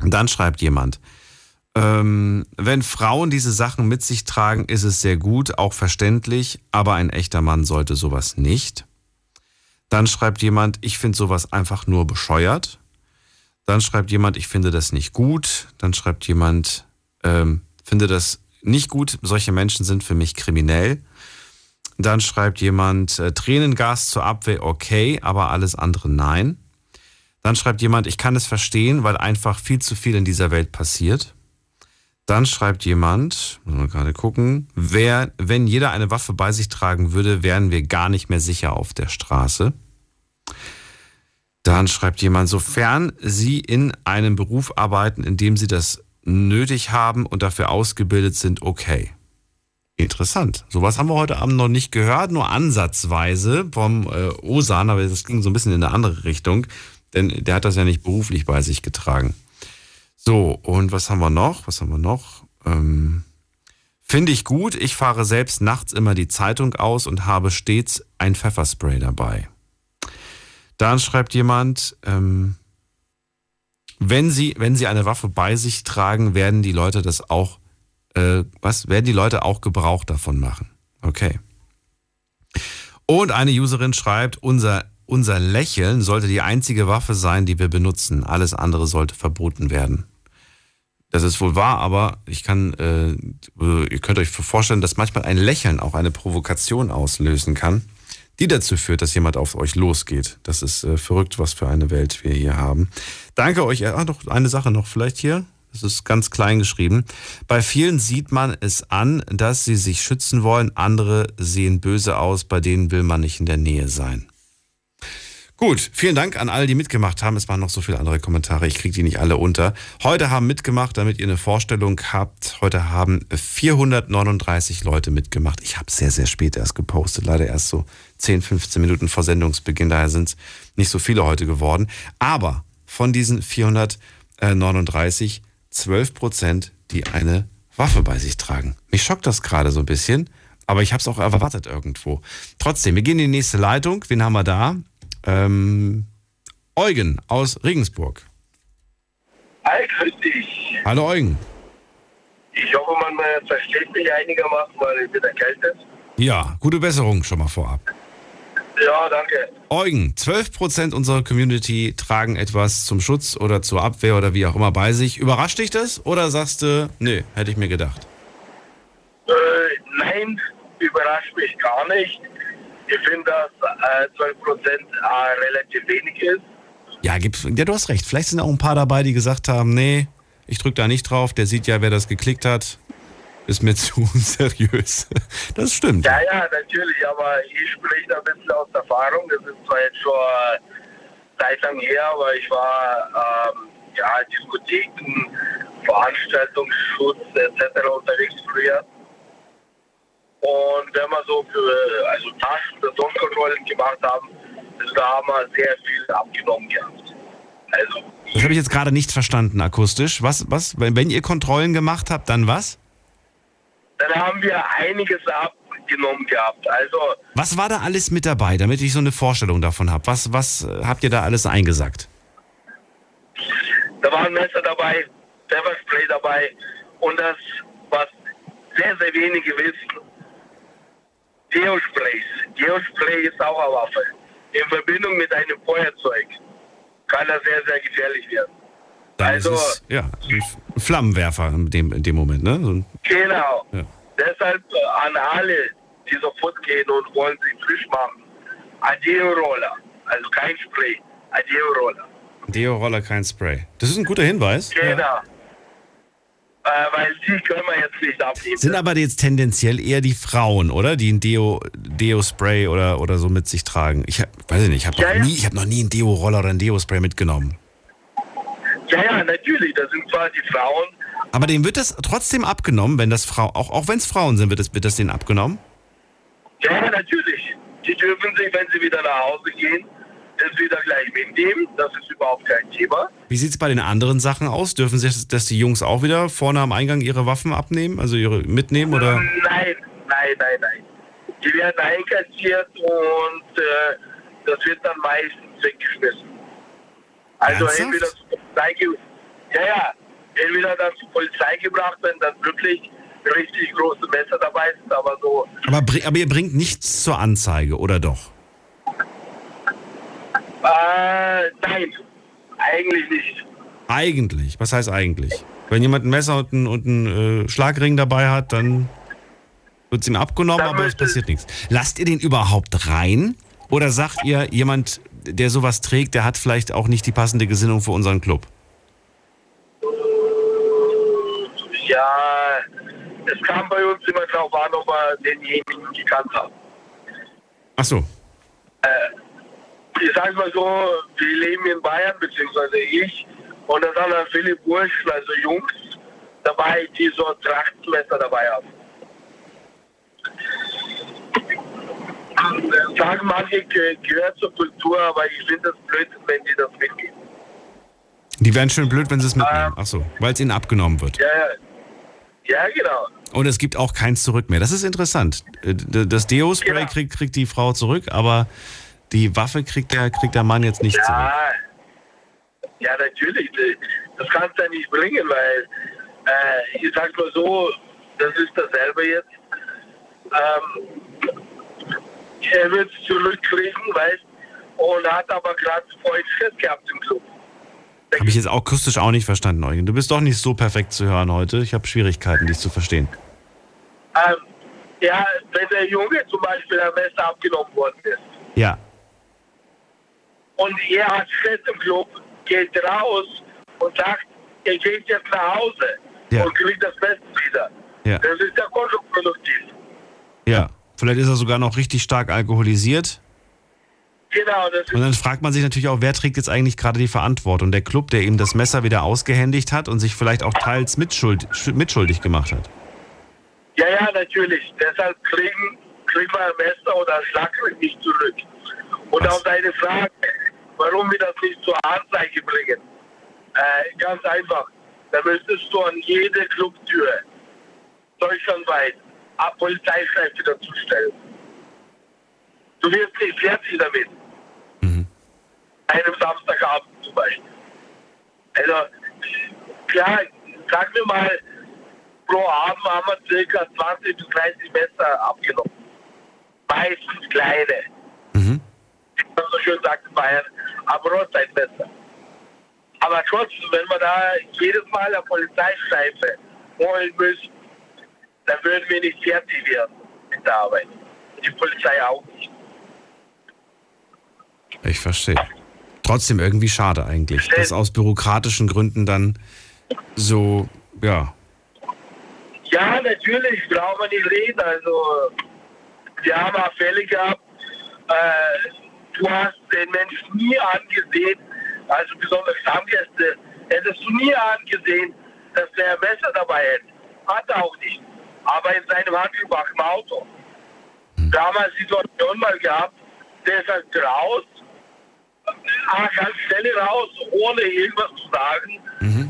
Und dann schreibt jemand, ähm, wenn Frauen diese Sachen mit sich tragen, ist es sehr gut, auch verständlich, aber ein echter Mann sollte sowas nicht. Dann schreibt jemand, ich finde sowas einfach nur bescheuert. Dann schreibt jemand, ich finde das nicht gut. Dann schreibt jemand, ähm, finde das nicht gut, solche Menschen sind für mich kriminell. Dann schreibt jemand, äh, Tränengas zur Abwehr okay, aber alles andere nein. Dann schreibt jemand, ich kann es verstehen, weil einfach viel zu viel in dieser Welt passiert. Dann schreibt jemand, muss man gerade gucken, wer, wenn jeder eine Waffe bei sich tragen würde, wären wir gar nicht mehr sicher auf der Straße. Dann schreibt jemand, sofern Sie in einem Beruf arbeiten, in dem Sie das nötig haben und dafür ausgebildet sind, okay. Interessant. Sowas haben wir heute Abend noch nicht gehört, nur ansatzweise vom äh, Osan, aber das ging so ein bisschen in eine andere Richtung, denn der hat das ja nicht beruflich bei sich getragen. So, und was haben wir noch? Was haben wir noch? Ähm, Finde ich gut. Ich fahre selbst nachts immer die Zeitung aus und habe stets ein Pfefferspray dabei. Dann schreibt jemand, ähm, wenn Sie, wenn Sie eine Waffe bei sich tragen, werden die Leute das auch, äh, was, werden die Leute auch Gebrauch davon machen. Okay. Und eine Userin schreibt, unser, unser Lächeln sollte die einzige Waffe sein, die wir benutzen. Alles andere sollte verboten werden. Das ist wohl wahr, aber ich kann, äh, ihr könnt euch vorstellen, dass manchmal ein Lächeln auch eine Provokation auslösen kann, die dazu führt, dass jemand auf euch losgeht. Das ist äh, verrückt, was für eine Welt wir hier haben. Danke euch. Ah, doch, eine Sache noch vielleicht hier. Das ist ganz klein geschrieben. Bei vielen sieht man es an, dass sie sich schützen wollen. Andere sehen böse aus, bei denen will man nicht in der Nähe sein. Gut, vielen Dank an alle, die mitgemacht haben. Es waren noch so viele andere Kommentare, ich kriege die nicht alle unter. Heute haben mitgemacht, damit ihr eine Vorstellung habt. Heute haben 439 Leute mitgemacht. Ich habe sehr, sehr spät erst gepostet, leider erst so 10, 15 Minuten vor Sendungsbeginn. Daher sind es nicht so viele heute geworden. Aber von diesen 439, 12 Prozent, die eine Waffe bei sich tragen. Mich schockt das gerade so ein bisschen. Aber ich habe es auch erwartet irgendwo. Trotzdem, wir gehen in die nächste Leitung. Wen haben wir da? Ähm, Eugen aus Regensburg. Hi, grüß dich. Hallo Eugen. Ich hoffe, man versteht mich einigermaßen, weil ich bin erkältet. Ja, gute Besserung schon mal vorab. Ja, danke. Eugen, 12% unserer Community tragen etwas zum Schutz oder zur Abwehr oder wie auch immer bei sich. Überrascht dich das oder sagst du, nee, hätte ich mir gedacht? Äh, nein, überrascht mich gar nicht. Ich finde, dass äh, 12 Prozent äh, relativ wenig ist. Ja, gibt's, ja, du hast recht. Vielleicht sind auch ein paar dabei, die gesagt haben, nee, ich drück da nicht drauf. Der sieht ja, wer das geklickt hat. Ist mir zu unseriös. Das stimmt. Ja, ja, natürlich, aber ich spreche da ein bisschen aus Erfahrung. Das ist zwar jetzt schon äh, Zeit lang her, aber ich war ähm, ja, Diskotheken, Veranstaltungsschutz etc. unterwegs früher. Und wenn wir so für also Taschen, Personenkontrollen gemacht haben, also da haben wir sehr viel abgenommen gehabt. Also, Das habe ich jetzt gerade nicht verstanden akustisch. Was, was, wenn, wenn ihr Kontrollen gemacht habt, dann was? dann haben wir einiges abgenommen gehabt. Also Was war da alles mit dabei, damit ich so eine Vorstellung davon habe? Was, was äh, habt ihr da alles eingesackt? Da waren Messer dabei, Pfefferspray dabei und das, was sehr, sehr wenige wissen, Deosprays. Deospray ist auch eine Waffe. In Verbindung mit einem Feuerzeug kann das sehr, sehr gefährlich werden. Dann Also- ist es, ja, ein Flammenwerfer in dem, in dem Moment, ne? So ein, Genau. Ja. Deshalb äh, an alle, die sofort gehen und wollen sich frisch machen, ein Deo-Roller. Also kein Spray, ein Deo-Roller. Deo-Roller, kein Spray. Das ist ein guter Hinweis. Genau. Äh, weil die können wir jetzt nicht abnehmen. Sind aber jetzt tendenziell eher die Frauen, oder? Die ein Deo, Deo-Spray oder, oder so mit sich tragen. Ich hab, weiß ich nicht, ich habe noch, Ja, ja. nie- ich hab noch nie einen Deo-Roller oder ein Deo-Spray mitgenommen. Ja, ja, natürlich. Das sind zwar die Frauen, Aber denen wird das trotzdem abgenommen, wenn das Frau, auch, auch wenn es Frauen sind, wird das, wird das denen abgenommen? ja, ja, natürlich. Die dürfen sich, wenn sie wieder nach Hause gehen, wieder gleich mitnehmen. Das ist überhaupt kein Thema. Wie sieht es bei den anderen Sachen aus? Dürfen sich das die Jungs auch wieder vorne am Eingang ihre Waffen abnehmen, also ihre mitnehmen oder? Nein, nein, nein, nein. Die werden einkassiert und äh, das wird dann meistens weggeschmissen. Also Ernsthaft? entweder zur Polizei, ja, ja, entweder dann zur Polizei gebracht, wenn dann wirklich richtig große Messer dabei sind, aber so, Aber, aber ihr bringt nichts zur Anzeige, oder doch? Äh, nein, eigentlich nicht. Eigentlich. Was heißt eigentlich? Wenn jemand ein Messer und einen, und einen äh, Schlagring dabei hat, dann wird es ihm abgenommen, aber es passiert nichts. Lasst ihr den überhaupt rein? Oder sagt ihr, jemand, der sowas trägt, der hat vielleicht auch nicht die passende Gesinnung für unseren Club? Ja, es kam bei uns immer drauf an, ob wir denjenigen gekannt haben. Ach so. Äh, ich sage mal so, wir leben in Bayern, beziehungsweise ich, und da sind dann viele Burschen, also Jungs, dabei, die so Trachtenmesser dabei haben. Sagen manche, ge- gehört zur Kultur, aber ich finde es blöd, wenn die das mitgeben. Die wären schön blöd, wenn sie es mitnehmen. Ach so, weil es ihnen abgenommen wird. Ja, ja. Ja, genau. Und es gibt auch keins zurück mehr. Das ist interessant. Äh, Das Deo-Spray kriegt, kriegt die Frau zurück, aber die Waffe kriegt der, kriegt der Mann jetzt nicht zurück. Ja, ja, natürlich. Das kannst du ja nicht bringen, weil äh, ich sag mal so, das ist dasselbe jetzt. Ähm, er wird es zurückkriegen, weißt und hat aber gerade vorhin Stress gehabt im Club. Habe ich jetzt auch akustisch auch nicht verstanden, Eugen. Du bist doch nicht so perfekt zu hören heute. Ich habe Schwierigkeiten, dich zu verstehen. Ähm, ja, wenn der Junge zum Beispiel ein Messer abgenommen worden ist Ja. Und er hat Club, geht raus und sagt, er geht jetzt nach Hause Ja. und kriegt das Messer wieder. Ja. Das ist ja kontraproduktiv. Ja. Vielleicht ist er sogar noch richtig stark alkoholisiert. Genau, das Und dann fragt man sich natürlich auch, wer trägt jetzt eigentlich gerade die Verantwortung? Der Club, der ihm das Messer wieder ausgehändigt hat und sich vielleicht auch teils mitschuld, sch- mitschuldig gemacht hat. Ja, ja, natürlich. Deshalb kriegen, kriegen wir ein Messer oder ein Schlagring nicht zurück. Und auf deine Frage, warum wir das nicht zur Anzeige bringen, äh, ganz einfach. Da müsstest du an jede Clubtür deutschlandweit eine Polizeistreife dazustellen. Du wirst nicht fertig damit. Einem Samstagabend zum Beispiel. Also, klar, sag mir mal, pro Abend haben wir circa 20 bis 30 Messer abgenommen. Meistens kleine. Wie man so schön sagt in Bayern, aber Rotzeitmesser. Aber trotzdem, wenn wir da jedes Mal eine Polizeistreife holen müssen, dann würden wir nicht fertig werden mit der Arbeit. Die Polizei auch nicht. Ich verstehe. Trotzdem irgendwie schade eigentlich, dass aus bürokratischen Gründen dann so, ja. Ja, natürlich, brauchen wir nicht reden. Also, wir haben auch Fälle gehabt, äh, du hast den Menschen nie angesehen, also besonders Stammgäste, hättest du nie angesehen, dass der Messer dabei hätte. Hat er auch nicht. Aber in seinem im Auto. Damals Situation mal gehabt, der ist halt raus, ah, ganz schnell raus, ohne irgendwas zu sagen,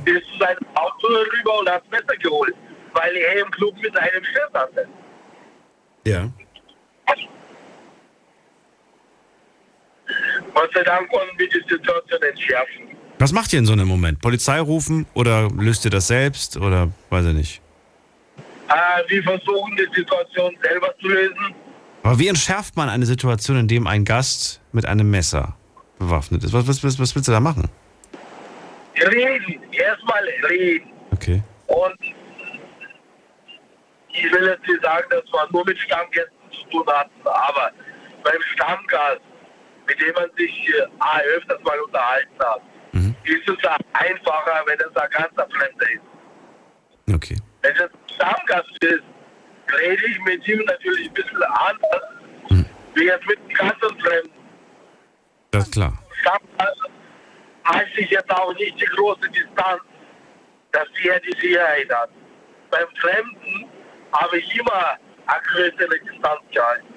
ist zu seinem Auto rüber und hat das Messer geholt, weil er im Club mit einem Chef hatte. Ja. Gott sei Dank konnten wir die Situation entschärfen. Was macht ihr in so einem Moment? Polizei rufen oder löst ihr das selbst oder weiß ich nicht? Äh, wir versuchen die Situation selber zu lösen. Aber wie entschärft man eine Situation, in dem ein Gast mit einem Messer bewaffnet ist? Was, was, was, was willst du da machen? Reden, erstmal reden. Okay. Und ich will jetzt nicht sagen, dass wir nur mit Stammgästen zu tun hatten, aber beim Stammgast, mit dem man sich äh, ah, öfters mal unterhalten hat, ist es einfacher, wenn es ein ganzer Fremder ist. Okay. Wenn es ein Stammgast ist, rede ich mit ihm natürlich ein bisschen anders, wie jetzt mit einem ganzen Fremden. Das ist klar. Stammgast heißt ich jetzt auch nicht die große Distanz, dass der die Sicherheit hat. Beim Fremden habe ich immer eine größere Distanz gehalten.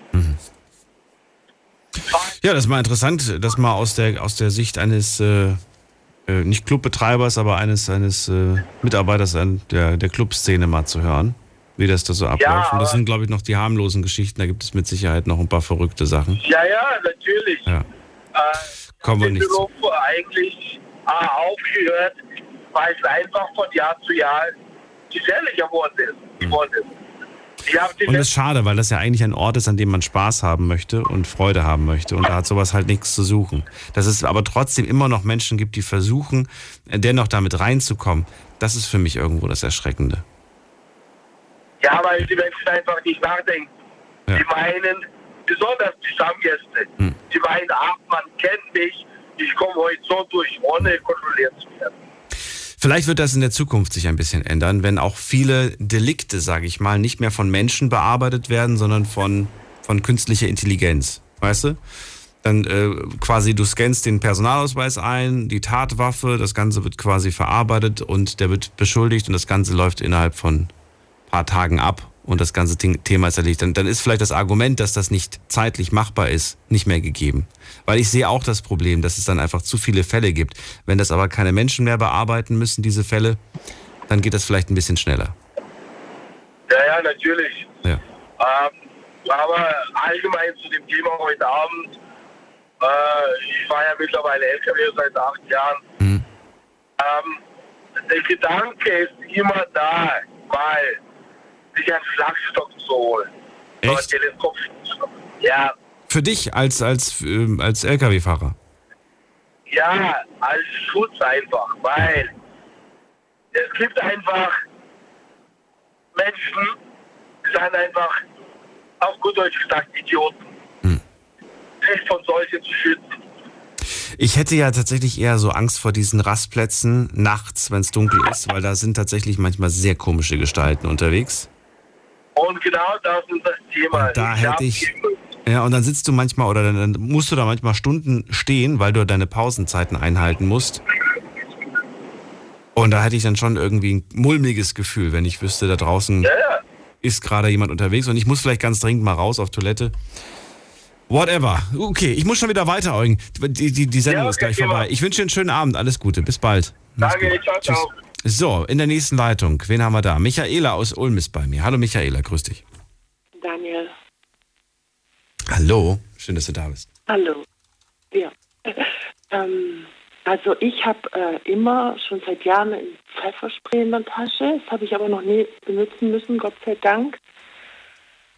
Ja, das ist mal interessant, das mal aus der, aus der Sicht eines, äh, äh, nicht Clubbetreibers, aber eines, eines äh, Mitarbeiters an der, der Clubszene mal zu hören, wie das da so abläuft. Und das sind, glaube ich, noch die harmlosen Geschichten. Da gibt es mit Sicherheit noch ein paar verrückte Sachen. Ja, ja, natürlich. Ja. Äh, Kommen wir nicht zu. Eigentlich äh, aufgehört, weil es einfach von Jahr zu Jahr gefährlicher geworden ist. Geworden ist. Und das ist schade, weil das ja eigentlich ein Ort ist, an dem man Spaß haben möchte und Freude haben möchte. Und da hat sowas halt nichts zu suchen. Dass es aber trotzdem immer noch Menschen gibt, die versuchen, dennoch damit reinzukommen, das ist für mich irgendwo das Erschreckende. Ja, weil die Menschen einfach nicht nachdenken. Die meinen, besonders die Stammgäste, Hm. die meinen, ach, man kennt mich, ich komme heute so durch, ohne kontrolliert zu werden. Vielleicht wird das in der Zukunft sich ein bisschen ändern, wenn auch viele Delikte, sage ich mal, nicht mehr von Menschen bearbeitet werden, sondern von, von künstlicher Intelligenz. Weißt du? Dann äh, quasi, du scannst den Personalausweis ein, die Tatwaffe, das Ganze wird quasi verarbeitet und der wird beschuldigt und das Ganze läuft innerhalb von paar Tagen ab und das ganze Thema ist erledigt. Dann, dann ist vielleicht das Argument, dass das nicht zeitlich machbar ist, nicht mehr gegeben. Weil ich sehe auch das Problem, dass es dann einfach zu viele Fälle gibt. Wenn das aber keine Menschen mehr bearbeiten müssen, diese Fälle, dann geht das vielleicht ein bisschen schneller. Ja, ja, natürlich. Ja. Ähm, aber allgemein zu dem Thema heute Abend, äh, ich fahre ja mittlerweile LKW seit acht Jahren. Mhm. Ähm, der Gedanke ist immer da, mal sich einen Schlagstock zu holen. Teleskop. Ja, Für dich als, als, ähm, als Lkw-Fahrer. ja, als Schutz einfach, weil es gibt einfach Menschen, die sind einfach auf gut Deutsch gesagt Idioten. Sich von solchen zu schützen. Ich hätte ja tatsächlich eher so Angst vor diesen Rastplätzen nachts, wenn es dunkel ist, weil da sind tatsächlich manchmal sehr komische Gestalten unterwegs. Und genau das ist das Thema. Da Ich hätte ich. Ja, und dann sitzt du manchmal oder dann, musst du da manchmal Stunden stehen, weil du deine Pausenzeiten einhalten musst. Und da hätte ich dann schon irgendwie ein mulmiges Gefühl, wenn ich wüsste, da draußen ist gerade jemand unterwegs und ich muss vielleicht ganz dringend mal raus auf Toilette. Whatever. Okay, ich muss schon wieder weiter, Eugen. Die, die, die Sendung ist gleich vorbei. Ich wünsche dir einen schönen Abend. Alles Gute. Bis bald. Mach's Danke, gut. ciao, ciao. So, in der nächsten Leitung, wen haben wir da? Michaela aus Ulm ist bei mir. Hallo Michaela, grüß dich. Daniel. Hallo, schön, dass du da bist. Hallo. Ja. ähm, also ich habe äh, immer schon seit Jahren ein Pfefferspray in der Tasche. Das habe ich aber noch nie benutzen müssen, Gott sei Dank.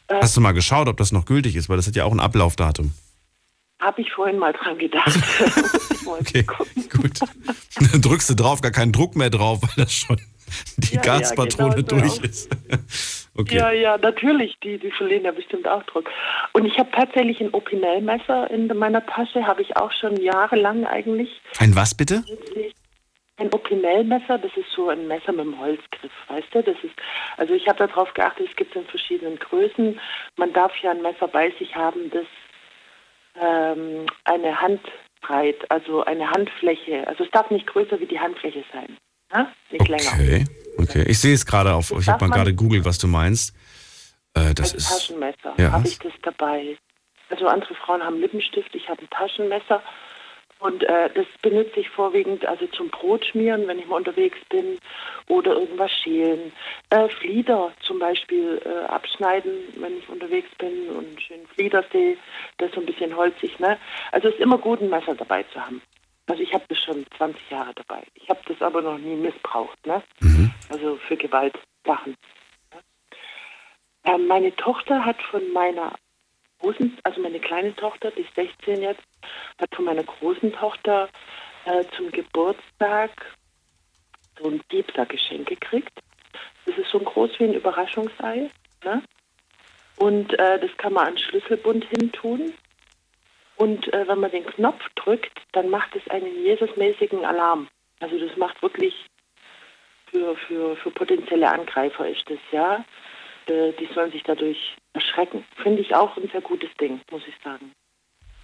Äh, Hast du mal geschaut, ob das noch gültig ist, weil das hat ja auch ein Ablaufdatum habe ich vorhin mal dran gedacht. Okay, gut. Dann drückst du drauf, gar keinen Druck mehr drauf, weil das schon die Ja, ja, Gaspatrone genau so durch auch. ist. okay. Ja, ja, natürlich. Die, die verlieren ja bestimmt auch Druck. Und ich habe tatsächlich ein Opinel-Messer in meiner Tasche, habe ich auch schon jahrelang eigentlich. Ein was bitte? Ein Opinel-Messer, das ist so ein Messer mit einem Holzgriff, weißt du? Das ist, also ich habe darauf geachtet, es gibt es in verschiedenen Größen. Man darf ja ein Messer bei sich haben, das ähm, eine Handbreit, also eine Handfläche, also es darf nicht größer wie die Handfläche sein, ne? nicht länger. Okay, okay. Ich sehe es gerade auf, ich habe mal gerade googelt, was du meinst. Äh, das ist. Taschenmesser Ja. habe ich das dabei. Also andere Frauen haben Lippenstift, ich habe ein Taschenmesser. Und äh, das benutze ich vorwiegend also zum Brotschmieren, wenn ich mal unterwegs bin oder irgendwas schälen. Äh, Flieder zum Beispiel äh, abschneiden, wenn ich unterwegs bin und einen schönen Flieder sehe, das ist so ein bisschen holzig. Ne? Also es ist immer gut, ein Messer dabei zu haben. Also ich habe das schon 20 Jahre dabei. Ich habe das aber noch nie missbraucht. Ne? Also für Gewaltsachen. Ähm, meine Tochter hat von meiner großen, also meine kleine Tochter, die ist 16 jetzt, hat von meiner großen Tochter äh, zum Geburtstag so ein Piepser-Geschenk gekriegt. Das ist so groß wie ein Überraschungsei. Ne? Und äh, das kann man an Schlüsselbund hintun. Und äh, wenn man den Knopf drückt, dann macht es einen Jesusmäßigen Alarm. Also das macht wirklich für, für, für potenzielle Angreifer ist das, ja. Äh, die sollen sich dadurch erschrecken. Finde ich auch ein sehr gutes Ding, muss ich sagen.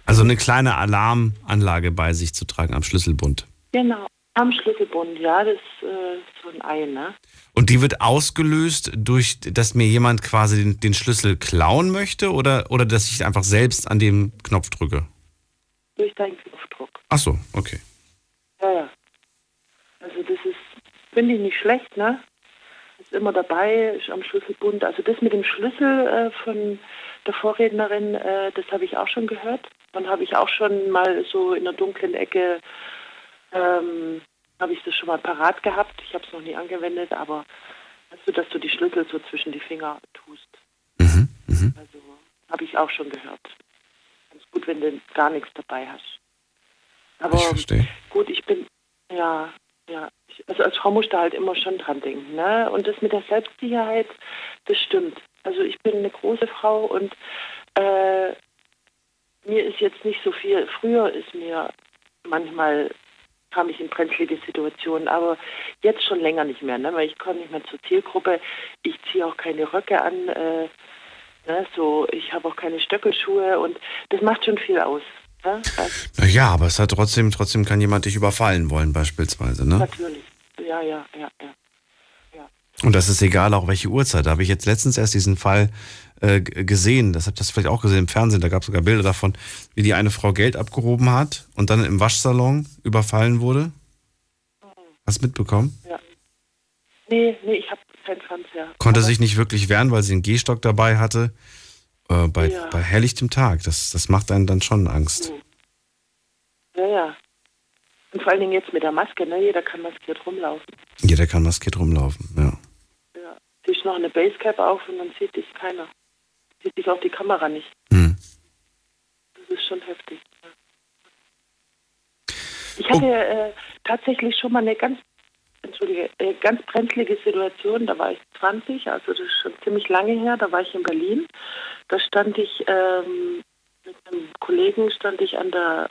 Also eine kleine Alarmanlage bei sich zu tragen am Schlüsselbund. Genau. Am Schlüsselbund, ja, das ist äh, so ein Ei, ne? Und die wird ausgelöst durch, dass mir jemand quasi den, den Schlüssel klauen möchte oder, oder dass ich einfach selbst an dem Knopf drücke? Durch deinen Knopfdruck. Ach so, okay. Ja, ja. Also das ist, finde ich nicht schlecht, ne? Ist immer dabei, ist am Schlüsselbund. Also das mit dem Schlüssel äh, von der Vorrednerin, äh, das habe ich auch schon gehört. Dann habe ich auch schon mal so in der dunklen Ecke, ähm, habe ich das schon mal parat gehabt. Ich habe es noch nie angewendet, aber du, dass du die Schlüssel so zwischen die Finger tust. Also habe ich auch schon gehört. Ganz gut, wenn du gar nichts dabei hast. Aber Ich gut, ich bin, ja, ja. Also als Frau musst du halt immer schon dran denken. Ne? Und das mit der Selbstsicherheit, das stimmt. Also ich bin eine große Frau und äh, mir ist jetzt nicht so viel. Früher ist mir manchmal kam ich in brenzlige Situationen, aber jetzt schon länger nicht mehr, ne? weil ich komme nicht mehr zur Zielgruppe. Ich ziehe auch keine Röcke an, äh, ne? so ich habe auch keine Stöckelschuhe und das macht schon viel aus. Ne? Ja, aber es hat trotzdem, trotzdem kann jemand dich überfallen wollen, beispielsweise, ne? Natürlich. Ja, ja, ja, ja. Und das ist egal, auch welche Uhrzeit. Da habe ich jetzt letztens erst diesen Fall äh, gesehen. Das habt ihr das vielleicht auch gesehen im Fernsehen. Da gab es sogar Bilder davon, wie die eine Frau Geld abgehoben hat und dann im Waschsalon überfallen wurde. Hast du mitbekommen? Nee, nee, ich habe keinen Fernseher. Konnte sich nicht wirklich wehren, weil sie einen Gehstock dabei hatte. Äh, bei, Ja. bei helllichtem Tag. Das, das macht einen dann schon Angst. Ja, ja. Und vor allen Dingen jetzt mit der Maske, ne? Jeder kann maskiert rumlaufen. Jeder kann maskiert rumlaufen, ja. Ja. Ziehst noch eine Basecap auf und dann sieht dich keiner. Sieht dich auch die Kamera nicht. Hm. Das ist schon heftig. Ja. Ich hatte äh, tatsächlich schon mal eine ganz, entschuldige, äh, ganz brenzlige Situation. Da war ich 20, also das ist schon ziemlich lange her. Da war ich in Berlin. Da stand ich ähm, mit einem Kollegen stand ich an der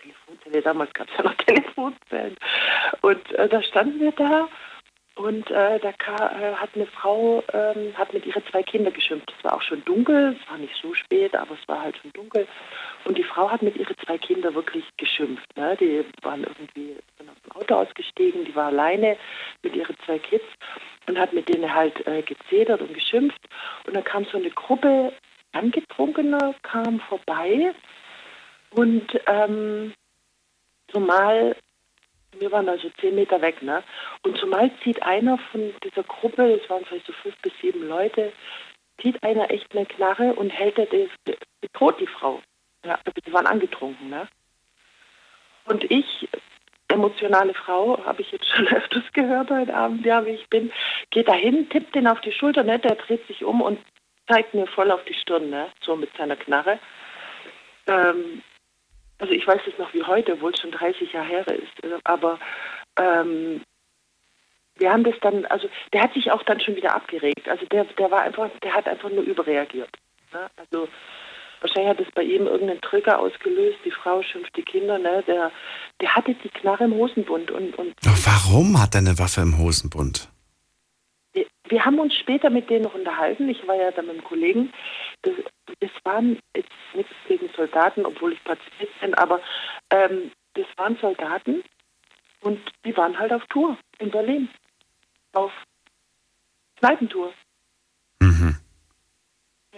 Telefonzelle. Damals gab es ja noch Telefonzellen. Und äh, da standen wir da und äh, da äh, hat eine Frau ähm, hat mit ihren zwei Kindern geschimpft. Es war auch schon dunkel, es war nicht so spät, aber es war halt schon dunkel. Und die Frau hat mit ihren zwei Kindern wirklich geschimpft. Ne? Die waren irgendwie sind aus dem Auto ausgestiegen, die war alleine mit ihren zwei Kids und hat mit denen halt äh, gezedert und geschimpft. Und dann kam so eine Gruppe Angetrunkener, kam vorbei und ähm, zumal wir waren also zehn Meter weg, ne? Und zumal zieht einer von dieser Gruppe, es waren vielleicht so fünf bis sieben Leute, zieht einer echt eine Knarre und hält er das, bedroht die Frau. Ja, die waren angetrunken, ne? Und ich, emotionale Frau, habe ich jetzt schon öfters gehört heute Abend, ja, wie ich bin, geht dahin, tippt den auf die Schulter, ne? Der dreht sich um und zeigt mir voll auf die Stirn, ne? So mit seiner Knarre. Ähm, also ich weiß es noch wie heute, obwohl es schon 30 Jahre her ist, äh, aber ähm, wir haben das dann, also der hat sich auch dann schon wieder abgeregt. Also der, der war einfach, der hat einfach nur überreagiert. Ne? Also wahrscheinlich hat es bei ihm irgendeinen Trigger ausgelöst, die Frau schimpft die Kinder, ne? Der, der hatte die Knarre im Hosenbund und, und Warum hat er eine Waffe im Hosenbund? Wir, haben uns später mit denen noch unterhalten. Ich war ja da mit einem Kollegen. Das, das waren jetzt nichts gegen Soldaten, obwohl ich Pazifist bin, aber ähm, das waren Soldaten und die waren halt auf Tour in Berlin. Auf Kneipentour.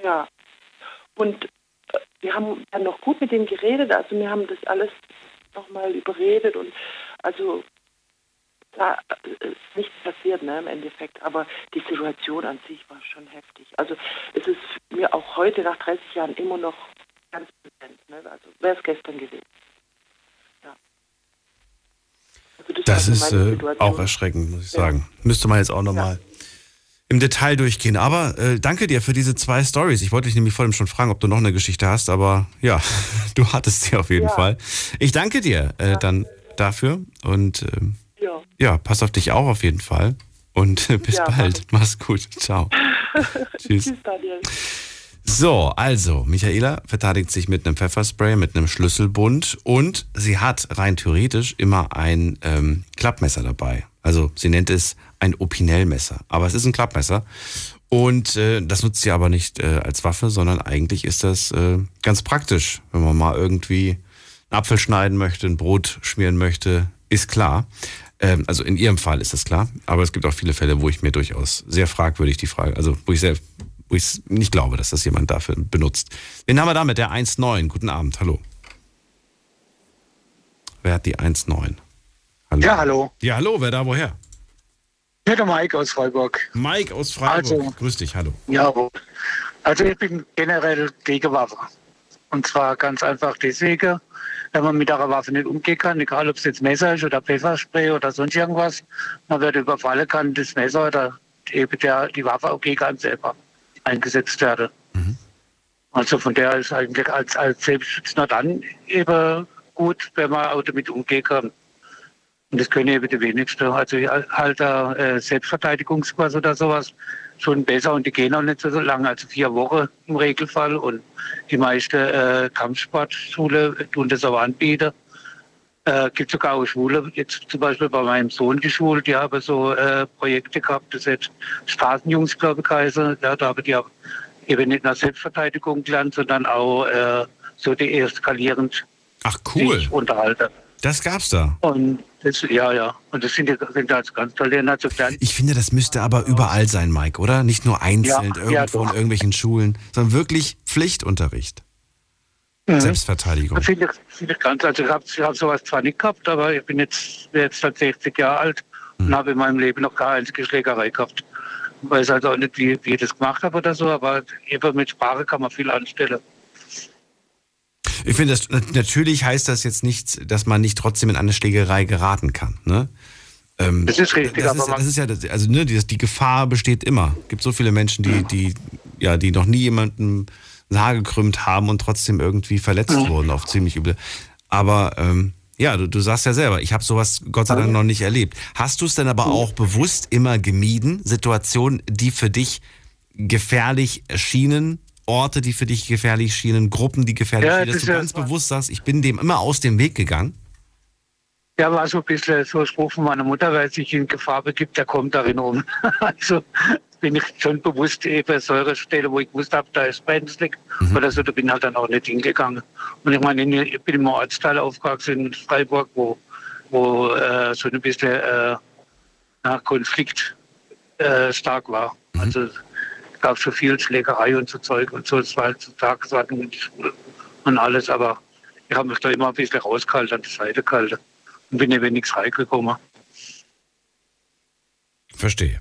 Ja. Und äh, wir haben dann noch gut mit denen geredet. Also wir haben das alles nochmal überredet und also da äh, ist nichts passiert ne, im Endeffekt. Aber die Situation an sich war schon heftig. Also es ist mir auch heute nach 30 Jahren immer noch ganz präsent. Ne? Also wäre es gestern gewesen. Ja. Also das, Das ist äh, auch erschreckend, muss ich sagen. Müsste man jetzt auch nochmal im Detail durchgehen. Aber äh, danke dir für diese zwei Stories. Ich wollte dich nämlich vor allem schon fragen, ob du noch eine Geschichte hast, aber ja, du hattest sie auf jeden Ja. Fall. Ich danke dir äh, dann dafür und ähm, Ja. ja, pass auf dich auch auf jeden Fall. Und äh, bis Ja, bald. Mach's gut. Ciao. Tschüss. Tschüss, Daniel. So, also, Michaela verteidigt sich mit einem Pfefferspray, mit einem Schlüsselbund und sie hat rein theoretisch immer ein ähm, Klappmesser dabei. Also sie nennt es ein Opinel-Messer, aber es ist ein Klappmesser. Und äh, das nutzt sie aber nicht äh, als Waffe, sondern eigentlich ist das äh, ganz praktisch, wenn man mal irgendwie einen Apfel schneiden möchte, ein Brot schmieren möchte, ist klar. Ähm, also in ihrem Fall ist das klar, aber es gibt auch viele Fälle, wo ich mir durchaus sehr fragwürdig die Frage, also wo ich sehr, wo ich nicht glaube, dass das jemand dafür benutzt. Wen haben wir da mit der 1.9? Guten Abend, hallo. Wer hat die 1.9? Hallo. Ja, hallo. Ja, hallo, wer da woher? Ja, der Mike aus Freiburg. Mike aus Freiburg. Also- Grüß dich, hallo. Ja, also ich bin generell gegen Waffe. Und zwar ganz einfach deswegen, wenn man mit einer Waffe nicht umgehen kann, egal ob es jetzt Messer ist oder Pfefferspray oder sonst irgendwas, man wird überfallen kann, das Messer oder eben der, die Waffe auch gegen einen selber eingesetzt werden. Also von der ist eigentlich als, als Selbstschutz nur dann eben gut, wenn man auch damit umgehen kann. Und das können eben die wenigsten. Also halt äh, Selbstverteidigungskurs oder sowas schon besser und die gehen auch nicht so lange, also vier Wochen im Regelfall. Und die meisten äh, Kampfsportschule tun das auch anbieten. Äh, gibt sogar auch Schule, jetzt zum Beispiel bei meinem Sohn die Schule, die haben so äh, Projekte gehabt, das hat Straßenjungs, glaube ich, geheißen. Ja, da haben die auch eben nicht nur Selbstverteidigung gelernt, sondern auch äh, so deeskalierend Ach cool. sich unterhalten. Das gab's da. Und das, ja, ja. Und das sind, sind also ganz tolle klein. Ich finde, das müsste aber überall sein, Mike, oder? Nicht nur einzeln Ja, irgendwo ja, in irgendwelchen Schulen, sondern wirklich Pflichtunterricht. Mhm. Selbstverteidigung. Das finde ich, finde ich ganz. Also ich habe hab sowas zwar nicht gehabt, aber ich bin jetzt, bin jetzt halt 60 Jahre alt Mhm. und habe in meinem Leben noch keine einzige Schlägerei gehabt. Ich weiß also auch nicht, wie, wie ich das gemacht habe oder so, aber eben mit Sprache kann man viel anstellen. Ich finde, natürlich heißt das jetzt nicht, dass man nicht trotzdem in eine Schlägerei geraten kann. Ne? Ähm, Das ist richtig, Das aber ist, man- das ist ja, also ne, die, die Gefahr besteht immer. Es gibt so viele Menschen, die, die, ja, die noch nie jemanden das Haar gekrümmt haben und trotzdem irgendwie verletzt Mhm. wurden auf ziemlich üble. Aber ähm, ja, du, du sagst ja selber, ich habe sowas Gott sei Dank noch nicht erlebt. Hast du es denn aber auch bewusst immer gemieden, Situationen, die für dich gefährlich erschienen, Orte, die für dich gefährlich schienen, Gruppen, die gefährlich Ja, schienen, dass das du ganz bewusst sagst, ich bin dem immer aus dem Weg gegangen? Ja, war so ein bisschen so ein Spruch von meiner Mutter, wer sich in Gefahr begibt, der kommt darin um. Also bin ich schon bewusst eben solche Stelle, wo ich gewusst habe, da ist brenzlig oder so, da bin ich halt dann auch nicht hingegangen. Und ich meine, ich bin im Ortsteil aufgewachsen in Freiburg, wo, wo äh, so ein bisschen äh, Konflikt äh, stark war. Also es gab schon viel Schlägerei und so Zeug und so, es war halt so Tagesordnung in die Schule und alles, aber ich habe mich da immer ein bisschen rausgehalten, an die Seite gehalten und bin eben nichts reingekommen. Verstehe.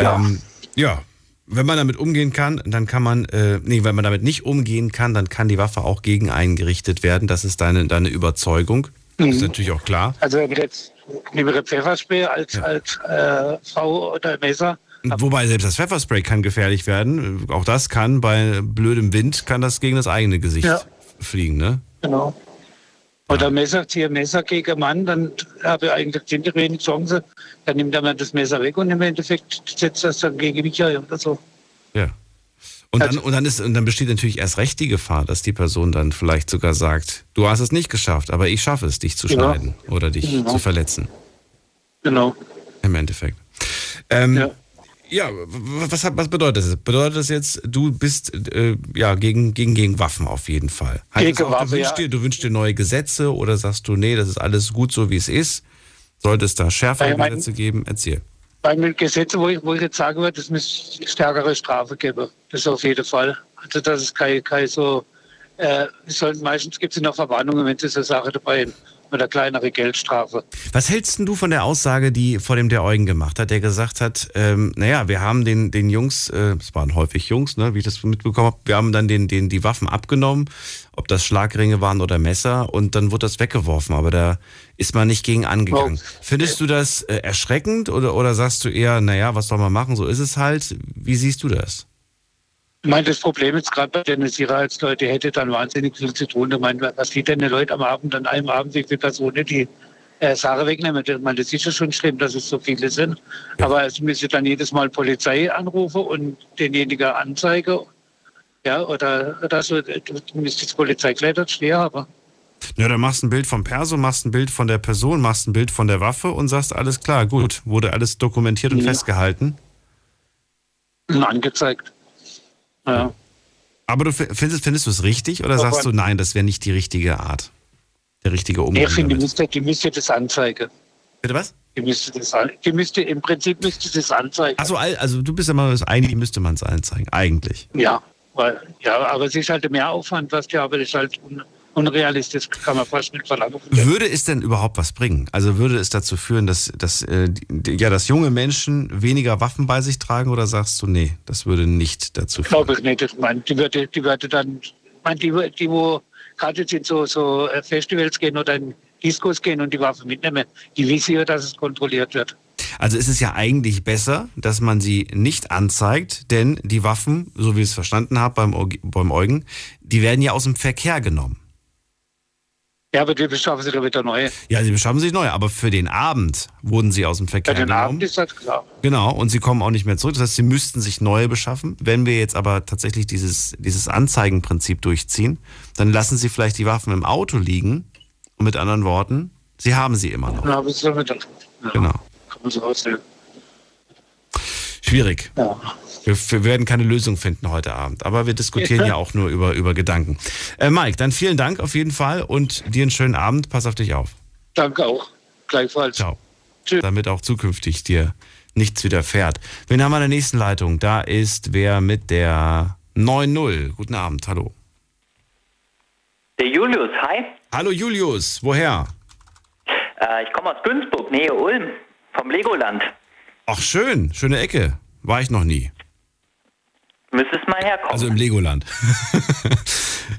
Ja. Ähm, ja. wenn man damit umgehen kann, dann kann man, äh, nee, wenn man damit nicht umgehen kann, dann kann die Waffe auch gegen einen gerichtet werden. Das ist deine, deine Überzeugung. Das ist Mhm. natürlich auch klar. Also wenn ich jetzt nehme Pfefferspray als, als äh, Frau oder Messer. Wobei selbst das Pfefferspray kann gefährlich werden. Auch das kann bei blödem Wind kann das gegen das eigene Gesicht Ja. fliegen, ne? Genau. Oder Messer, ziehe Messer gegen Mann, dann habe ich eigentlich ziemlich wenig Chance. Dann nimmt er mir das Messer weg und im Endeffekt setzt das dann gegen mich ein oder so. Ja. Und dann, und, dann ist, und dann besteht natürlich erst recht die Gefahr, dass die Person dann vielleicht sogar sagt, du hast es nicht geschafft, aber ich schaffe es, dich zu Ja. schneiden oder dich Genau. zu verletzen. Genau. Im Endeffekt. Ähm, ja. W- was, was bedeutet das? jetzt? Bedeutet das jetzt, du bist äh, ja gegen, gegen, gegen Waffen auf jeden Fall? Gegen das auch, Waffe, du, wünschst ja. dir, du wünschst dir neue Gesetze oder sagst du, nee, das ist alles gut so, wie es ist? Sollte es da schärfere Ja, mein- Gesetze geben? Erzähl. Bei den Gesetzen, wo ich, wo ich jetzt sagen würde, es müsste stärkere Strafe geben. Das auf jeden Fall. Also das ist kein, kein so, äh, es soll, meistens gibt es noch Verwarnungen, wenn sie so Sache dabei haben. Oder kleinere Geldstrafe. Was hältst denn du von der Aussage, die vor dem der Eugen gemacht hat, der gesagt hat, ähm, naja, wir haben den, den Jungs, äh, es waren häufig Jungs, ne, wie ich das mitbekommen habe, wir haben dann den, den, die Waffen abgenommen, ob das Schlagringe waren oder Messer, und dann wurde das weggeworfen, aber da ist man nicht gegen angegangen. Findest du das äh, erschreckend oder, oder sagst du eher, naja, was soll man machen, so ist es halt? Wie siehst du das? Ich meine, das Problem ist gerade bei den Sicherheitsleuten, die hätte dann wahnsinnig viel zu tun. Ich meine, was sieht denn die Leute am Abend, an einem Abend, wie viele Personen, die äh, Sachen wegnehmen? Ich meine, das ist ja schon schlimm, dass es so viele sind. Aber es müsste dann jedes Mal Polizei anrufen und denjenigen anzeigen. Ja, oder, oder so, du müsstest Polizei gleich stehen haben. Ja, dann machst ein Bild vom Perso, machst ein Bild von der Person, machst ein Bild von der Waffe und sagst, alles klar, gut, wurde alles dokumentiert und Ja. festgehalten. Und angezeigt. Ja. Aber du findest, findest du es richtig oder Aber- sagst du, nein, das wäre nicht die richtige Art? Der richtige Umgang Ich finde, die müsste, die müsste das anzeigen. Bitte was? Die müsste das, die müsste, im Prinzip müsste das anzeigen. Achso, also du bist ja mal, eigentlich müsste man es anzeigen, eigentlich. Ja, weil, ja, aber es ist halt mehr Aufwand, was die Arbeit ist halt un, unrealistisch, kann man fast nicht verlangen. Würde es denn überhaupt was bringen? Also würde es dazu führen, dass, dass, äh, die, ja, dass junge Menschen weniger Waffen bei sich tragen oder sagst du, nee, das würde nicht dazu führen? Glaube ich nicht. Ich meine, die würde, die würde dann, ich meine, die, die wo gerade jetzt in so, so äh, Festivals gehen oder in Diskos gehen und die Waffen mitnehmen, die wissen ja, dass es kontrolliert wird. Also ist es ja eigentlich besser, dass man sie nicht anzeigt, denn die Waffen, so wie ich es verstanden habe beim, beim Eugen, die werden ja aus dem Verkehr genommen. Ja, aber die beschaffen sich ja wieder neue. Ja, sie beschaffen sich neu, aber für den Abend wurden sie aus dem Verkehr Für den genommen. Abend ist das klar. Genau, und sie kommen auch nicht mehr zurück. Das heißt, sie müssten sich neue beschaffen. Wenn wir jetzt aber tatsächlich dieses, dieses Anzeigenprinzip durchziehen, dann lassen sie vielleicht die Waffen im Auto liegen. Und mit anderen Worten, sie haben sie immer noch. Dann haben sie wieder. Ja, Genau. Kann man so aussehen. Schwierig. Ja. Wir, wir werden keine Lösung finden heute Abend, aber wir diskutieren ja auch nur über, über Gedanken. Äh, Mike, dann vielen Dank auf jeden Fall und dir einen schönen Abend. Pass auf dich auf. Danke auch. Gleichfalls. Ciao. Damit auch zukünftig dir nichts widerfährt. Wen haben wir in der nächsten Leitung? Da ist wer mit der 9-0. Guten Abend, hallo. Der Julius, hi. Hallo Julius, woher? Äh, ich komme aus Günzburg, Nähe Ulm, vom Legoland. Ach schön, schöne Ecke. War ich noch nie. Müsstest mal herkommen. Also im Legoland.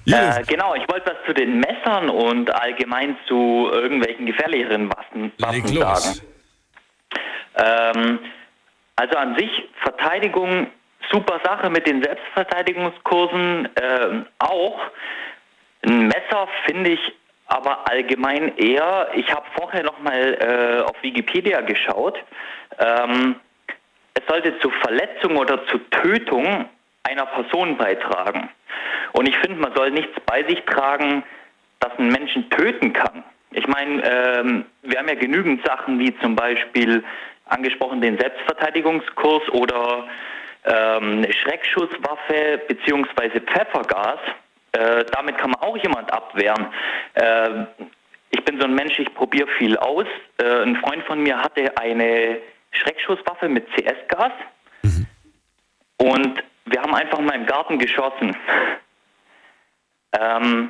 Äh, genau, ich wollte was zu den Messern und allgemein zu irgendwelchen gefährlicheren Waffen, Waffen sagen. Ähm, also an sich Verteidigung, super Sache mit den Selbstverteidigungskursen ähm, auch. Ein Messer finde ich aber allgemein eher, ich habe vorher nochmal äh, auf Wikipedia geschaut, ähm, es sollte zu Verletzung oder zu Tötung einer Person beitragen. Und ich finde, man soll nichts bei sich tragen, das einen Menschen töten kann. Ich meine, ähm, wir haben ja genügend Sachen wie zum Beispiel angesprochen den Selbstverteidigungskurs oder ähm, eine Schreckschusswaffe beziehungsweise Pfeffergas. Äh, damit kann man auch jemand abwehren. Äh, ich bin so ein Mensch, ich probiere viel aus. Äh, ein Freund von mir hatte eine Schreckschusswaffe mit CS-Gas und wir haben einfach mal im Garten geschossen. Ähm,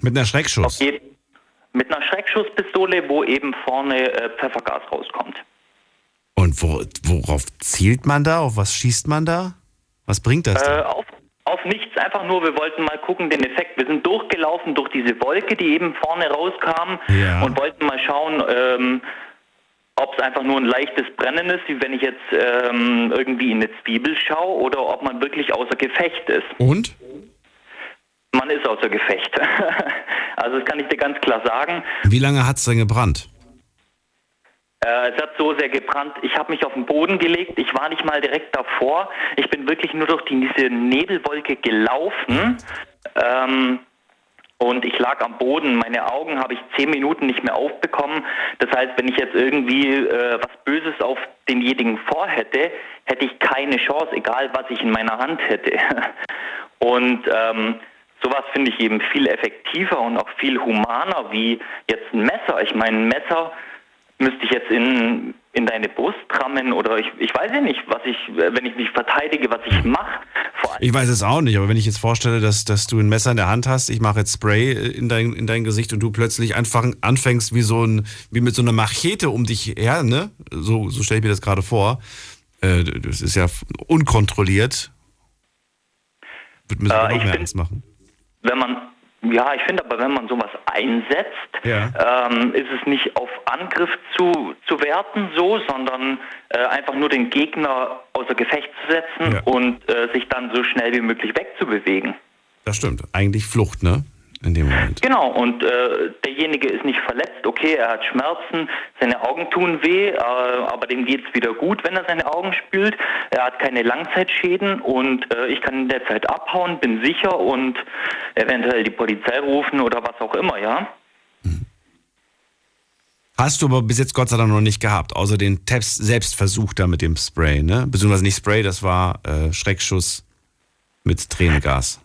Mit einer Schreckschuss. mit einer Schreckschusspistole, wo eben vorne äh, Pfeffergas rauskommt. Und wo, worauf zielt man da? Auf was schießt man da? Was bringt das? Äh, auf, auf nichts, einfach nur, wir wollten mal gucken, den Effekt. Wir sind durchgelaufen durch diese Wolke, die eben vorne rauskam Ja. und wollten mal schauen, ähm, ob es einfach nur ein leichtes Brennen ist, wie wenn ich jetzt ähm, irgendwie in eine Zwiebel schaue, oder ob man wirklich außer Gefecht ist. Und? Man ist außer Gefecht. also das kann ich dir ganz klar sagen. Wie lange hat es denn gebrannt? Äh, es hat so sehr gebrannt. Ich habe mich auf den Boden gelegt. Ich war nicht mal direkt davor. Ich bin wirklich nur durch die, diese Nebelwolke gelaufen. Ähm, und ich lag am Boden. Meine Augen habe ich zehn Minuten nicht mehr aufbekommen. Das heißt, wenn ich jetzt irgendwie äh, was Böses auf denjenigen vorhätte, hätte ich keine Chance, egal was ich in meiner Hand hätte. Und ähm, sowas finde ich eben viel effektiver und auch viel humaner wie jetzt ein Messer. Ich meine, ein Messer müsste ich jetzt in, in deine Brust rammen oder ich, ich weiß ja nicht, was ich, wenn ich mich verteidige, was ich mache. Ich weiß es auch nicht, aber wenn ich jetzt vorstelle, dass, dass du ein Messer in der Hand hast, ich mache jetzt Spray in dein, in dein Gesicht und du plötzlich einfach anfängst wie so ein, wie mit so einer Machete um dich her, ne? So, so stelle ich mir das gerade vor. Äh, das ist ja unkontrolliert. Würde mir sogar Äh, noch ich mehr Angst machen. Wenn man, ja, ich finde aber, wenn man sowas einsetzt, Ja. ähm, ist es nicht auf Angriff zu, zu werten so, sondern äh, einfach nur den Gegner außer Gefecht zu setzen und äh, sich dann so schnell wie möglich wegzubewegen. Das stimmt. Eigentlich Flucht, ne? In dem Moment. Genau, und äh, derjenige ist nicht verletzt, okay, er hat Schmerzen, seine Augen tun weh, äh, aber dem geht's wieder gut, wenn er seine Augen spült. Er hat keine Langzeitschäden und äh, ich kann in der Zeit abhauen, bin sicher und eventuell die Polizei rufen oder was auch immer, ja. Hast du aber bis jetzt Gott sei Dank noch nicht gehabt, außer den Tabs Selbstversuch da mit dem Spray, ne? Beziehungsweise nicht Spray, das war äh, Schreckschuss mit Tränengas.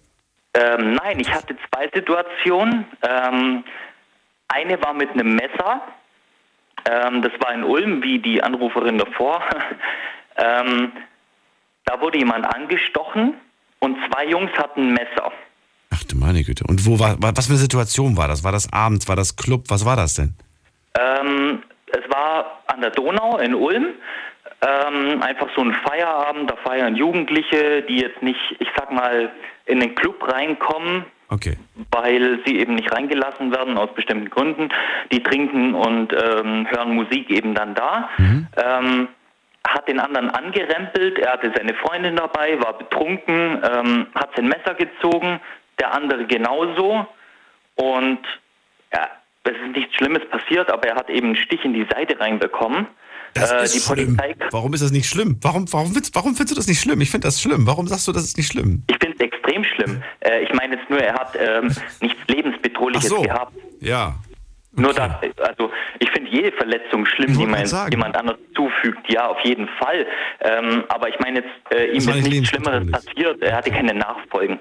Ähm, nein, ich hatte zwei Situationen. Ähm, eine war mit einem Messer. Ähm, das war in Ulm, wie die Anruferin davor. ähm, da wurde jemand angestochen und zwei Jungs hatten ein Messer. Ach du meine Güte. Und wo war, wa- was für eine Situation war das? War das abends? War das Club? Was war das denn? Ähm, es war an der Donau in Ulm. Ähm, einfach so ein Feierabend, da feiern Jugendliche, die jetzt nicht, ich sag mal, in den Club reinkommen, Okay. weil sie eben nicht reingelassen werden aus bestimmten Gründen. Die trinken und ähm, hören Musik eben dann da. Ähm, hat den anderen angerempelt, er hatte seine Freundin dabei, war betrunken, ähm, hat sein Messer gezogen, der andere genauso. Und ja, es ist nichts Schlimmes passiert, aber er hat eben einen Stich in die Seite reinbekommen. Das Äh, ist schlimm. Polizei Warum ist das nicht schlimm? Warum, warum, findest, warum findest du das nicht schlimm? Ich finde das schlimm. Warum sagst du, das ist nicht schlimm? Ich finde es extrem schlimm. Äh, ich meine jetzt nur, er hat ähm, nichts Lebensbedrohliches so. gehabt. Ja. Nur das, also ich finde jede Verletzung schlimm, die man jemand anders zufügt. Ja, auf jeden Fall. Ähm, aber ich meine jetzt, äh, ihm ist nichts Schlimmeres passiert. Er hatte keine Nachfolgen.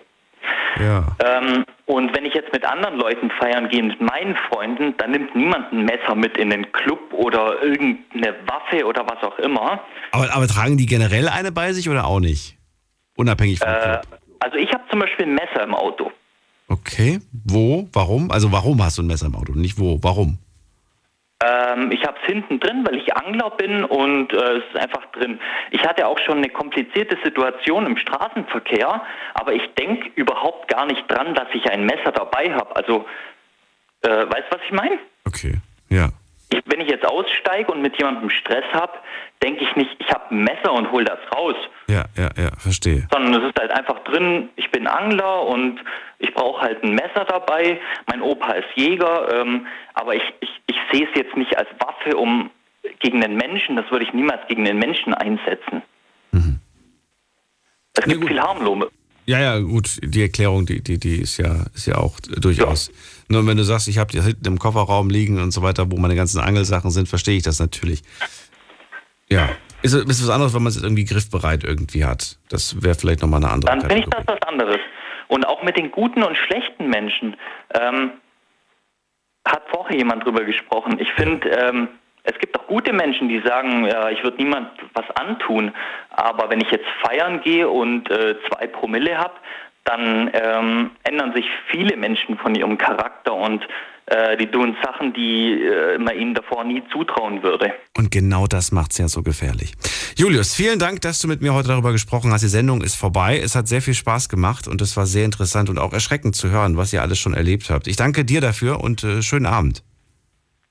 Ja. Ähm, und wenn ich jetzt mit anderen Leuten feiern gehe, mit meinen Freunden, dann nimmt niemand ein Messer mit in den Club oder irgendeine Waffe oder was auch immer. Aber, aber tragen die generell eine bei sich oder auch nicht? Unabhängig vom Äh, Club. Also ich habe zum Beispiel ein Messer im Auto. Okay. Wo? Warum? Also warum hast du ein Messer im Auto? Nicht wo? Warum? Ähm, ich habe es hinten drin, weil ich Angler bin und äh, es ist einfach drin. Ich hatte auch schon eine komplizierte Situation im Straßenverkehr, aber ich denke überhaupt gar nicht dran, dass ich ein Messer dabei habe. Also, äh, weißt du, was ich meine? Okay. Ja. Ich, wenn ich jetzt aussteige und mit jemandem Stress habe, denke ich nicht, ich habe ein Messer und hol das raus, Ja, ja, ja, verstehe. sondern es ist halt einfach drin, ich bin Angler und ich brauche halt ein Messer dabei. Mein Opa ist Jäger, ähm, aber ich, ich, ich sehe es jetzt nicht als Waffe um gegen den Menschen, das würde ich niemals gegen den Menschen einsetzen. Es gibt viel Harmlose. Ja, ja, gut, die Erklärung, die, die, die ist ja, ist ja auch durchaus. Nur wenn du sagst, ich habe die hinten im Kofferraum liegen und so weiter, wo meine ganzen Angelsachen sind, verstehe ich das natürlich. Ja. Ist, ist was anderes, wenn man es irgendwie griffbereit irgendwie hat. Das wäre vielleicht nochmal eine andere Dann finde ich Kategorie. das was anderes. Und auch mit den guten und schlechten Menschen. Ähm, hat vorher jemand drüber gesprochen. Ich finde, ähm, es gibt auch gute Menschen, die sagen, ja, ich würde niemand was antun. Aber wenn ich jetzt feiern gehe und äh, zwei Promille habe, dann ähm, ändern sich viele Menschen von ihrem Charakter und äh, die tun Sachen, die äh, man ihnen davor nie zutrauen würde. Und genau das macht es ja so gefährlich. Julius, vielen Dank, dass du mit mir heute darüber gesprochen hast. Die Sendung ist vorbei. Es hat sehr viel Spaß gemacht und es war sehr interessant und auch erschreckend zu hören, was ihr alles schon erlebt habt. Ich danke dir dafür und äh, schönen Abend.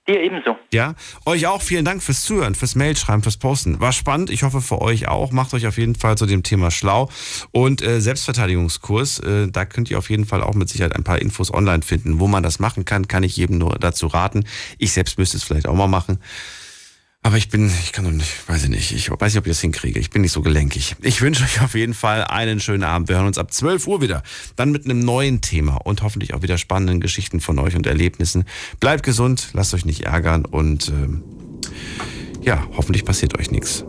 Dir ebenso. Ja, euch auch vielen Dank fürs Zuhören, fürs Mailschreiben, fürs Posten. War spannend, ich hoffe für euch auch. Macht euch auf jeden Fall zu dem Thema schlau. Und äh, Selbstverteidigungskurs, äh, da könnt ihr auf jeden Fall auch mit Sicherheit ein paar Infos online finden. Wo man das machen kann, kann ich jedem nur dazu raten. Ich selbst müsste es vielleicht auch mal machen. Aber ich bin, ich kann doch nicht, weiß ich nicht, ich weiß nicht, ob ich das hinkriege. Ich bin nicht so gelenkig. Ich wünsche euch auf jeden Fall einen schönen Abend. Wir hören uns ab 12 Uhr wieder. Dann mit einem neuen Thema und hoffentlich auch wieder spannenden Geschichten von euch und Erlebnissen. Bleibt gesund, lasst euch nicht ärgern und ähm, ja, hoffentlich passiert euch nichts.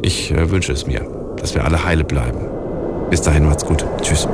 Ich äh, wünsche es mir, dass wir alle heile bleiben. Bis dahin macht's gut. Tschüss.